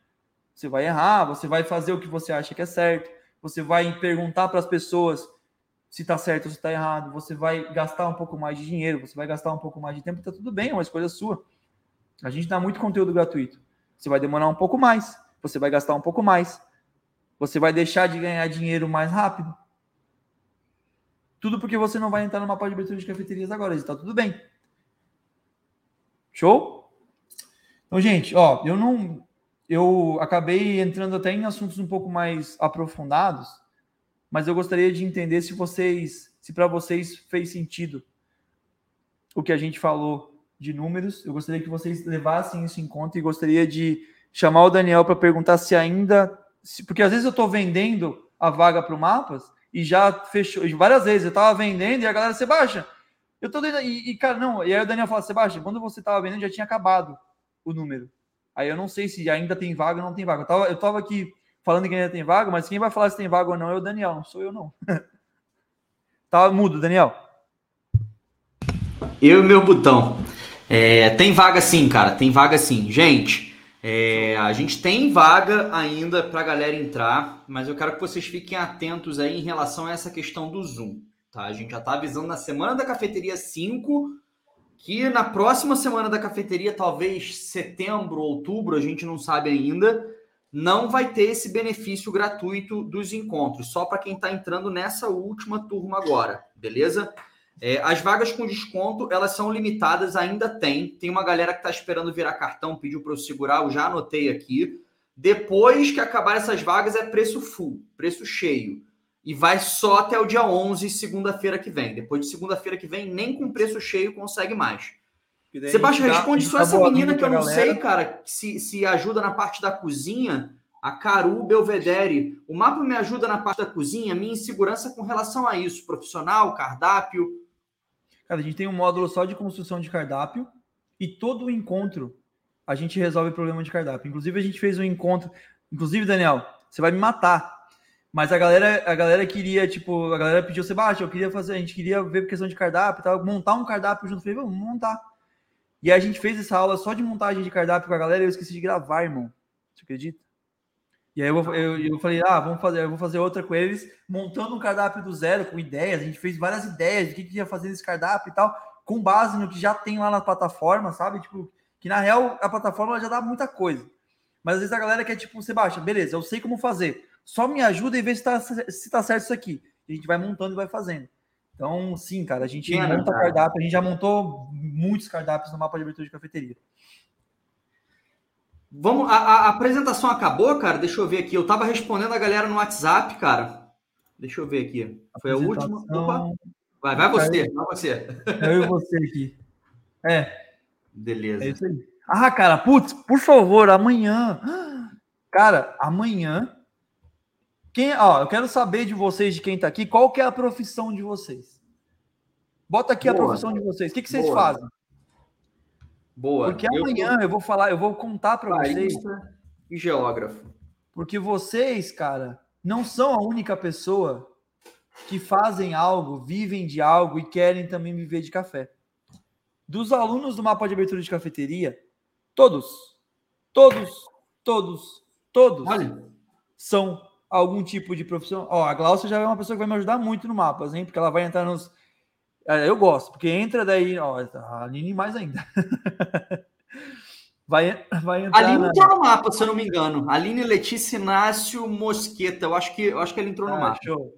Você vai errar, você vai fazer o que você acha que é certo, você vai perguntar para as pessoas se está certo ou se está errado, você vai gastar um pouco mais de dinheiro, você vai gastar um pouco mais de tempo, tá tudo bem, é uma escolha sua. A gente dá muito conteúdo gratuito. Você vai demorar um pouco mais, você vai gastar um pouco mais, você vai deixar de ganhar dinheiro mais rápido, tudo porque você não vai entrar numa parte de abertura de cafeterias agora, está tudo bem. Show? Então, gente, ó, eu não. Eu acabei entrando até em assuntos um pouco mais aprofundados, mas eu gostaria de entender se vocês, se para vocês fez sentido o que a gente falou de números. Eu gostaria que vocês levassem isso em conta e gostaria de chamar o Daniel para perguntar se ainda. Se, porque às vezes eu estou vendendo a vaga para o Mapas e já fechou várias vezes. Eu tava vendendo e a galera, Sebastião, eu tô dentro. E, e, cara, não. E aí o Daniel fala, Sebastião, quando você tava vendendo já tinha acabado o número. Aí eu não sei se ainda tem vaga ou não tem vaga. Eu tava, eu tava aqui falando que ainda tem vaga, mas quem vai falar se tem vaga ou não é o Daniel, não sou eu, não. tá mudo, Daniel. Eu e meu botão. É, tem vaga sim, cara, tem vaga sim. Gente, é, a gente tem vaga ainda para a galera entrar, mas eu quero que vocês fiquem atentos aí em relação a essa questão do Zoom. Tá? A gente já está avisando na semana da cafeteria 5 que na próxima semana da cafeteria, talvez setembro, outubro, a gente não sabe ainda, não vai ter esse benefício gratuito dos encontros, só para quem está entrando nessa última turma agora, beleza? É, as vagas com desconto, elas são limitadas, ainda tem. Tem uma galera que está esperando virar cartão, pediu para eu segurar, eu já anotei aqui. Depois que acabar essas vagas, é preço full, preço cheio. E vai só até o dia 11, segunda-feira que vem. Depois de segunda-feira que vem, nem com preço cheio consegue mais. Sebastião, responde só essa menina que eu não galera. sei, cara, se, se ajuda na parte da cozinha. A Caru Belvedere. O mapa me ajuda na parte da cozinha, minha insegurança com relação a isso. Profissional, cardápio. Cara, a gente tem um módulo só de construção de cardápio e todo o encontro a gente resolve o problema de cardápio. Inclusive, a gente fez um encontro. Inclusive, Daniel, você vai me matar. Mas a galera, a galera queria, tipo, a galera pediu, Sebastião, eu queria fazer, a gente queria ver questão de cardápio e tal, montar um cardápio junto. Eu falei, vamos montar. E a gente fez essa aula só de montagem de cardápio com a galera e eu esqueci de gravar, irmão. Você acredita? E aí eu, eu, eu falei, ah, vamos fazer, eu vou fazer outra com eles, montando um cardápio do zero, com ideias. A gente fez várias ideias de que, que ia fazer nesse cardápio e tal, com base no que já tem lá na plataforma, sabe? Tipo, que na real a plataforma já dá muita coisa. Mas às vezes a galera quer, tipo, Sebastião, beleza, eu sei como fazer. Só me ajuda e vê se tá, se tá certo isso aqui. A gente vai montando e vai fazendo. Então, sim, cara, a gente monta cara. cardápio, a gente já montou muitos cardápios no mapa de abertura de cafeteria. Vamos, a, a, apresentação acabou, cara? Deixa eu ver aqui. Eu tava respondendo a galera no WhatsApp, cara. Deixa eu ver aqui. Foi a última. Opa. Vai, vai você, vai você. Eu e você aqui. É. Beleza. É isso aí. Ah, cara, putz, por favor, amanhã. Cara, amanhã. Quem, ó, eu quero saber de vocês, de quem tá aqui, qual que é a profissão de vocês? Bota aqui Boa. a profissão de vocês. O que, que vocês Boa. fazem? Boa. Porque amanhã eu, eu vou falar, eu vou contar para vocês. E geógrafo. Porque vocês, cara, não são a única pessoa que fazem algo, vivem de algo e querem também viver de café. Dos alunos do mapa de abertura de cafeteria, todos, todos, todos, todos Olha. são algum tipo de profissão. Ó, a Glaucia já é uma pessoa que vai me ajudar muito no mapas, hein? Porque ela vai entrar nos é, eu gosto, porque entra daí, ó, a Aline mais ainda. vai, vai entrar. Aline na... entrou no mapa, se eu não me engano. Aline Letícia Inácio Mosqueta. Eu acho que, eu acho que ela entrou no ah, mapa. Show.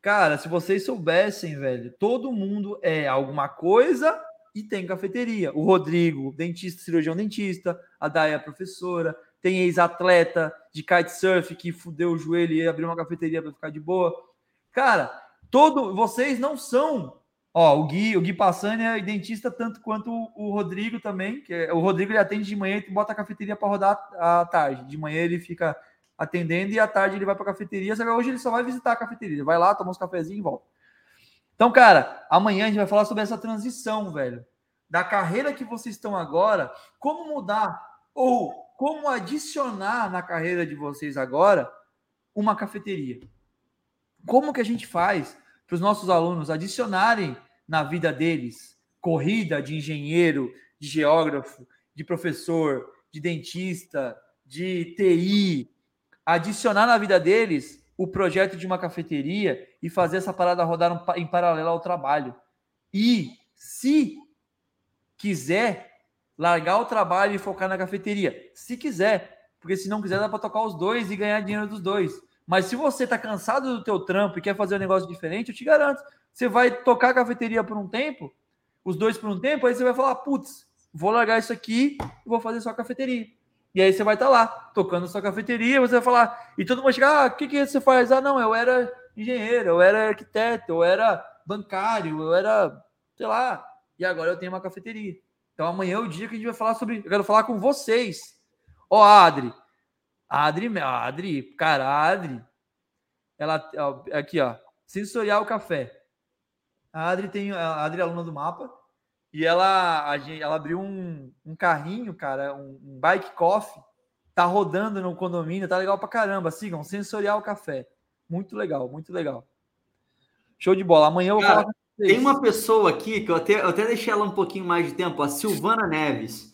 Cara, se vocês soubessem, velho, todo mundo é alguma coisa e tem cafeteria. O Rodrigo, dentista, cirurgião dentista, a Daya, professora, tem ex-atleta de kitesurf que fudeu o joelho e abriu uma cafeteria para ficar de boa. Cara, todo vocês não são Ó, o Gui, o Gui Passani é dentista tanto quanto o, Rodrigo também, que é, o Rodrigo ele atende de manhã e bota a cafeteria para rodar à tarde. De manhã ele fica atendendo e à tarde ele vai para a cafeteria. Que hoje ele só vai visitar a cafeteria, ele vai lá, toma uns cafezinhos e volta. Então, cara, amanhã a gente vai falar sobre essa transição, velho, da carreira que vocês estão agora, como mudar ou como adicionar na carreira de vocês agora uma cafeteria. Como que a gente faz para os nossos alunos adicionarem na vida deles corrida de engenheiro, de geógrafo, de professor, de dentista, de TI, adicionar na vida deles o projeto de uma cafeteria e fazer essa parada rodar em paralelo ao trabalho. E se quiser largar o trabalho e focar na cafeteria, se quiser, porque se não quiser dá para tocar os dois e ganhar dinheiro dos dois. Mas se você está cansado do teu trampo e quer fazer um negócio diferente, eu te garanto, você vai tocar a cafeteria por um tempo, os dois por um tempo, aí você vai falar, putz, vou largar isso aqui e vou fazer só a cafeteria. E aí você vai estar tá lá, tocando sua cafeteria, você vai falar, e todo mundo chega, ah, o que, que você faz? Ah, não, eu era engenheiro, eu era arquiteto, eu era bancário, eu era, sei lá, e agora eu tenho uma cafeteria. Então amanhã é o dia que a gente vai falar sobre, eu quero falar com vocês. Ó, Adri, Adri, Adri, cara, Adri, ela, aqui, ó, sensorial café. A Adri tem, a Adri é aluna do mapa, e ela, a gente, ela abriu um, um carrinho, cara, um, um bike coffee, Tá rodando no condomínio, tá legal pra caramba. Sigam, Sensorial Café. Muito legal, muito legal. Show de bola. Amanhã eu vou Cara, falar. Tem uma pessoa aqui que eu até, eu até deixei ela um pouquinho mais de tempo, a Silvana Neves.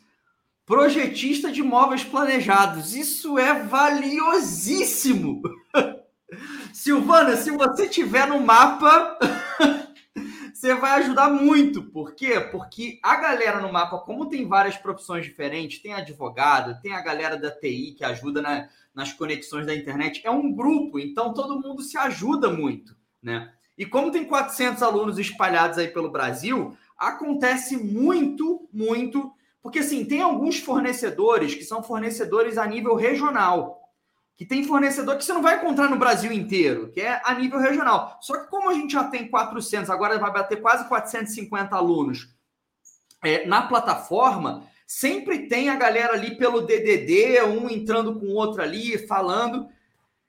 Projetista de móveis planejados. Isso é valiosíssimo. Silvana, se você tiver no mapa, você vai ajudar muito. Por quê? Porque a galera no mapa, como tem várias profissões diferentes, tem advogado, tem a galera da TI que ajuda na- nas conexões da internet, é um grupo, então todo mundo se ajuda muito, né? E como tem 400 alunos espalhados aí pelo Brasil, acontece muito, muito, porque assim, tem alguns fornecedores que são fornecedores a nível regional, que tem fornecedor que você não vai encontrar no Brasil inteiro, que é a nível regional. Só que como a gente já tem 400, agora vai bater quase 450 alunos é, na plataforma, sempre tem a galera ali pelo DDD, um entrando com o outro ali, falando.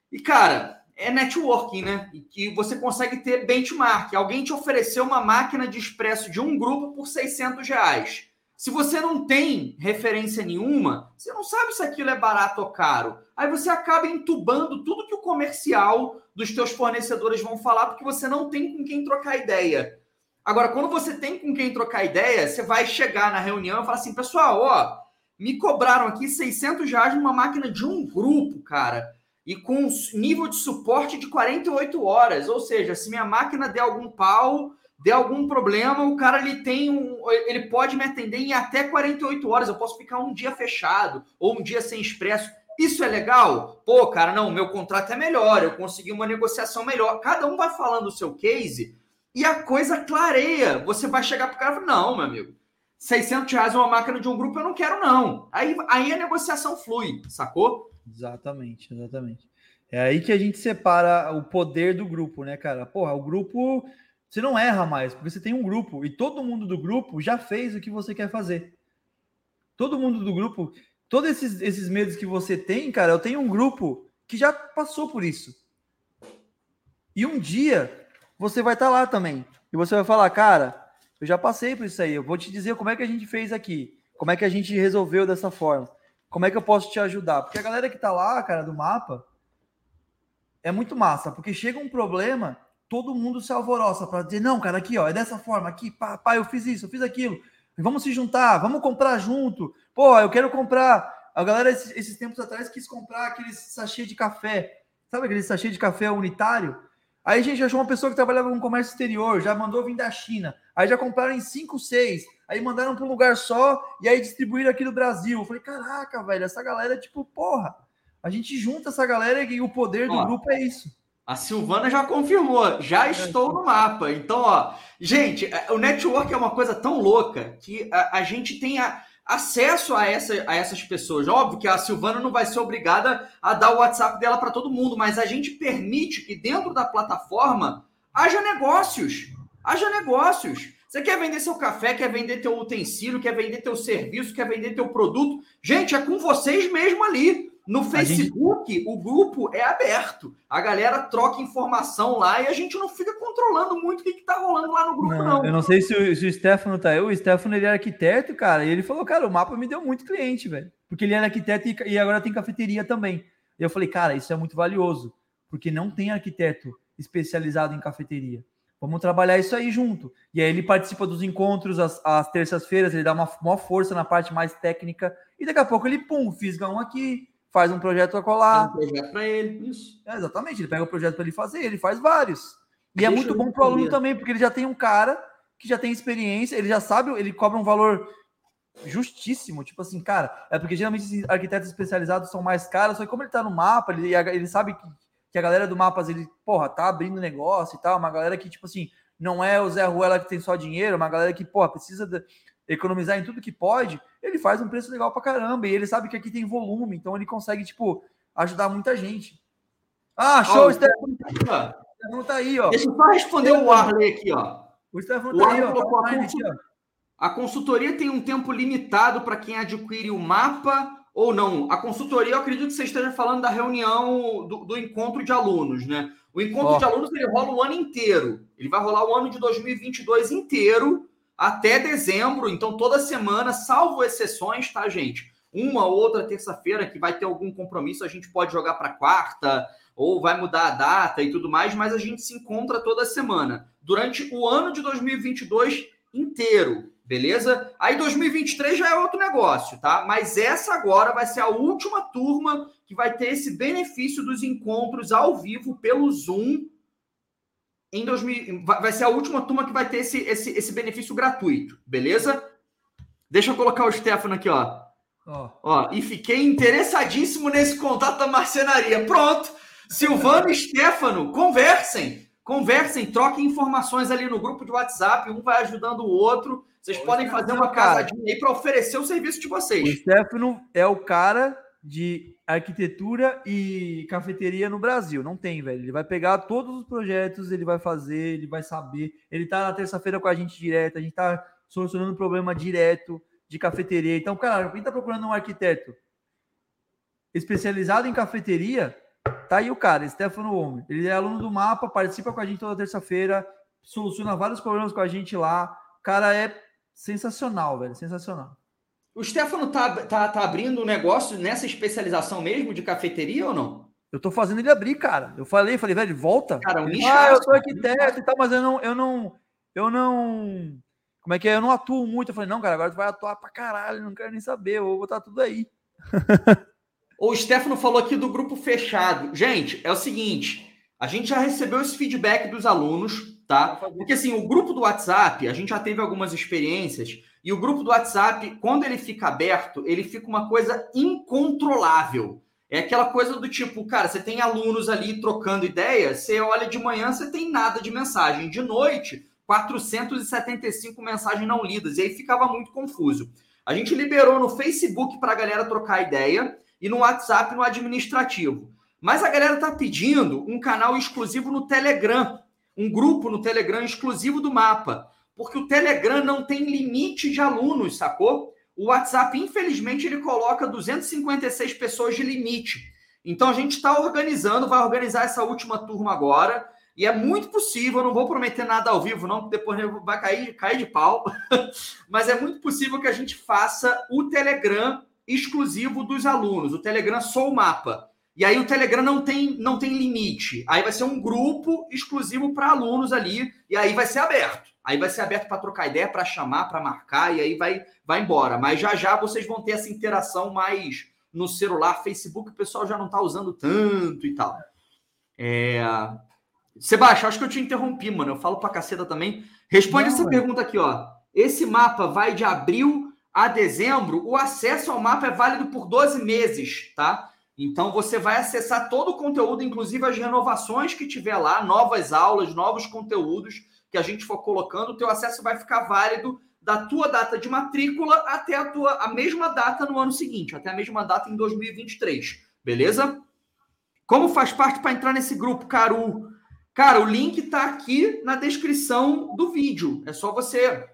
E, cara, é networking, né? E que você consegue ter benchmark. Alguém te ofereceu uma máquina de expresso de um grupo por 600 reais. Se você não tem referência nenhuma, você não sabe se aquilo é barato ou caro. Aí você acaba entubando tudo que o comercial dos teus fornecedores vão falar, porque você não tem com quem trocar ideia. Agora, quando você tem com quem trocar ideia, você vai chegar na reunião e falar assim, pessoal, ó, me cobraram aqui 600 reais numa máquina de um grupo, cara, e com nível de suporte de 48 horas. Ou seja, se minha máquina der algum pau, der algum problema, o cara ele tem um, ele pode me atender em até 48 horas. Eu posso ficar um dia fechado ou um dia sem expresso. Isso é legal? Pô, cara, não, meu contrato é melhor, eu consegui uma negociação melhor. Cada um vai falando o seu case e a coisa clareia. Você vai chegar pro cara e falar, não, meu amigo, 600 reais uma máquina de um grupo eu não quero não. Aí, aí a negociação flui, sacou? Exatamente, exatamente. É aí que a gente separa o poder do grupo, né, cara? Porra, o grupo você não erra mais, porque você tem um grupo e todo mundo do grupo já fez o que você quer fazer. Todo mundo do grupo, todos esses, esses medos que você tem, cara, eu tenho um grupo que já passou por isso. E um dia você vai estar lá também. E você vai falar, cara, eu já passei por isso aí. Eu vou te dizer como é que a gente fez aqui. Como é que a gente resolveu dessa forma. Como é que eu posso te ajudar? Porque a galera que tá lá, cara, do mapa, é muito massa. Porque chega um problema, todo mundo se alvoroça para dizer, não, cara, aqui, ó, é dessa forma, aqui, pá, pá, eu fiz isso, eu fiz aquilo. Vamos se juntar, vamos comprar junto. Pô, eu quero comprar. A galera, esses, esses tempos atrás, quis comprar aqueles sachê de café. Sabe aquele sachê de café unitário? Aí a gente achou uma pessoa que trabalhava com comércio exterior, já mandou vir da China. Aí já compraram em 5, 6. Aí mandaram para um lugar só e aí distribuíram aqui no Brasil. Eu falei, caraca, velho, essa galera, tipo, porra, a gente junta essa galera e o poder do Ó, grupo é isso. A Silvana já confirmou, já estou no mapa. Então, ó, gente, o network é uma coisa tão louca que a, a gente tem a- acesso a, essa, a essas pessoas. Óbvio que a Silvana não vai ser obrigada a dar o WhatsApp dela para todo mundo, mas a gente permite que dentro da plataforma haja negócios. Haja negócios. Você quer vender seu café, quer vender teu utensílio, quer vender teu serviço, quer vender teu produto. Gente, é com vocês mesmo ali. No A gente- Facebook, o grupo é aberto. A galera troca informação lá e a gente não fica controlando muito o que, que tá rolando lá no grupo, Não, não. Eu não sei se o, se o Stefano tá aí. O Stefano ele é arquiteto, cara, e ele falou, cara, o mapa me deu muito cliente, velho. Porque ele era arquiteto e, e agora tem cafeteria também. E eu falei, cara, isso é muito valioso, porque não tem arquiteto especializado em cafeteria. Vamos trabalhar isso aí junto. E aí ele participa dos encontros às, às terças-feiras, ele dá uma maior força na parte mais técnica, e daqui a pouco ele, pum, fisga um aqui, faz um projeto a Faz colar. um projeto para ele. Isso. É, exatamente, ele pega o projeto para ele fazer, ele faz vários. E é Deixa muito eu bom para o aluno também, porque ele já tem um cara que já tem experiência, ele já sabe, ele cobra um valor justíssimo, tipo assim, cara, é porque geralmente esses arquitetos especializados são mais caros, só que como ele tá no mapa, ele, ele sabe que, que a galera do mapas, ele, porra, tá abrindo negócio e tal, uma galera que, tipo assim, não é o Zé Ruela que tem só dinheiro, uma galera que, porra, precisa de- economizar em tudo que pode, ele faz um preço legal pra caramba, e ele sabe que aqui tem volume, então ele consegue, tipo, ajudar muita gente. Ah, show, Ó, o Stefano Ó, Stefano tá aí, ó. Deixa eu só responder o Arley aqui, ó. O Stefano tá aí, ó. Tá colocou a aqui, ó. A consultoria tem um tempo limitado para quem adquire o mapa ou não? A consultoria, eu acredito que você esteja falando da reunião do, do encontro de alunos, né? O encontro de alunos ele rola o ano inteiro. Ele vai rolar o ano de 2022 inteiro até dezembro. Então, toda semana, salvo exceções, tá, gente? uma ou outra terça-feira que vai ter algum compromisso, a gente pode jogar para quarta ou vai mudar a data e tudo mais, mas a gente se encontra toda semana durante o ano de 2022 inteiro, beleza? Aí 2023 já é outro negócio, tá? Mas essa agora vai ser a última turma que vai ter esse benefício dos encontros ao vivo pelo Zoom em 2000, vai ser a última turma que vai ter esse, esse, esse benefício gratuito, beleza? Deixa eu colocar o Stefano aqui, ó. Oh. Ó, e fiquei interessadíssimo nesse contato da marcenaria. Pronto. Silvano e Stefano, conversem. Conversem, troquem informações ali no grupo de WhatsApp, um vai ajudando o outro. Vocês podem fazer uma casadinha aí para oferecer o serviço de vocês. O Stefano é o cara de arquitetura e cafeteria no Brasil. Não tem, velho. Ele vai pegar todos os projetos, ele vai fazer, ele vai saber. Ele tá na terça-feira com a gente direto, a gente tá solucionando problema direto de cafeteria. Então, cara, quem tá procurando um arquiteto especializado em cafeteria, tá aí o cara, Stefano Homem. Ele é aluno do Mapa, participa com a gente toda terça-feira, soluciona vários problemas com a gente lá. O cara é sensacional, velho, sensacional. O Stefano tá, tá, tá abrindo um negócio nessa especialização mesmo de cafeteria ou não? Eu tô fazendo ele abrir, cara. Eu falei, falei, velho, volta. Cara, um ele, ah, eu sou arquiteto e tal, mas eu não, eu não, eu não. Como é que é? Eu não atuo muito. Eu falei, não, cara, agora tu vai atuar pra caralho, não quero nem saber, eu vou botar tudo aí. o Stefano falou aqui do grupo fechado. Gente, é o seguinte: a gente já recebeu esse feedback dos alunos, tá? Porque assim, o grupo do WhatsApp, a gente já teve algumas experiências e o grupo do WhatsApp, quando ele fica aberto, ele fica uma coisa incontrolável. É aquela coisa do tipo, cara, você tem alunos ali trocando ideias, você olha de manhã, você tem nada de mensagem. De noite, 475 mensagens não lidas. E aí ficava muito confuso. A gente liberou no Facebook para a galera trocar ideia e no WhatsApp no administrativo. Mas a galera tá pedindo um canal exclusivo no Telegram, um grupo no Telegram exclusivo do mapa porque o Telegram não tem limite de alunos, sacou? O WhatsApp, infelizmente, ele coloca 256 pessoas de limite. Então a gente está organizando, vai organizar essa última turma agora. E é muito possível, não vou prometer nada ao vivo, não, porque depois vai cair, cair de pau. Mas é muito possível que a gente faça o Telegram exclusivo dos alunos, o Telegram Sou Mapa. E aí o Telegram não tem, não tem limite. Aí vai ser um grupo exclusivo para alunos ali, e aí vai ser aberto. Aí vai ser aberto para trocar ideia, para chamar, para marcar, e aí vai, vai embora. Mas já já vocês vão ter essa interação mais no celular, Facebook, o pessoal já não está usando tanto e tal. É... Sebastião, acho que eu te interrompi, mano. Eu falo para caceta também. Responde não, essa é. pergunta aqui, ó. Esse mapa vai de abril a dezembro. O acesso ao mapa é válido por 12 meses, tá? Então você vai acessar todo o conteúdo, inclusive as renovações que tiver lá, novas aulas, novos conteúdos que a gente for colocando, o teu acesso vai ficar válido da tua data de matrícula até a tua a mesma data no ano seguinte, até a mesma data em 2023, beleza? Como faz parte para entrar nesse grupo, Caru? Cara, o link está aqui na descrição do vídeo. É só você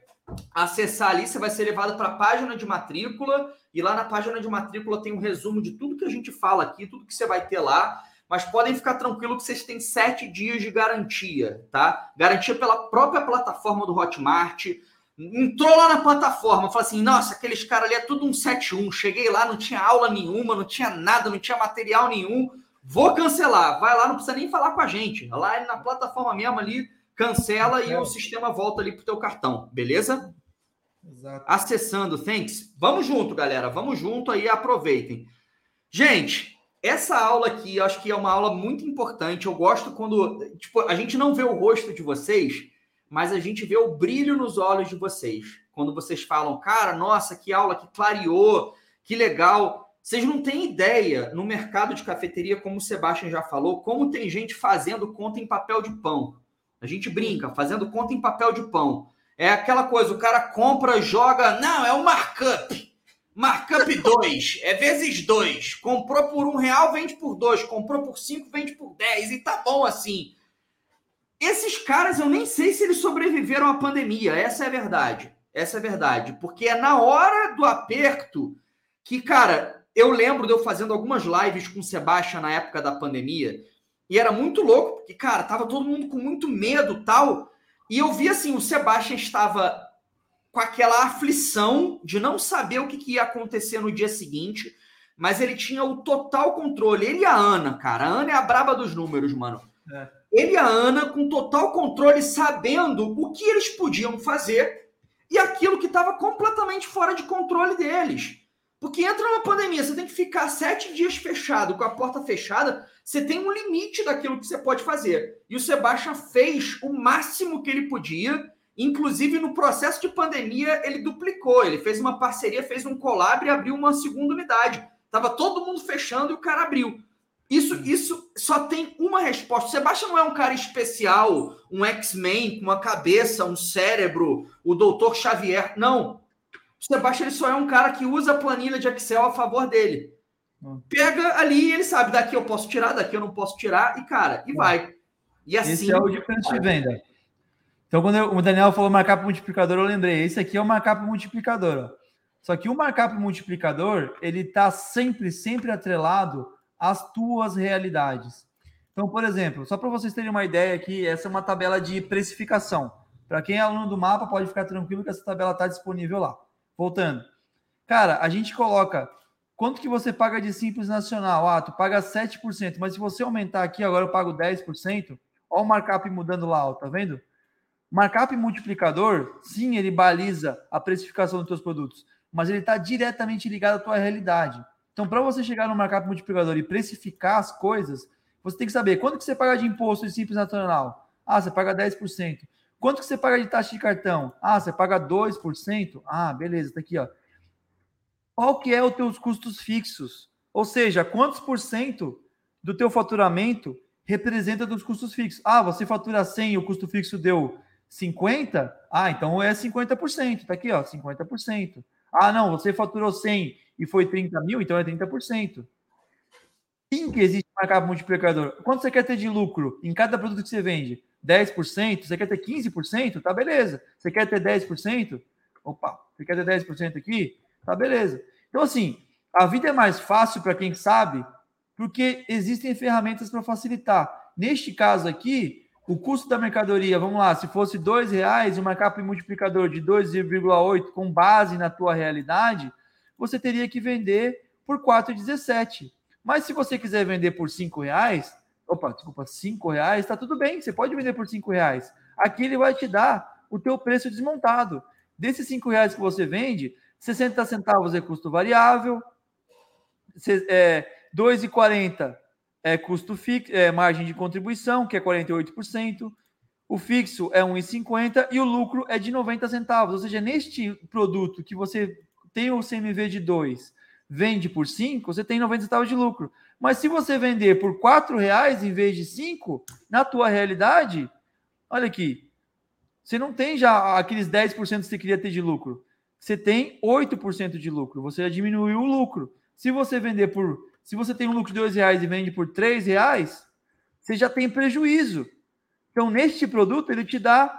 acessar ali, você vai ser levado para a página de matrícula e lá na página de matrícula tem um resumo de tudo que a gente fala aqui, tudo que você vai ter lá mas podem ficar tranquilo que vocês têm sete dias de garantia, tá? Garantia pela própria plataforma do Hotmart. Entrou lá na plataforma, falou assim: nossa, aqueles caras ali é tudo um 7-1. Cheguei lá, não tinha aula nenhuma, não tinha nada, não tinha material nenhum. Vou cancelar. Vai lá, não precisa nem falar com a gente. Lá na plataforma mesmo ali, cancela e o sistema volta ali pro teu cartão, beleza? Exato. Acessando, thanks. Vamos junto, galera. Vamos junto aí, aproveitem. Gente, essa aula aqui, eu acho que é uma aula muito importante. Eu gosto quando, tipo, a gente não vê o rosto de vocês, mas a gente vê o brilho nos olhos de vocês. Quando vocês falam, cara, nossa, que aula que clareou, que legal. Vocês não têm ideia no mercado de cafeteria, como o Sebastião já falou, como tem gente fazendo conta em papel de pão. A gente brinca, fazendo conta em papel de pão. É aquela coisa, o cara compra, joga, não, é o markup. Markup 2, é vezes 2. Comprou por um real, vende por dois. Comprou por cinco, vende por 10. E tá bom assim. Esses caras, eu nem sei se eles sobreviveram à pandemia. Essa é a verdade. Essa é a verdade. Porque é na hora do aperto que, cara, eu lembro de eu fazendo algumas lives com o Sebastião na época da pandemia. E era muito louco, porque, cara, tava todo mundo com muito medo tal. E eu vi assim, o Sebastião estava com aquela aflição de não saber o que, que ia acontecer no dia seguinte, mas ele tinha o total controle. Ele e a Ana, cara. A Ana é a braba dos números, mano. É. Ele e a Ana com total controle, sabendo o que eles podiam fazer e aquilo que estava completamente fora de controle deles. Porque entra na pandemia, você tem que ficar sete dias fechado, com a porta fechada, você tem um limite daquilo que você pode fazer. E o Sebastião fez o máximo que ele podia, inclusive no processo de pandemia, ele duplicou, ele fez uma parceria, fez um collab e abriu uma segunda unidade. Tava todo mundo fechando e o cara abriu. Isso, isso só tem uma resposta. O Sebastião não é um cara especial, um X-Men com uma cabeça, um cérebro, o doutor Xavier. Não. O Sebastião ele só é um cara que usa a planilha de Excel a favor dele. Hum. Pega ali e ele sabe, daqui eu posso tirar, daqui eu não posso tirar, e cara, e hum. vai. E assim. Esse é o diferente de venda. Então, quando eu, o Daniel falou markup multiplicador, eu lembrei. Esse aqui é o markup multiplicador. Ó. Só que o markup multiplicador, ele está sempre, sempre atrelado às tuas realidades. Então, por exemplo, só para vocês terem uma ideia aqui, essa é uma tabela de precificação. Para quem é aluno do mapa, pode ficar tranquilo que essa tabela está disponível lá. Voltando. Cara, a gente coloca quanto que você paga de simples nacional? Ah, tu paga 7%, mas se você aumentar aqui, agora eu pago 10%, olha o markup mudando lá, ó, tá vendo? Markup multiplicador, sim, ele baliza a precificação dos teus produtos, mas ele está diretamente ligado à tua realidade. Então, para você chegar no markup multiplicador e precificar as coisas, você tem que saber quanto que você paga de imposto de simples nacional. Ah, você paga 10%. Quanto que você paga de taxa de cartão? Ah, você paga 2%? Ah, beleza, tá aqui, ó. Qual que é os teus custos fixos? Ou seja, quantos por cento do teu faturamento representa dos custos fixos? Ah, você fatura 100 e o custo fixo deu 50? Ah, então é 50%. Tá aqui, ó, 50%. Ah, não, você faturou 100 e foi 30 mil, então é 30%. Sim que existe markup multiplicador. Quanto você quer ter de lucro em cada produto que você vende? 10%? Você quer ter 15%? Tá beleza. Você quer ter 10%? Opa, você quer ter 10% aqui? Tá beleza. Então, assim, a vida é mais fácil para quem sabe, porque existem ferramentas para facilitar. Neste caso aqui, o custo da mercadoria, vamos lá, se fosse R$ reais, uma capa multiplicador de 2,8 com base na tua realidade, você teria que vender por 4,17. Mas se você quiser vender por R$ reais, opa, desculpa, R$ reais, está tudo bem, você pode vender por R$ reais. Aqui ele vai te dar o teu preço desmontado. Desses R$ reais que você vende, 60 centavos é custo variável, é, 2,40 é custo fixo, é margem de contribuição, que é 48%. O fixo é 1,50 e o lucro é de 90 centavos. Ou seja, neste produto que você tem o CMV de 2, vende por 5, você tem 90 centavos de lucro. Mas se você vender por 4 reais em vez de 5, na tua realidade, olha aqui, você não tem já aqueles 10% que você queria ter de lucro. Você tem 8% de lucro. Você já diminuiu o lucro. Se você vender por se você tem um lucro de dois reais e vende por três reais, você já tem prejuízo. Então, neste produto, ele te dá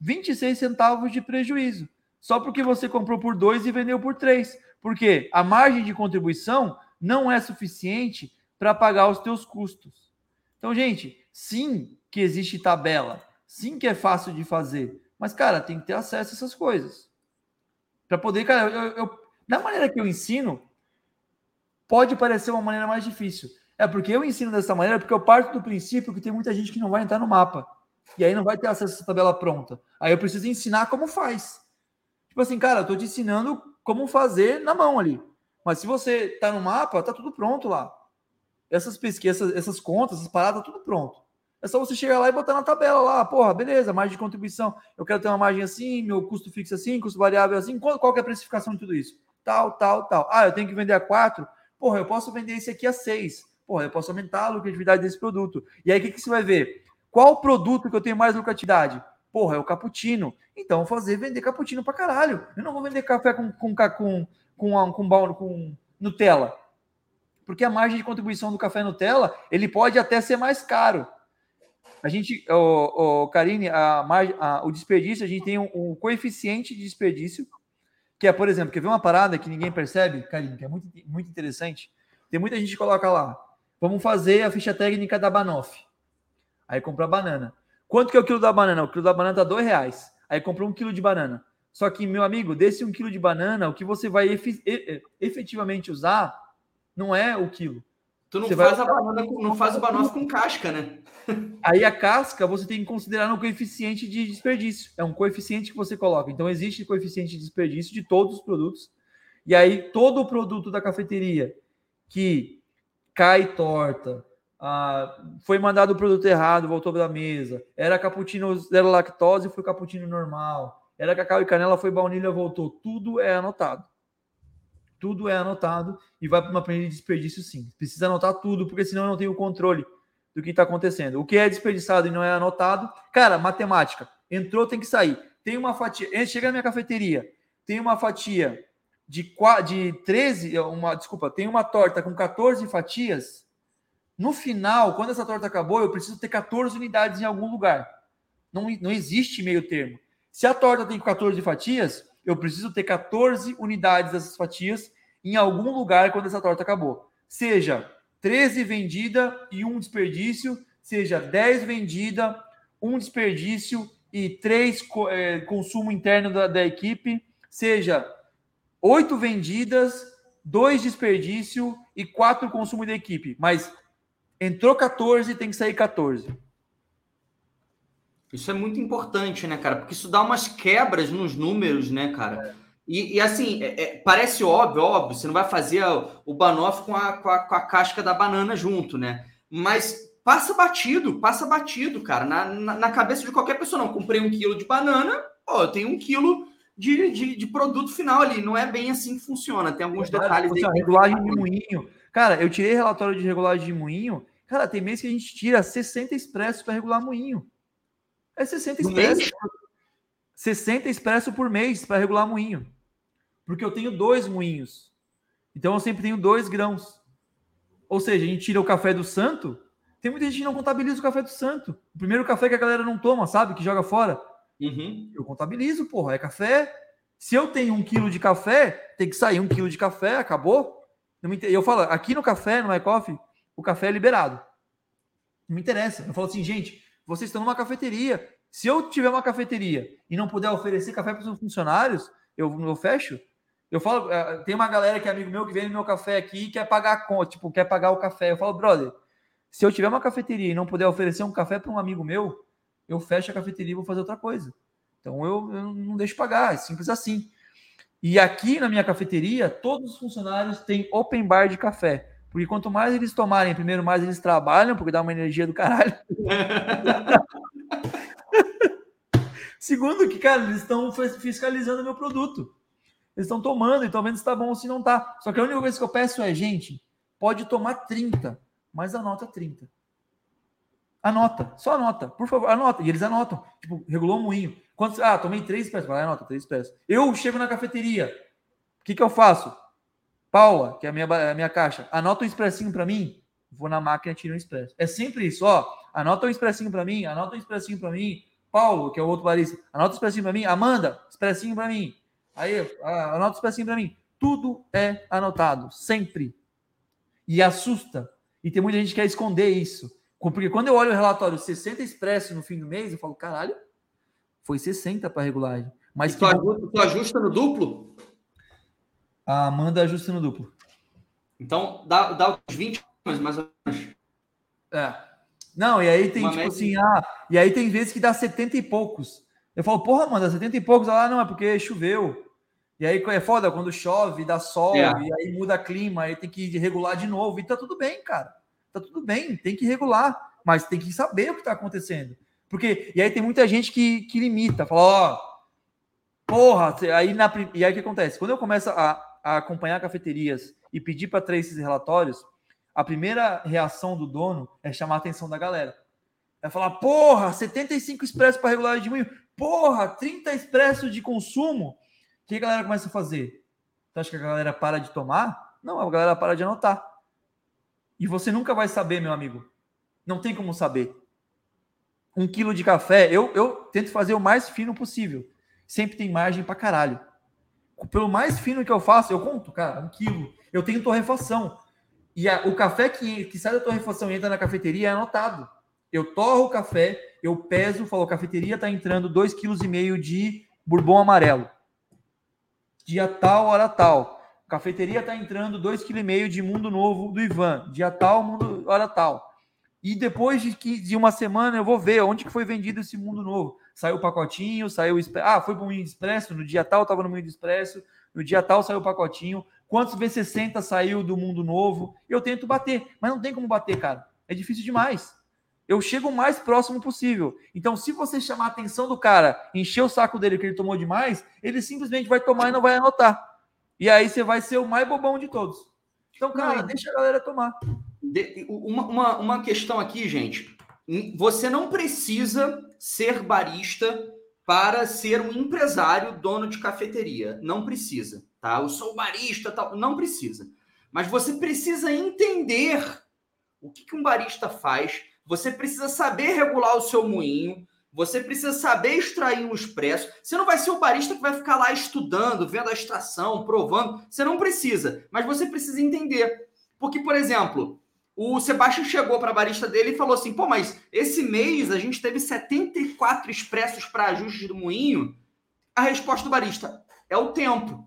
26 centavos de prejuízo. Só porque você comprou por dois e vendeu por três. Porque a margem de contribuição não é suficiente para pagar os teus custos. Então, gente, sim que existe tabela, sim que é fácil de fazer, mas, cara, tem que ter acesso a essas coisas. Para poder, cara, eu, eu, da maneira que eu ensino, pode parecer uma maneira mais difícil. É porque eu ensino dessa maneira, porque eu parto do princípio que tem muita gente que não vai entrar no mapa. E aí não vai ter acesso a essa tabela pronta. Aí eu preciso ensinar como faz. Tipo assim, cara, eu tô te ensinando como fazer na mão ali. Mas se você tá no mapa, tá tudo pronto lá. Essas pesquisas, essas contas, essas paradas, tá tudo pronto. É só você chegar lá e botar na tabela lá, porra, beleza, margem de contribuição. Eu quero ter uma margem assim, meu custo fixo assim, custo variável assim. Qual, qual é a precificação de tudo isso? Tal, tal, tal. Ah, eu tenho que vender a quatro Porra, eu posso vender esse aqui a 6. Porra, eu posso aumentar a lucratividade desse produto. E aí, o que, que você vai ver? Qual produto que eu tenho mais lucratividade? Porra, é o cappuccino. Então, fazer vender cappuccino pra caralho. Eu não vou vender café com, com, com, com, com, com, com Nutella. Porque a margem de contribuição do café Nutella, ele pode até ser mais caro. A gente, o, o Karine, a, a, o desperdício, a gente tem um, um coeficiente de desperdício que é, por exemplo, quer ver uma parada que ninguém percebe, Carinho, que é muito, muito interessante? Tem muita gente que coloca lá, vamos fazer a ficha técnica da Banoff. Aí compra banana. Quanto que é o quilo da banana? O quilo da banana tá dois reais. Aí comprou um quilo de banana. Só que, meu amigo, desse um quilo de banana, o que você vai efetivamente usar não é o quilo. Tu não você faz vai... a banana, não faz o banoffee com casca, né? Aí a casca você tem que considerar no coeficiente de desperdício. É um coeficiente que você coloca. Então existe coeficiente de desperdício de todos os produtos. E aí todo o produto da cafeteria que cai torta, ah, foi mandado o produto errado, voltou da mesa, era cappuccino zero lactose, foi cappuccino normal, era cacau e canela, foi baunilha, voltou. Tudo é anotado. Tudo é anotado e vai para uma planilha de desperdício sim. Precisa anotar tudo, porque senão eu não tenho controle do que está acontecendo. O que é desperdiçado e não é anotado, cara, matemática. Entrou, tem que sair. Tem uma fatia. Chega na minha cafeteria, tem uma fatia de, de 13, uma, desculpa, tem uma torta com 14 fatias. No final, quando essa torta acabou, eu preciso ter 14 unidades em algum lugar. Não, não existe meio termo. Se a torta tem 14 fatias, eu preciso ter 14 unidades dessas fatias em algum lugar quando essa torta acabou. Seja 13 vendida e um desperdício, seja 10 vendida, um desperdício e três é, consumo interno da, da equipe, seja oito vendidas, dois desperdício e quatro consumo da equipe. Mas entrou 14, tem que sair 14. Isso é muito importante, né, cara? Porque isso dá umas quebras nos números, né, cara? É. E, e, assim, é, é, parece óbvio, óbvio, você não vai fazer o banoff com a, com, a, com a casca da banana junto, né? Mas passa batido, passa batido, cara, na, na, na, cabeça de qualquer pessoa. Não, comprei um quilo de banana, pô, eu tenho um quilo de, de, de produto final ali. Não é bem assim que funciona, tem alguns é, detalhes aí. Regulagem de moinho. Cara, eu tirei relatório de regulagem de moinho. Cara, tem mês que a gente tira 60 expressos para regular moinho. É 60 expressos. 60 expressos por mês para regular moinho porque eu tenho dois moinhos. Então eu sempre tenho dois grãos. Ou seja, a gente tira o café do santo. Tem muita gente que não contabiliza o café do santo. O primeiro café que a galera não toma, sabe? Que joga fora. Uhum. Eu contabilizo, porra. É café. Se eu tenho um quilo de café, tem que sair um quilo de café, acabou. Eu falo, aqui no café, no iCoffee, o café é liberado. Não me interessa. Eu falo assim, gente, vocês estão numa cafeteria. Se eu tiver uma cafeteria e não puder oferecer café para os funcionários, eu, eu fecho. Eu falo, eh, tem uma galera que é amigo meu que vem no meu café aqui e quer pagar a conta, tipo, quer pagar o café. Eu falo, brother, se eu tiver uma cafeteria e não puder oferecer um café para um amigo meu, eu fecho a cafeteria e vou fazer outra coisa. Então eu, eu não deixo pagar, é simples assim. E aqui na minha cafeteria, todos os funcionários têm open bar de café. Porque quanto mais eles tomarem, primeiro, mais eles trabalham, porque dá uma energia do caralho. Segundo, que, cara, eles estão fiscalizando meu produto. Eles estão tomando e estão vendo se está bom ou se não está. Só que a única coisa que eu peço é, gente, pode tomar 30, mas anota 30. Anota, só anota, por favor, anota. E eles anotam. Tipo, regulou o moinho. Ah, tomei três peças. Vai, anota, três peças. Eu chego na cafeteria. O que, que eu faço? Paula, que é a minha, a minha caixa, anota um expressinho para mim. Vou na máquina e tiro um expresso. É sempre isso, ó. Anota um expressinho para mim, anota um expressinho para mim. Paulo, que é o outro barista, anota um expressinho para mim. Amanda, expressinho para mim. Aí, anota os pecinhos para mim. Tudo é anotado, sempre. E assusta. E tem muita gente que quer esconder isso. Porque quando eu olho o relatório 60 expresso no fim do mês, eu falo, caralho, foi 60 para regulagem. Mas e tu, ajusta, tu ajusta no duplo? A Amanda ajusta no duplo. Então, dá, dá uns 20 mais ou menos. É. Não, e aí tem, Uma tipo média... assim, ah, e aí tem vezes que dá 70 e poucos. Eu falo, porra, Amanda, 70 e poucos. Ela, ah, não, é porque choveu. E aí é foda quando chove, dá sol, é. e aí muda clima, aí tem que regular de novo. E tá tudo bem, cara. Tá tudo bem, tem que regular, mas tem que saber o que tá acontecendo. Porque, e aí tem muita gente que, que limita, fala, ó, porra, aí na, e aí o que acontece? Quando eu começo a, a acompanhar cafeterias e pedir para trazer esses relatórios, a primeira reação do dono é chamar a atenção da galera. É falar, porra, 75 expressos para regular de moinho, porra, 30 expressos de consumo que a galera começa a fazer? Você acha que a galera para de tomar? Não, a galera para de anotar. E você nunca vai saber, meu amigo. Não tem como saber. Um quilo de café, eu, eu tento fazer o mais fino possível. Sempre tem margem para caralho. Pelo mais fino que eu faço, eu conto, cara, um quilo. Eu tenho torrefação. E a, o café que, que sai da torrefação e entra na cafeteria é anotado. Eu torro o café, eu peso, falo, cafeteria está entrando 2,5 kg de bourbon amarelo. dia tal, hora tal. Cafeteria tá entrando 2,5 kg de mundo novo do Ivan, dia tal, mundo, hora tal. E depois de, que, de uma semana eu vou ver onde que foi vendido esse mundo novo. Saiu o pacotinho, saiu o Ah, foi para o Moinho Expresso, no dia tal estava no Moinho Expresso, no dia tal saiu o pacotinho. Quantos V60 saiu do mundo novo? Eu tento bater, mas não tem como bater, cara. É difícil demais. Eu chego o mais próximo possível. Então, se você chamar a atenção do cara, encher o saco dele que ele tomou demais, ele simplesmente vai tomar e não vai anotar. E aí você vai ser o mais bobão de todos. Então, cara, não, deixa a galera tomar. Uma, uma, uma questão aqui, gente. Você não precisa ser barista para ser um empresário dono de cafeteria. Não precisa, tá? Eu sou barista, tal. Não precisa. Mas você precisa entender o que, que um barista faz você precisa saber regular o seu moinho, você precisa saber extrair um expresso. Você não vai ser o barista que vai ficar lá estudando, vendo a extração, provando. Você não precisa, mas você precisa entender. Porque, por exemplo, o Sebastião chegou para a barista dele e falou assim: pô, mas esse mês a gente teve 74 expressos para ajustes do moinho. A resposta do barista é o tempo.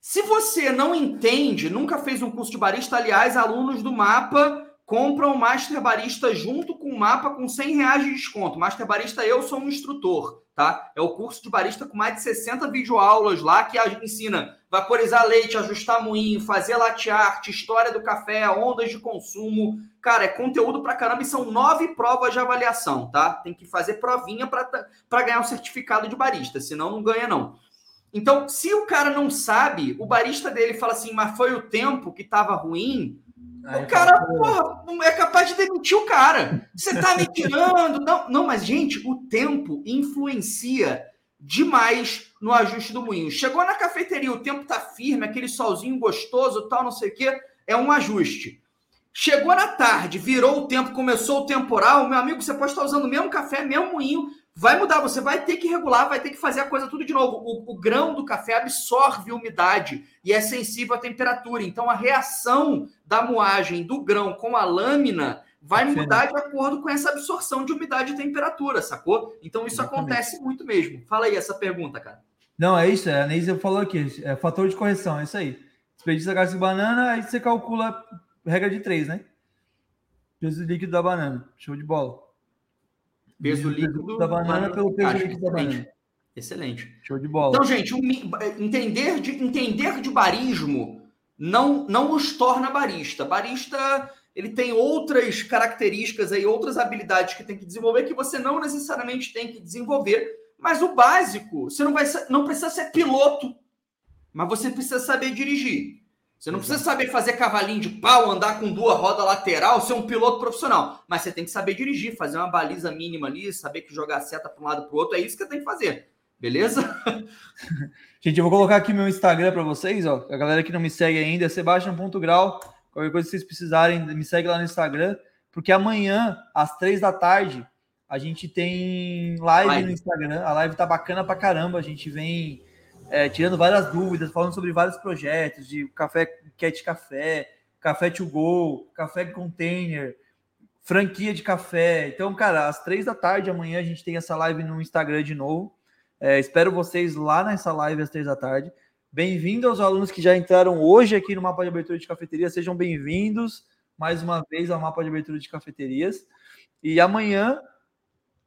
Se você não entende, nunca fez um curso de barista, aliás, alunos do mapa compram o Master Barista junto com o mapa com 100 reais de desconto. Master Barista, eu sou um instrutor, tá? É o curso de barista com mais de 60 videoaulas lá que ensina vaporizar leite, ajustar moinho, fazer latte art, história do café, ondas de consumo. Cara, é conteúdo pra caramba e são nove provas de avaliação, tá? Tem que fazer provinha para ganhar um certificado de barista, senão não ganha não. Então, se o cara não sabe, o barista dele fala assim, mas foi o tempo que estava ruim, Aí o cara, porra, é capaz de demitir o cara. Você tá me tirando. Não, não, mas, gente, o tempo influencia demais no ajuste do moinho. Chegou na cafeteria, o tempo tá firme, aquele solzinho gostoso, tal, não sei o quê, é um ajuste. Chegou na tarde, virou o tempo, começou o temporal, meu amigo, você pode estar usando o mesmo café, mesmo moinho, vai mudar, você vai ter que regular, vai ter que fazer a coisa tudo de novo. O, o, grão do café absorve umidade e é sensível à temperatura. Então, a reação da moagem do grão com a lâmina vai mudar de acordo com essa absorção de umidade e temperatura, sacou? Então, isso Exatamente. acontece muito mesmo. Fala aí essa pergunta, cara. Não, é isso. É, a Neise falou aqui. É fator de correção, é isso aí. Desperdiça gás de banana, aí você calcula regra de três, né? Peso líquido da banana. Show de bola. Peso líquido da banana pelo peso líquido da banana. Excelente. Show de bola. Então, gente, entender de, entender de barismo não, não os torna barista. Barista ele tem outras características aí, outras habilidades que tem que desenvolver que você não necessariamente tem que desenvolver. Mas o básico, você não vai não precisa ser piloto, mas você precisa saber dirigir. Você não precisa saber fazer cavalinho de pau, andar com duas rodas lateral, ser um piloto profissional. Mas você tem que saber dirigir, fazer uma baliza mínima ali, saber que jogar seta para um lado para o outro. É isso que você tem que fazer. Beleza? Gente, eu vou colocar aqui meu Instagram para vocês. Ó. A galera que não me segue ainda é Sebastian.grau. Qualquer coisa que vocês precisarem, me segue lá no Instagram. Porque amanhã, às três da tarde, a gente tem live, live. no Instagram. A live tá bacana pra caramba. A gente vem é, tirando várias dúvidas, falando sobre vários projetos de café cat café, café to go, café container, franquia de café. Então, cara, às três da tarde amanhã a gente tem essa live no Instagram de novo. É, espero vocês lá nessa live às três da tarde. Bem-vindo aos alunos que já entraram hoje aqui no mapa de abertura de cafeteria. Sejam bem-vindos mais uma vez ao mapa de abertura de cafeterias. E amanhã,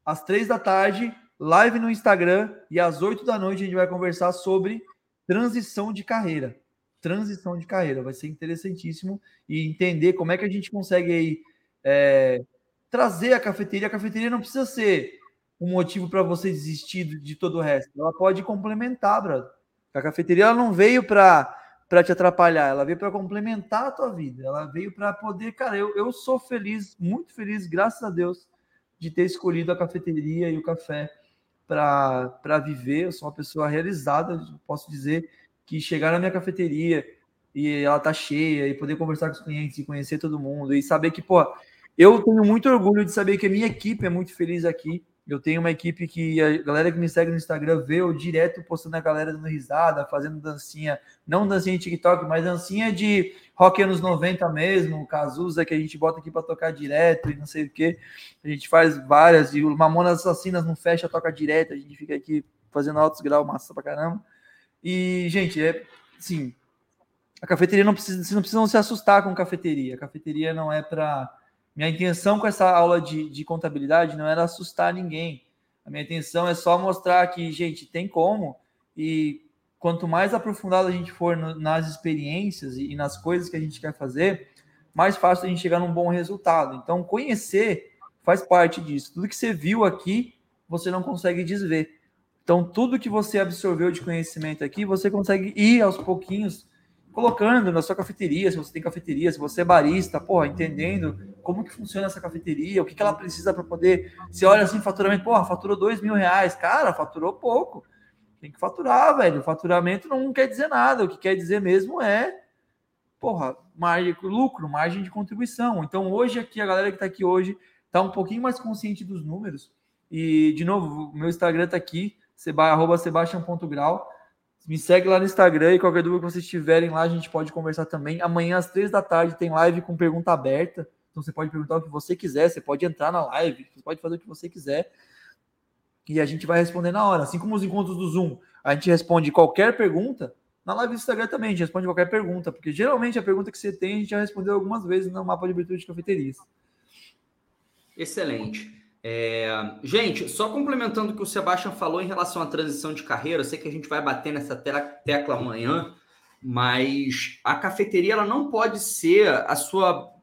às três da tarde, live no Instagram e às 8 da noite a gente vai conversar sobre transição de carreira. Transição de carreira vai ser interessantíssimo e entender como é que a gente consegue aí é, trazer a cafeteria. A cafeteria não precisa ser um motivo para você desistir de todo o resto. Ela pode complementar, brother. A cafeteria ela não veio para para te atrapalhar, ela veio para complementar a tua vida. Ela veio para poder, cara, eu, eu sou feliz, muito feliz, graças a Deus, de ter escolhido a cafeteria e o café para viver. Eu sou uma pessoa realizada, posso dizer que chegar na minha cafeteria e ela tá cheia e poder conversar com os clientes e conhecer todo mundo e saber que, pô, eu tenho muito orgulho de saber que a minha equipe é muito feliz aqui. Eu tenho uma equipe que a galera que me segue no Instagram vê eu direto postando a galera dando risada, fazendo dancinha, não dancinha de TikTok, mas dancinha de rock anos 90 mesmo, Cazuza que a gente bota aqui para tocar direto e não sei o que. A gente faz várias, e o Mamonas Assassinas não fecha, toca direto, a gente fica aqui fazendo altos graus, massa pra caramba. E, gente, é sim. A cafeteria não precisa, vocês não precisam se assustar com cafeteria. A cafeteria não é para. Minha intenção com essa aula de, de contabilidade não era assustar ninguém. A minha intenção é só mostrar que, gente, tem como. E quanto mais aprofundado a gente for no, nas experiências e, e nas coisas que a gente quer fazer, mais fácil a gente chegar num bom resultado. Então, conhecer faz parte disso. Tudo que você viu aqui, você não consegue desver. Então, tudo que você absorveu de conhecimento aqui, você consegue ir aos pouquinhos colocando na sua cafeteria, se você tem cafeteria, se você é barista, porra, entendendo como que funciona essa cafeteria, o que, que ela precisa para poder. Você olha assim, faturamento, porra, faturou dois mil reais, cara, faturou pouco. Tem que faturar, velho. Faturamento não quer dizer nada. O que quer dizer mesmo é, porra, margem, lucro, margem de contribuição. Então, hoje aqui, a galera que está aqui hoje está um pouquinho mais consciente dos números. E, de novo, o meu Instagram está aqui, seba, arroba sebastian.grau. Me segue lá no Instagram e qualquer dúvida que vocês tiverem lá, a gente pode conversar também. Amanhã, às três da tarde, tem live com pergunta aberta. Então você pode perguntar o que você quiser, você pode entrar na live, você pode fazer o que você quiser. E a gente vai responder na hora. Assim como os encontros do Zoom, a gente responde qualquer pergunta. Na live do Instagram também, a gente responde qualquer pergunta, porque geralmente a pergunta que você tem, a gente já respondeu algumas vezes no mapa de abertura de cafeterias. Excelente. É, gente, só complementando o que o Sebastião falou em relação à transição de carreira, eu sei que a gente vai bater nessa tecla amanhã, mas a cafeteria ela não pode ser a sua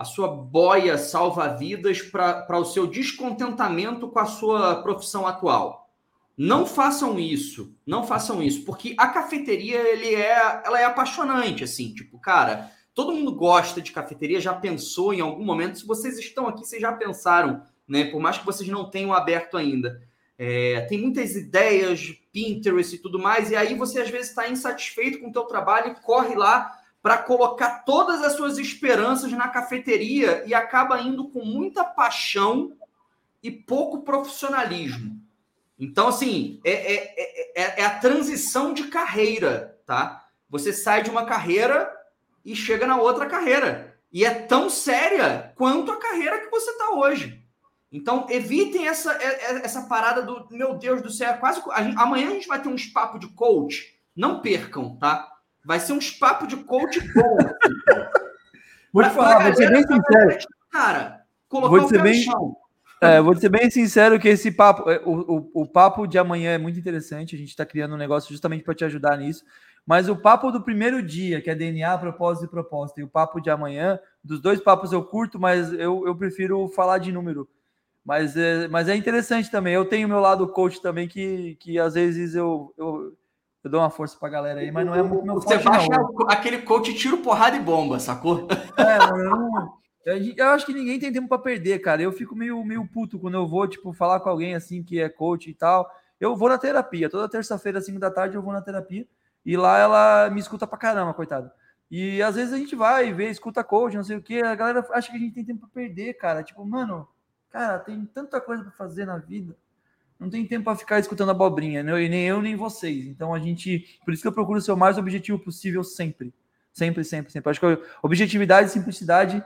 a sua boia salva-vidas para o seu descontentamento com a sua profissão atual. Não façam isso, não façam isso, porque a cafeteria ele é, ela é apaixonante, assim, tipo, cara, todo mundo gosta de cafeteria, já pensou em algum momento. Se vocês estão aqui, vocês já pensaram né? Por mais que vocês não tenham aberto ainda. É, tem muitas ideias, Pinterest e tudo mais, e aí você às vezes está insatisfeito com o teu trabalho e corre lá para colocar todas as suas esperanças na cafeteria e acaba indo com muita paixão e pouco profissionalismo. Então, assim, é, é, é, é a transição de carreira, tá? Você sai de uma carreira e chega na outra carreira. E é tão séria quanto a carreira que você está hoje. Então, evitem essa, é, é, essa parada do meu Deus do céu. É quase. A gente, amanhã a gente vai ter uns papo de coach. Não percam, tá? Vai ser uns papo de coach bom. vou te falar, vou ser bem sincero. Cara, colocar vou ser bem, é, vou ser bem sincero que esse papo, é, o, o, o papo de amanhã é muito interessante. A gente está criando um negócio justamente para te ajudar nisso. Mas o papo do primeiro dia, que é DNA, propósito e proposta, e o papo de amanhã, dos dois papos eu curto, mas eu, eu prefiro falar de número mas é, mas é interessante também. Eu tenho meu lado coach também, que, que às vezes eu, eu, eu dou uma força pra galera aí, mas não é muito meu Você forte, não. aquele coach tiro, porrada e bomba, sacou? É, mano, eu, eu acho que ninguém tem tempo para perder, cara. Eu fico meio, meio puto quando eu vou, tipo, falar com alguém assim que é coach e tal. Eu vou na terapia. Toda terça-feira, às 5 da tarde, eu vou na terapia. E lá ela me escuta pra caramba, coitado. E às vezes a gente vai ver, escuta coach, não sei o que. A galera acha que a gente tem tempo pra perder, cara. Tipo, mano, Cara, tem tanta coisa para fazer na vida. Não tem tempo para ficar escutando abobrinha, né? nem eu, nem vocês. Então a gente. Por isso que eu procuro ser o mais objetivo possível sempre. Sempre, sempre, sempre. Acho que objetividade e simplicidade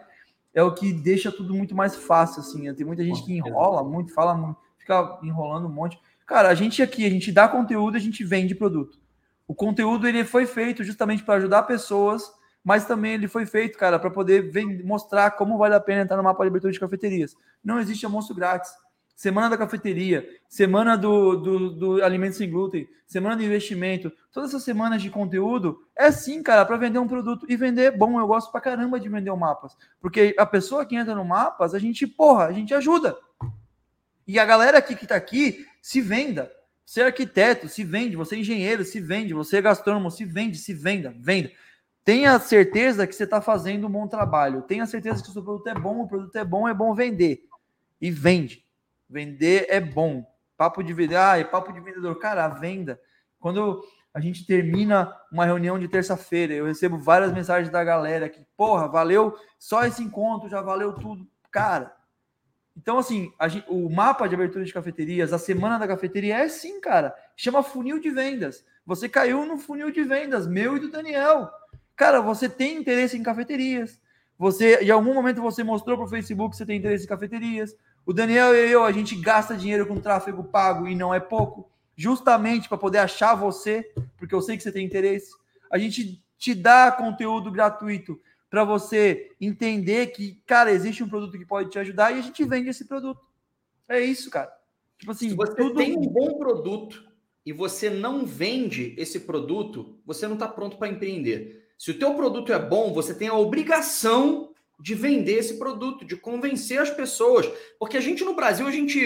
é o que deixa tudo muito mais fácil, assim. Tem muita gente que enrola muito, fala muito, fica enrolando um monte. Cara, a gente aqui, a gente dá conteúdo, a gente vende produto. O conteúdo ele foi feito justamente para ajudar pessoas mas também ele foi feito, cara, para poder mostrar como vale a pena entrar no mapa de abertura de cafeterias. Não existe almoço grátis. Semana da cafeteria, semana do, do, do alimento sem glúten, semana de investimento, todas essas semanas de conteúdo é sim, cara, para vender um produto e vender bom. Eu gosto pra caramba de vender o mapas, porque a pessoa que entra no mapas, a gente, porra, a gente ajuda. E a galera aqui que tá aqui se venda. Você é arquiteto, se vende. Você é engenheiro, se vende. Você é gastrônomo, se vende, se venda, venda. Tenha certeza que você está fazendo um bom trabalho. Tenha certeza que o seu produto é bom, o produto é bom, é bom vender. E vende. Vender é bom. Papo de vender, ah, é papo de vendedor. Cara, venda. Quando a gente termina uma reunião de terça-feira, eu recebo várias mensagens da galera que, porra, valeu só esse encontro, já valeu tudo. Cara, então, assim, gente, o mapa de abertura de cafeterias, a semana da cafeteria é sim, cara. Chama funil de vendas. Você caiu no funil de vendas, meu e do Daniel. Cara, você tem interesse em cafeterias. Você, em algum momento, você mostrou para o Facebook que você tem interesse em cafeterias. O Daniel e eu, a gente gasta dinheiro com tráfego pago e não é pouco. justamente para poder achar você, porque eu sei que você tem interesse. A gente te dá conteúdo gratuito para você entender que, cara, existe um produto que pode te ajudar e a gente vende esse produto. É isso, cara. Tipo assim, se você tudo... tem um bom produto e você não vende esse produto, você não está pronto para empreender. Se o teu produto é bom, você tem a obrigação de vender esse produto, de convencer as pessoas. Porque a gente no Brasil, a gente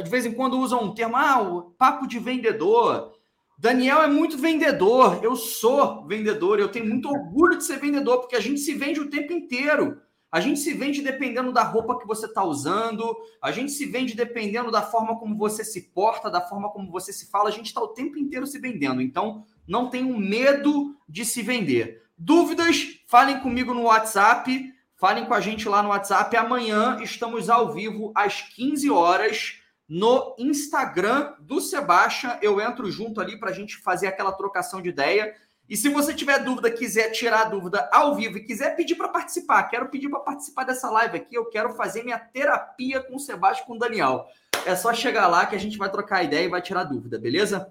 de vez em quando usa um termo, ah, o papo de vendedor. Daniel é muito vendedor, eu sou vendedor, eu tenho muito orgulho de ser vendedor, porque a gente se vende o tempo inteiro. A gente se vende dependendo da roupa que você está usando, a gente se vende dependendo da forma como você se porta, da forma como você se fala, a gente está o tempo inteiro se vendendo. Então, não tenham medo de se vender. Dúvidas? Falem comigo no WhatsApp, falem com a gente lá no WhatsApp. Amanhã estamos ao vivo às 15 horas no Instagram do Sebastian. Eu entro junto ali para a gente fazer aquela trocação de ideia. E se você tiver dúvida, quiser tirar dúvida ao vivo e quiser pedir para participar, quero pedir para participar dessa live aqui, eu quero fazer minha terapia com o Sebastião com o Daniel. É só chegar lá que a gente vai trocar ideia e vai tirar dúvida, beleza?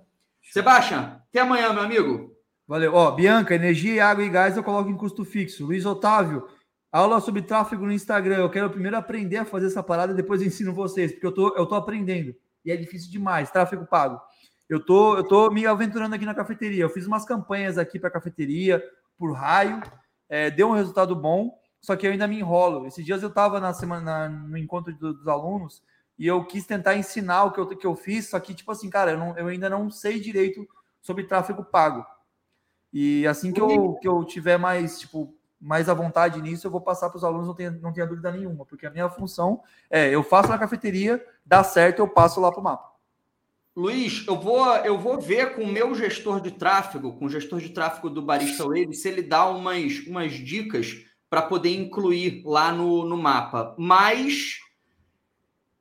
Sebastião, até amanhã, meu amigo. Valeu. Ó, Bianca, energia, água e gás eu coloco em custo fixo. Luiz Otávio, aula sobre tráfego no Instagram. Eu quero primeiro aprender a fazer essa parada e depois ensino vocês, porque eu tô, eu tô aprendendo. E é difícil demais, tráfego pago. Eu tô, eu tô me aventurando aqui na cafeteria. Eu fiz umas campanhas aqui para cafeteria por raio, é, deu um resultado bom, só que eu ainda me enrolo. Esses dias eu estava na semana no encontro do, dos alunos e eu quis tentar ensinar o que eu, que eu fiz, só que tipo assim, cara, eu, não, eu ainda não sei direito sobre tráfego pago. E assim que eu, que eu tiver mais tipo mais à vontade nisso, eu vou passar para os alunos, não tenha, não tenha dúvida nenhuma, porque a minha função é eu faço na cafeteria, dá certo, eu passo lá para o mapa. Luiz, eu vou, eu vou ver com o meu gestor de tráfego, com o gestor de tráfego do Barista Wave, se ele dá umas, umas dicas para poder incluir lá no, no mapa. Mas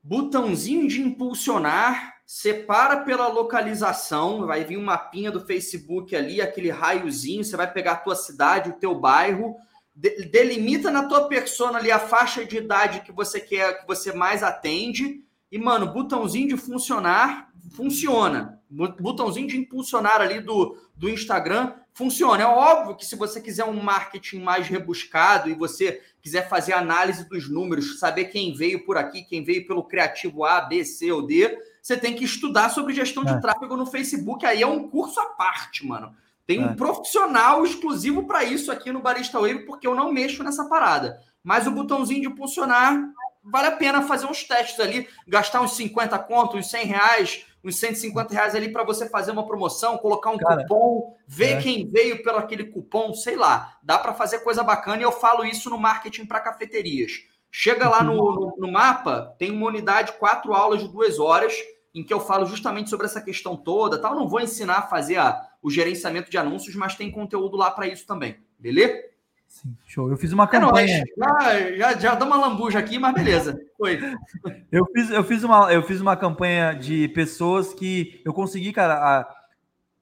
botãozinho de impulsionar, separa pela localização, vai vir um mapinha do Facebook ali, aquele raiozinho, você vai pegar a tua cidade, o teu bairro, delimita na tua persona ali a faixa de idade que você quer, que você mais atende, e, mano, botãozinho de funcionar, funciona. Botãozinho de impulsionar ali do, do Instagram funciona. É óbvio que se você quiser um marketing mais rebuscado e você quiser fazer análise dos números, saber quem veio por aqui, quem veio pelo criativo A, B, C ou D, você tem que estudar sobre gestão de é. tráfego no Facebook. Aí é um curso à parte, mano. Tem um é. profissional exclusivo para isso aqui no Barista Wave, porque eu não mexo nessa parada. Mas o botãozinho de impulsionar vale a pena fazer uns testes ali, gastar uns 50 contos, uns 100 reais, uns 150 reais ali para você fazer uma promoção, colocar um Cara, cupom, ver é. quem veio pelo aquele cupom, sei lá. Dá para fazer coisa bacana e eu falo isso no marketing para cafeterias. Chega lá no, no, no, mapa, tem uma unidade, quatro aulas de duas horas, em que eu falo justamente sobre essa questão toda. Tal. Não vou ensinar a fazer a, o gerenciamento de anúncios, mas tem conteúdo lá para isso também. Beleza? Sim, show. Eu fiz uma é campanha. Já, já, já dá uma lambuja aqui, mas beleza. Foi. eu, fiz, eu, fiz uma, eu fiz uma campanha de pessoas que eu consegui, cara, a,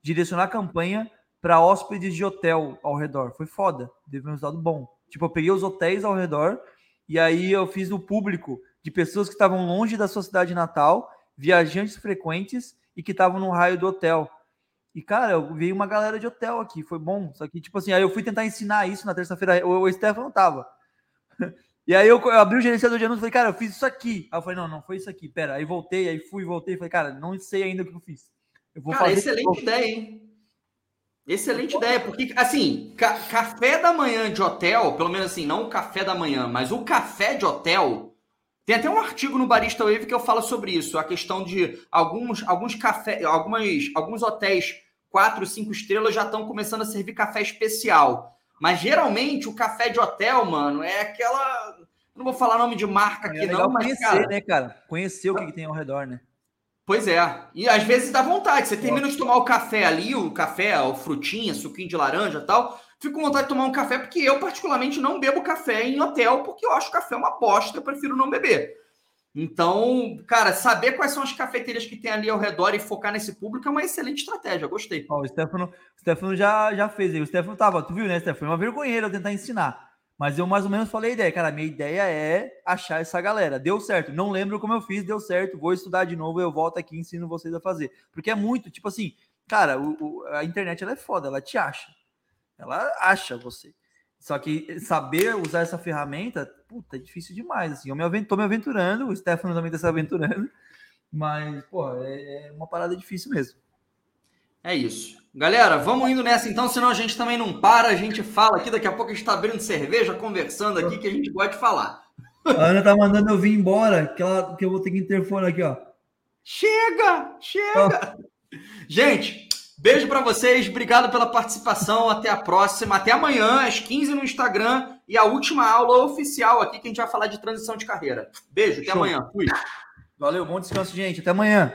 direcionar a campanha para hóspedes de hotel ao redor. Foi foda. Teve um resultado bom. Tipo, eu peguei os hotéis ao redor e aí eu fiz no público de pessoas que estavam longe da sua cidade natal, viajantes frequentes e que estavam no raio do hotel. E, cara, eu vi uma galera de hotel aqui, foi bom. Só que, tipo assim, aí eu fui tentar ensinar isso na terça-feira, o, o Stefano tava. E aí eu, eu, abri o gerenciador de anúncios e falei, cara, eu fiz isso aqui. Aí eu falei, não, não foi isso aqui, pera. Aí voltei, aí fui, voltei, falei, cara, não sei ainda o que eu fiz. Eu vou cara, fazer excelente ideia, hein? Excelente ideia, porque, assim, ca café da manhã de hotel, pelo menos assim, não o café da manhã, mas o café de hotel, tem até um artigo no Barista Wave que eu falo sobre isso, a questão de alguns, alguns café, algumas, alguns hotéis quatro, cinco estrelas já estão começando a servir café especial. Mas geralmente o café de hotel, mano, é aquela. Não vou falar nome de marca aqui, é não, mas. Conhecer, cara... né, cara? Conhecer o que, que tem ao redor, né? Pois é. E às vezes dá vontade. Você termina de tomar o café ali, o café, o frutinha, suquinho de laranja e tal. Fico com vontade de tomar um café, porque eu, particularmente, não bebo café em hotel, porque eu acho café uma bosta, eu prefiro não beber. Então, cara, saber quais são as cafeterias que tem ali ao redor e focar nesse público é uma excelente estratégia. Gostei. Ó, o Stefano, o Stefano já, já fez aí. O Stefano tava, tu viu, né, Stefano? É uma vergonheira eu tentar ensinar. Mas eu mais ou menos falei a ideia, cara. Minha ideia é achar essa galera. Deu certo. Não lembro como eu fiz, deu certo. Vou estudar de novo, eu volto aqui e ensino vocês a fazer. Porque é muito, tipo assim, cara, o, o, a internet ela é foda, ela te acha. Ela acha você. Só que saber usar essa ferramenta, puta, é difícil demais. Assim, eu me avent, tô me aventurando, o Stefano também tá se aventurando, mas, pô, é, é uma parada difícil mesmo. É isso. Galera, vamos indo nessa então, senão a gente também não para, a gente fala aqui, daqui a pouco a gente tá abrindo cerveja, conversando aqui, que a gente pode falar. A Ana tá mandando eu vir embora, que, ela, que eu vou ter que interfonar aqui, ó. Chega! Chega! Gente, beijo para vocês, obrigado pela participação, até a próxima, até amanhã, às 15 no Instagram, e a última aula oficial aqui que a gente vai falar de transição de carreira. Beijo, até Show. amanhã. Fui. Valeu, bom descanso, gente. Até amanhã.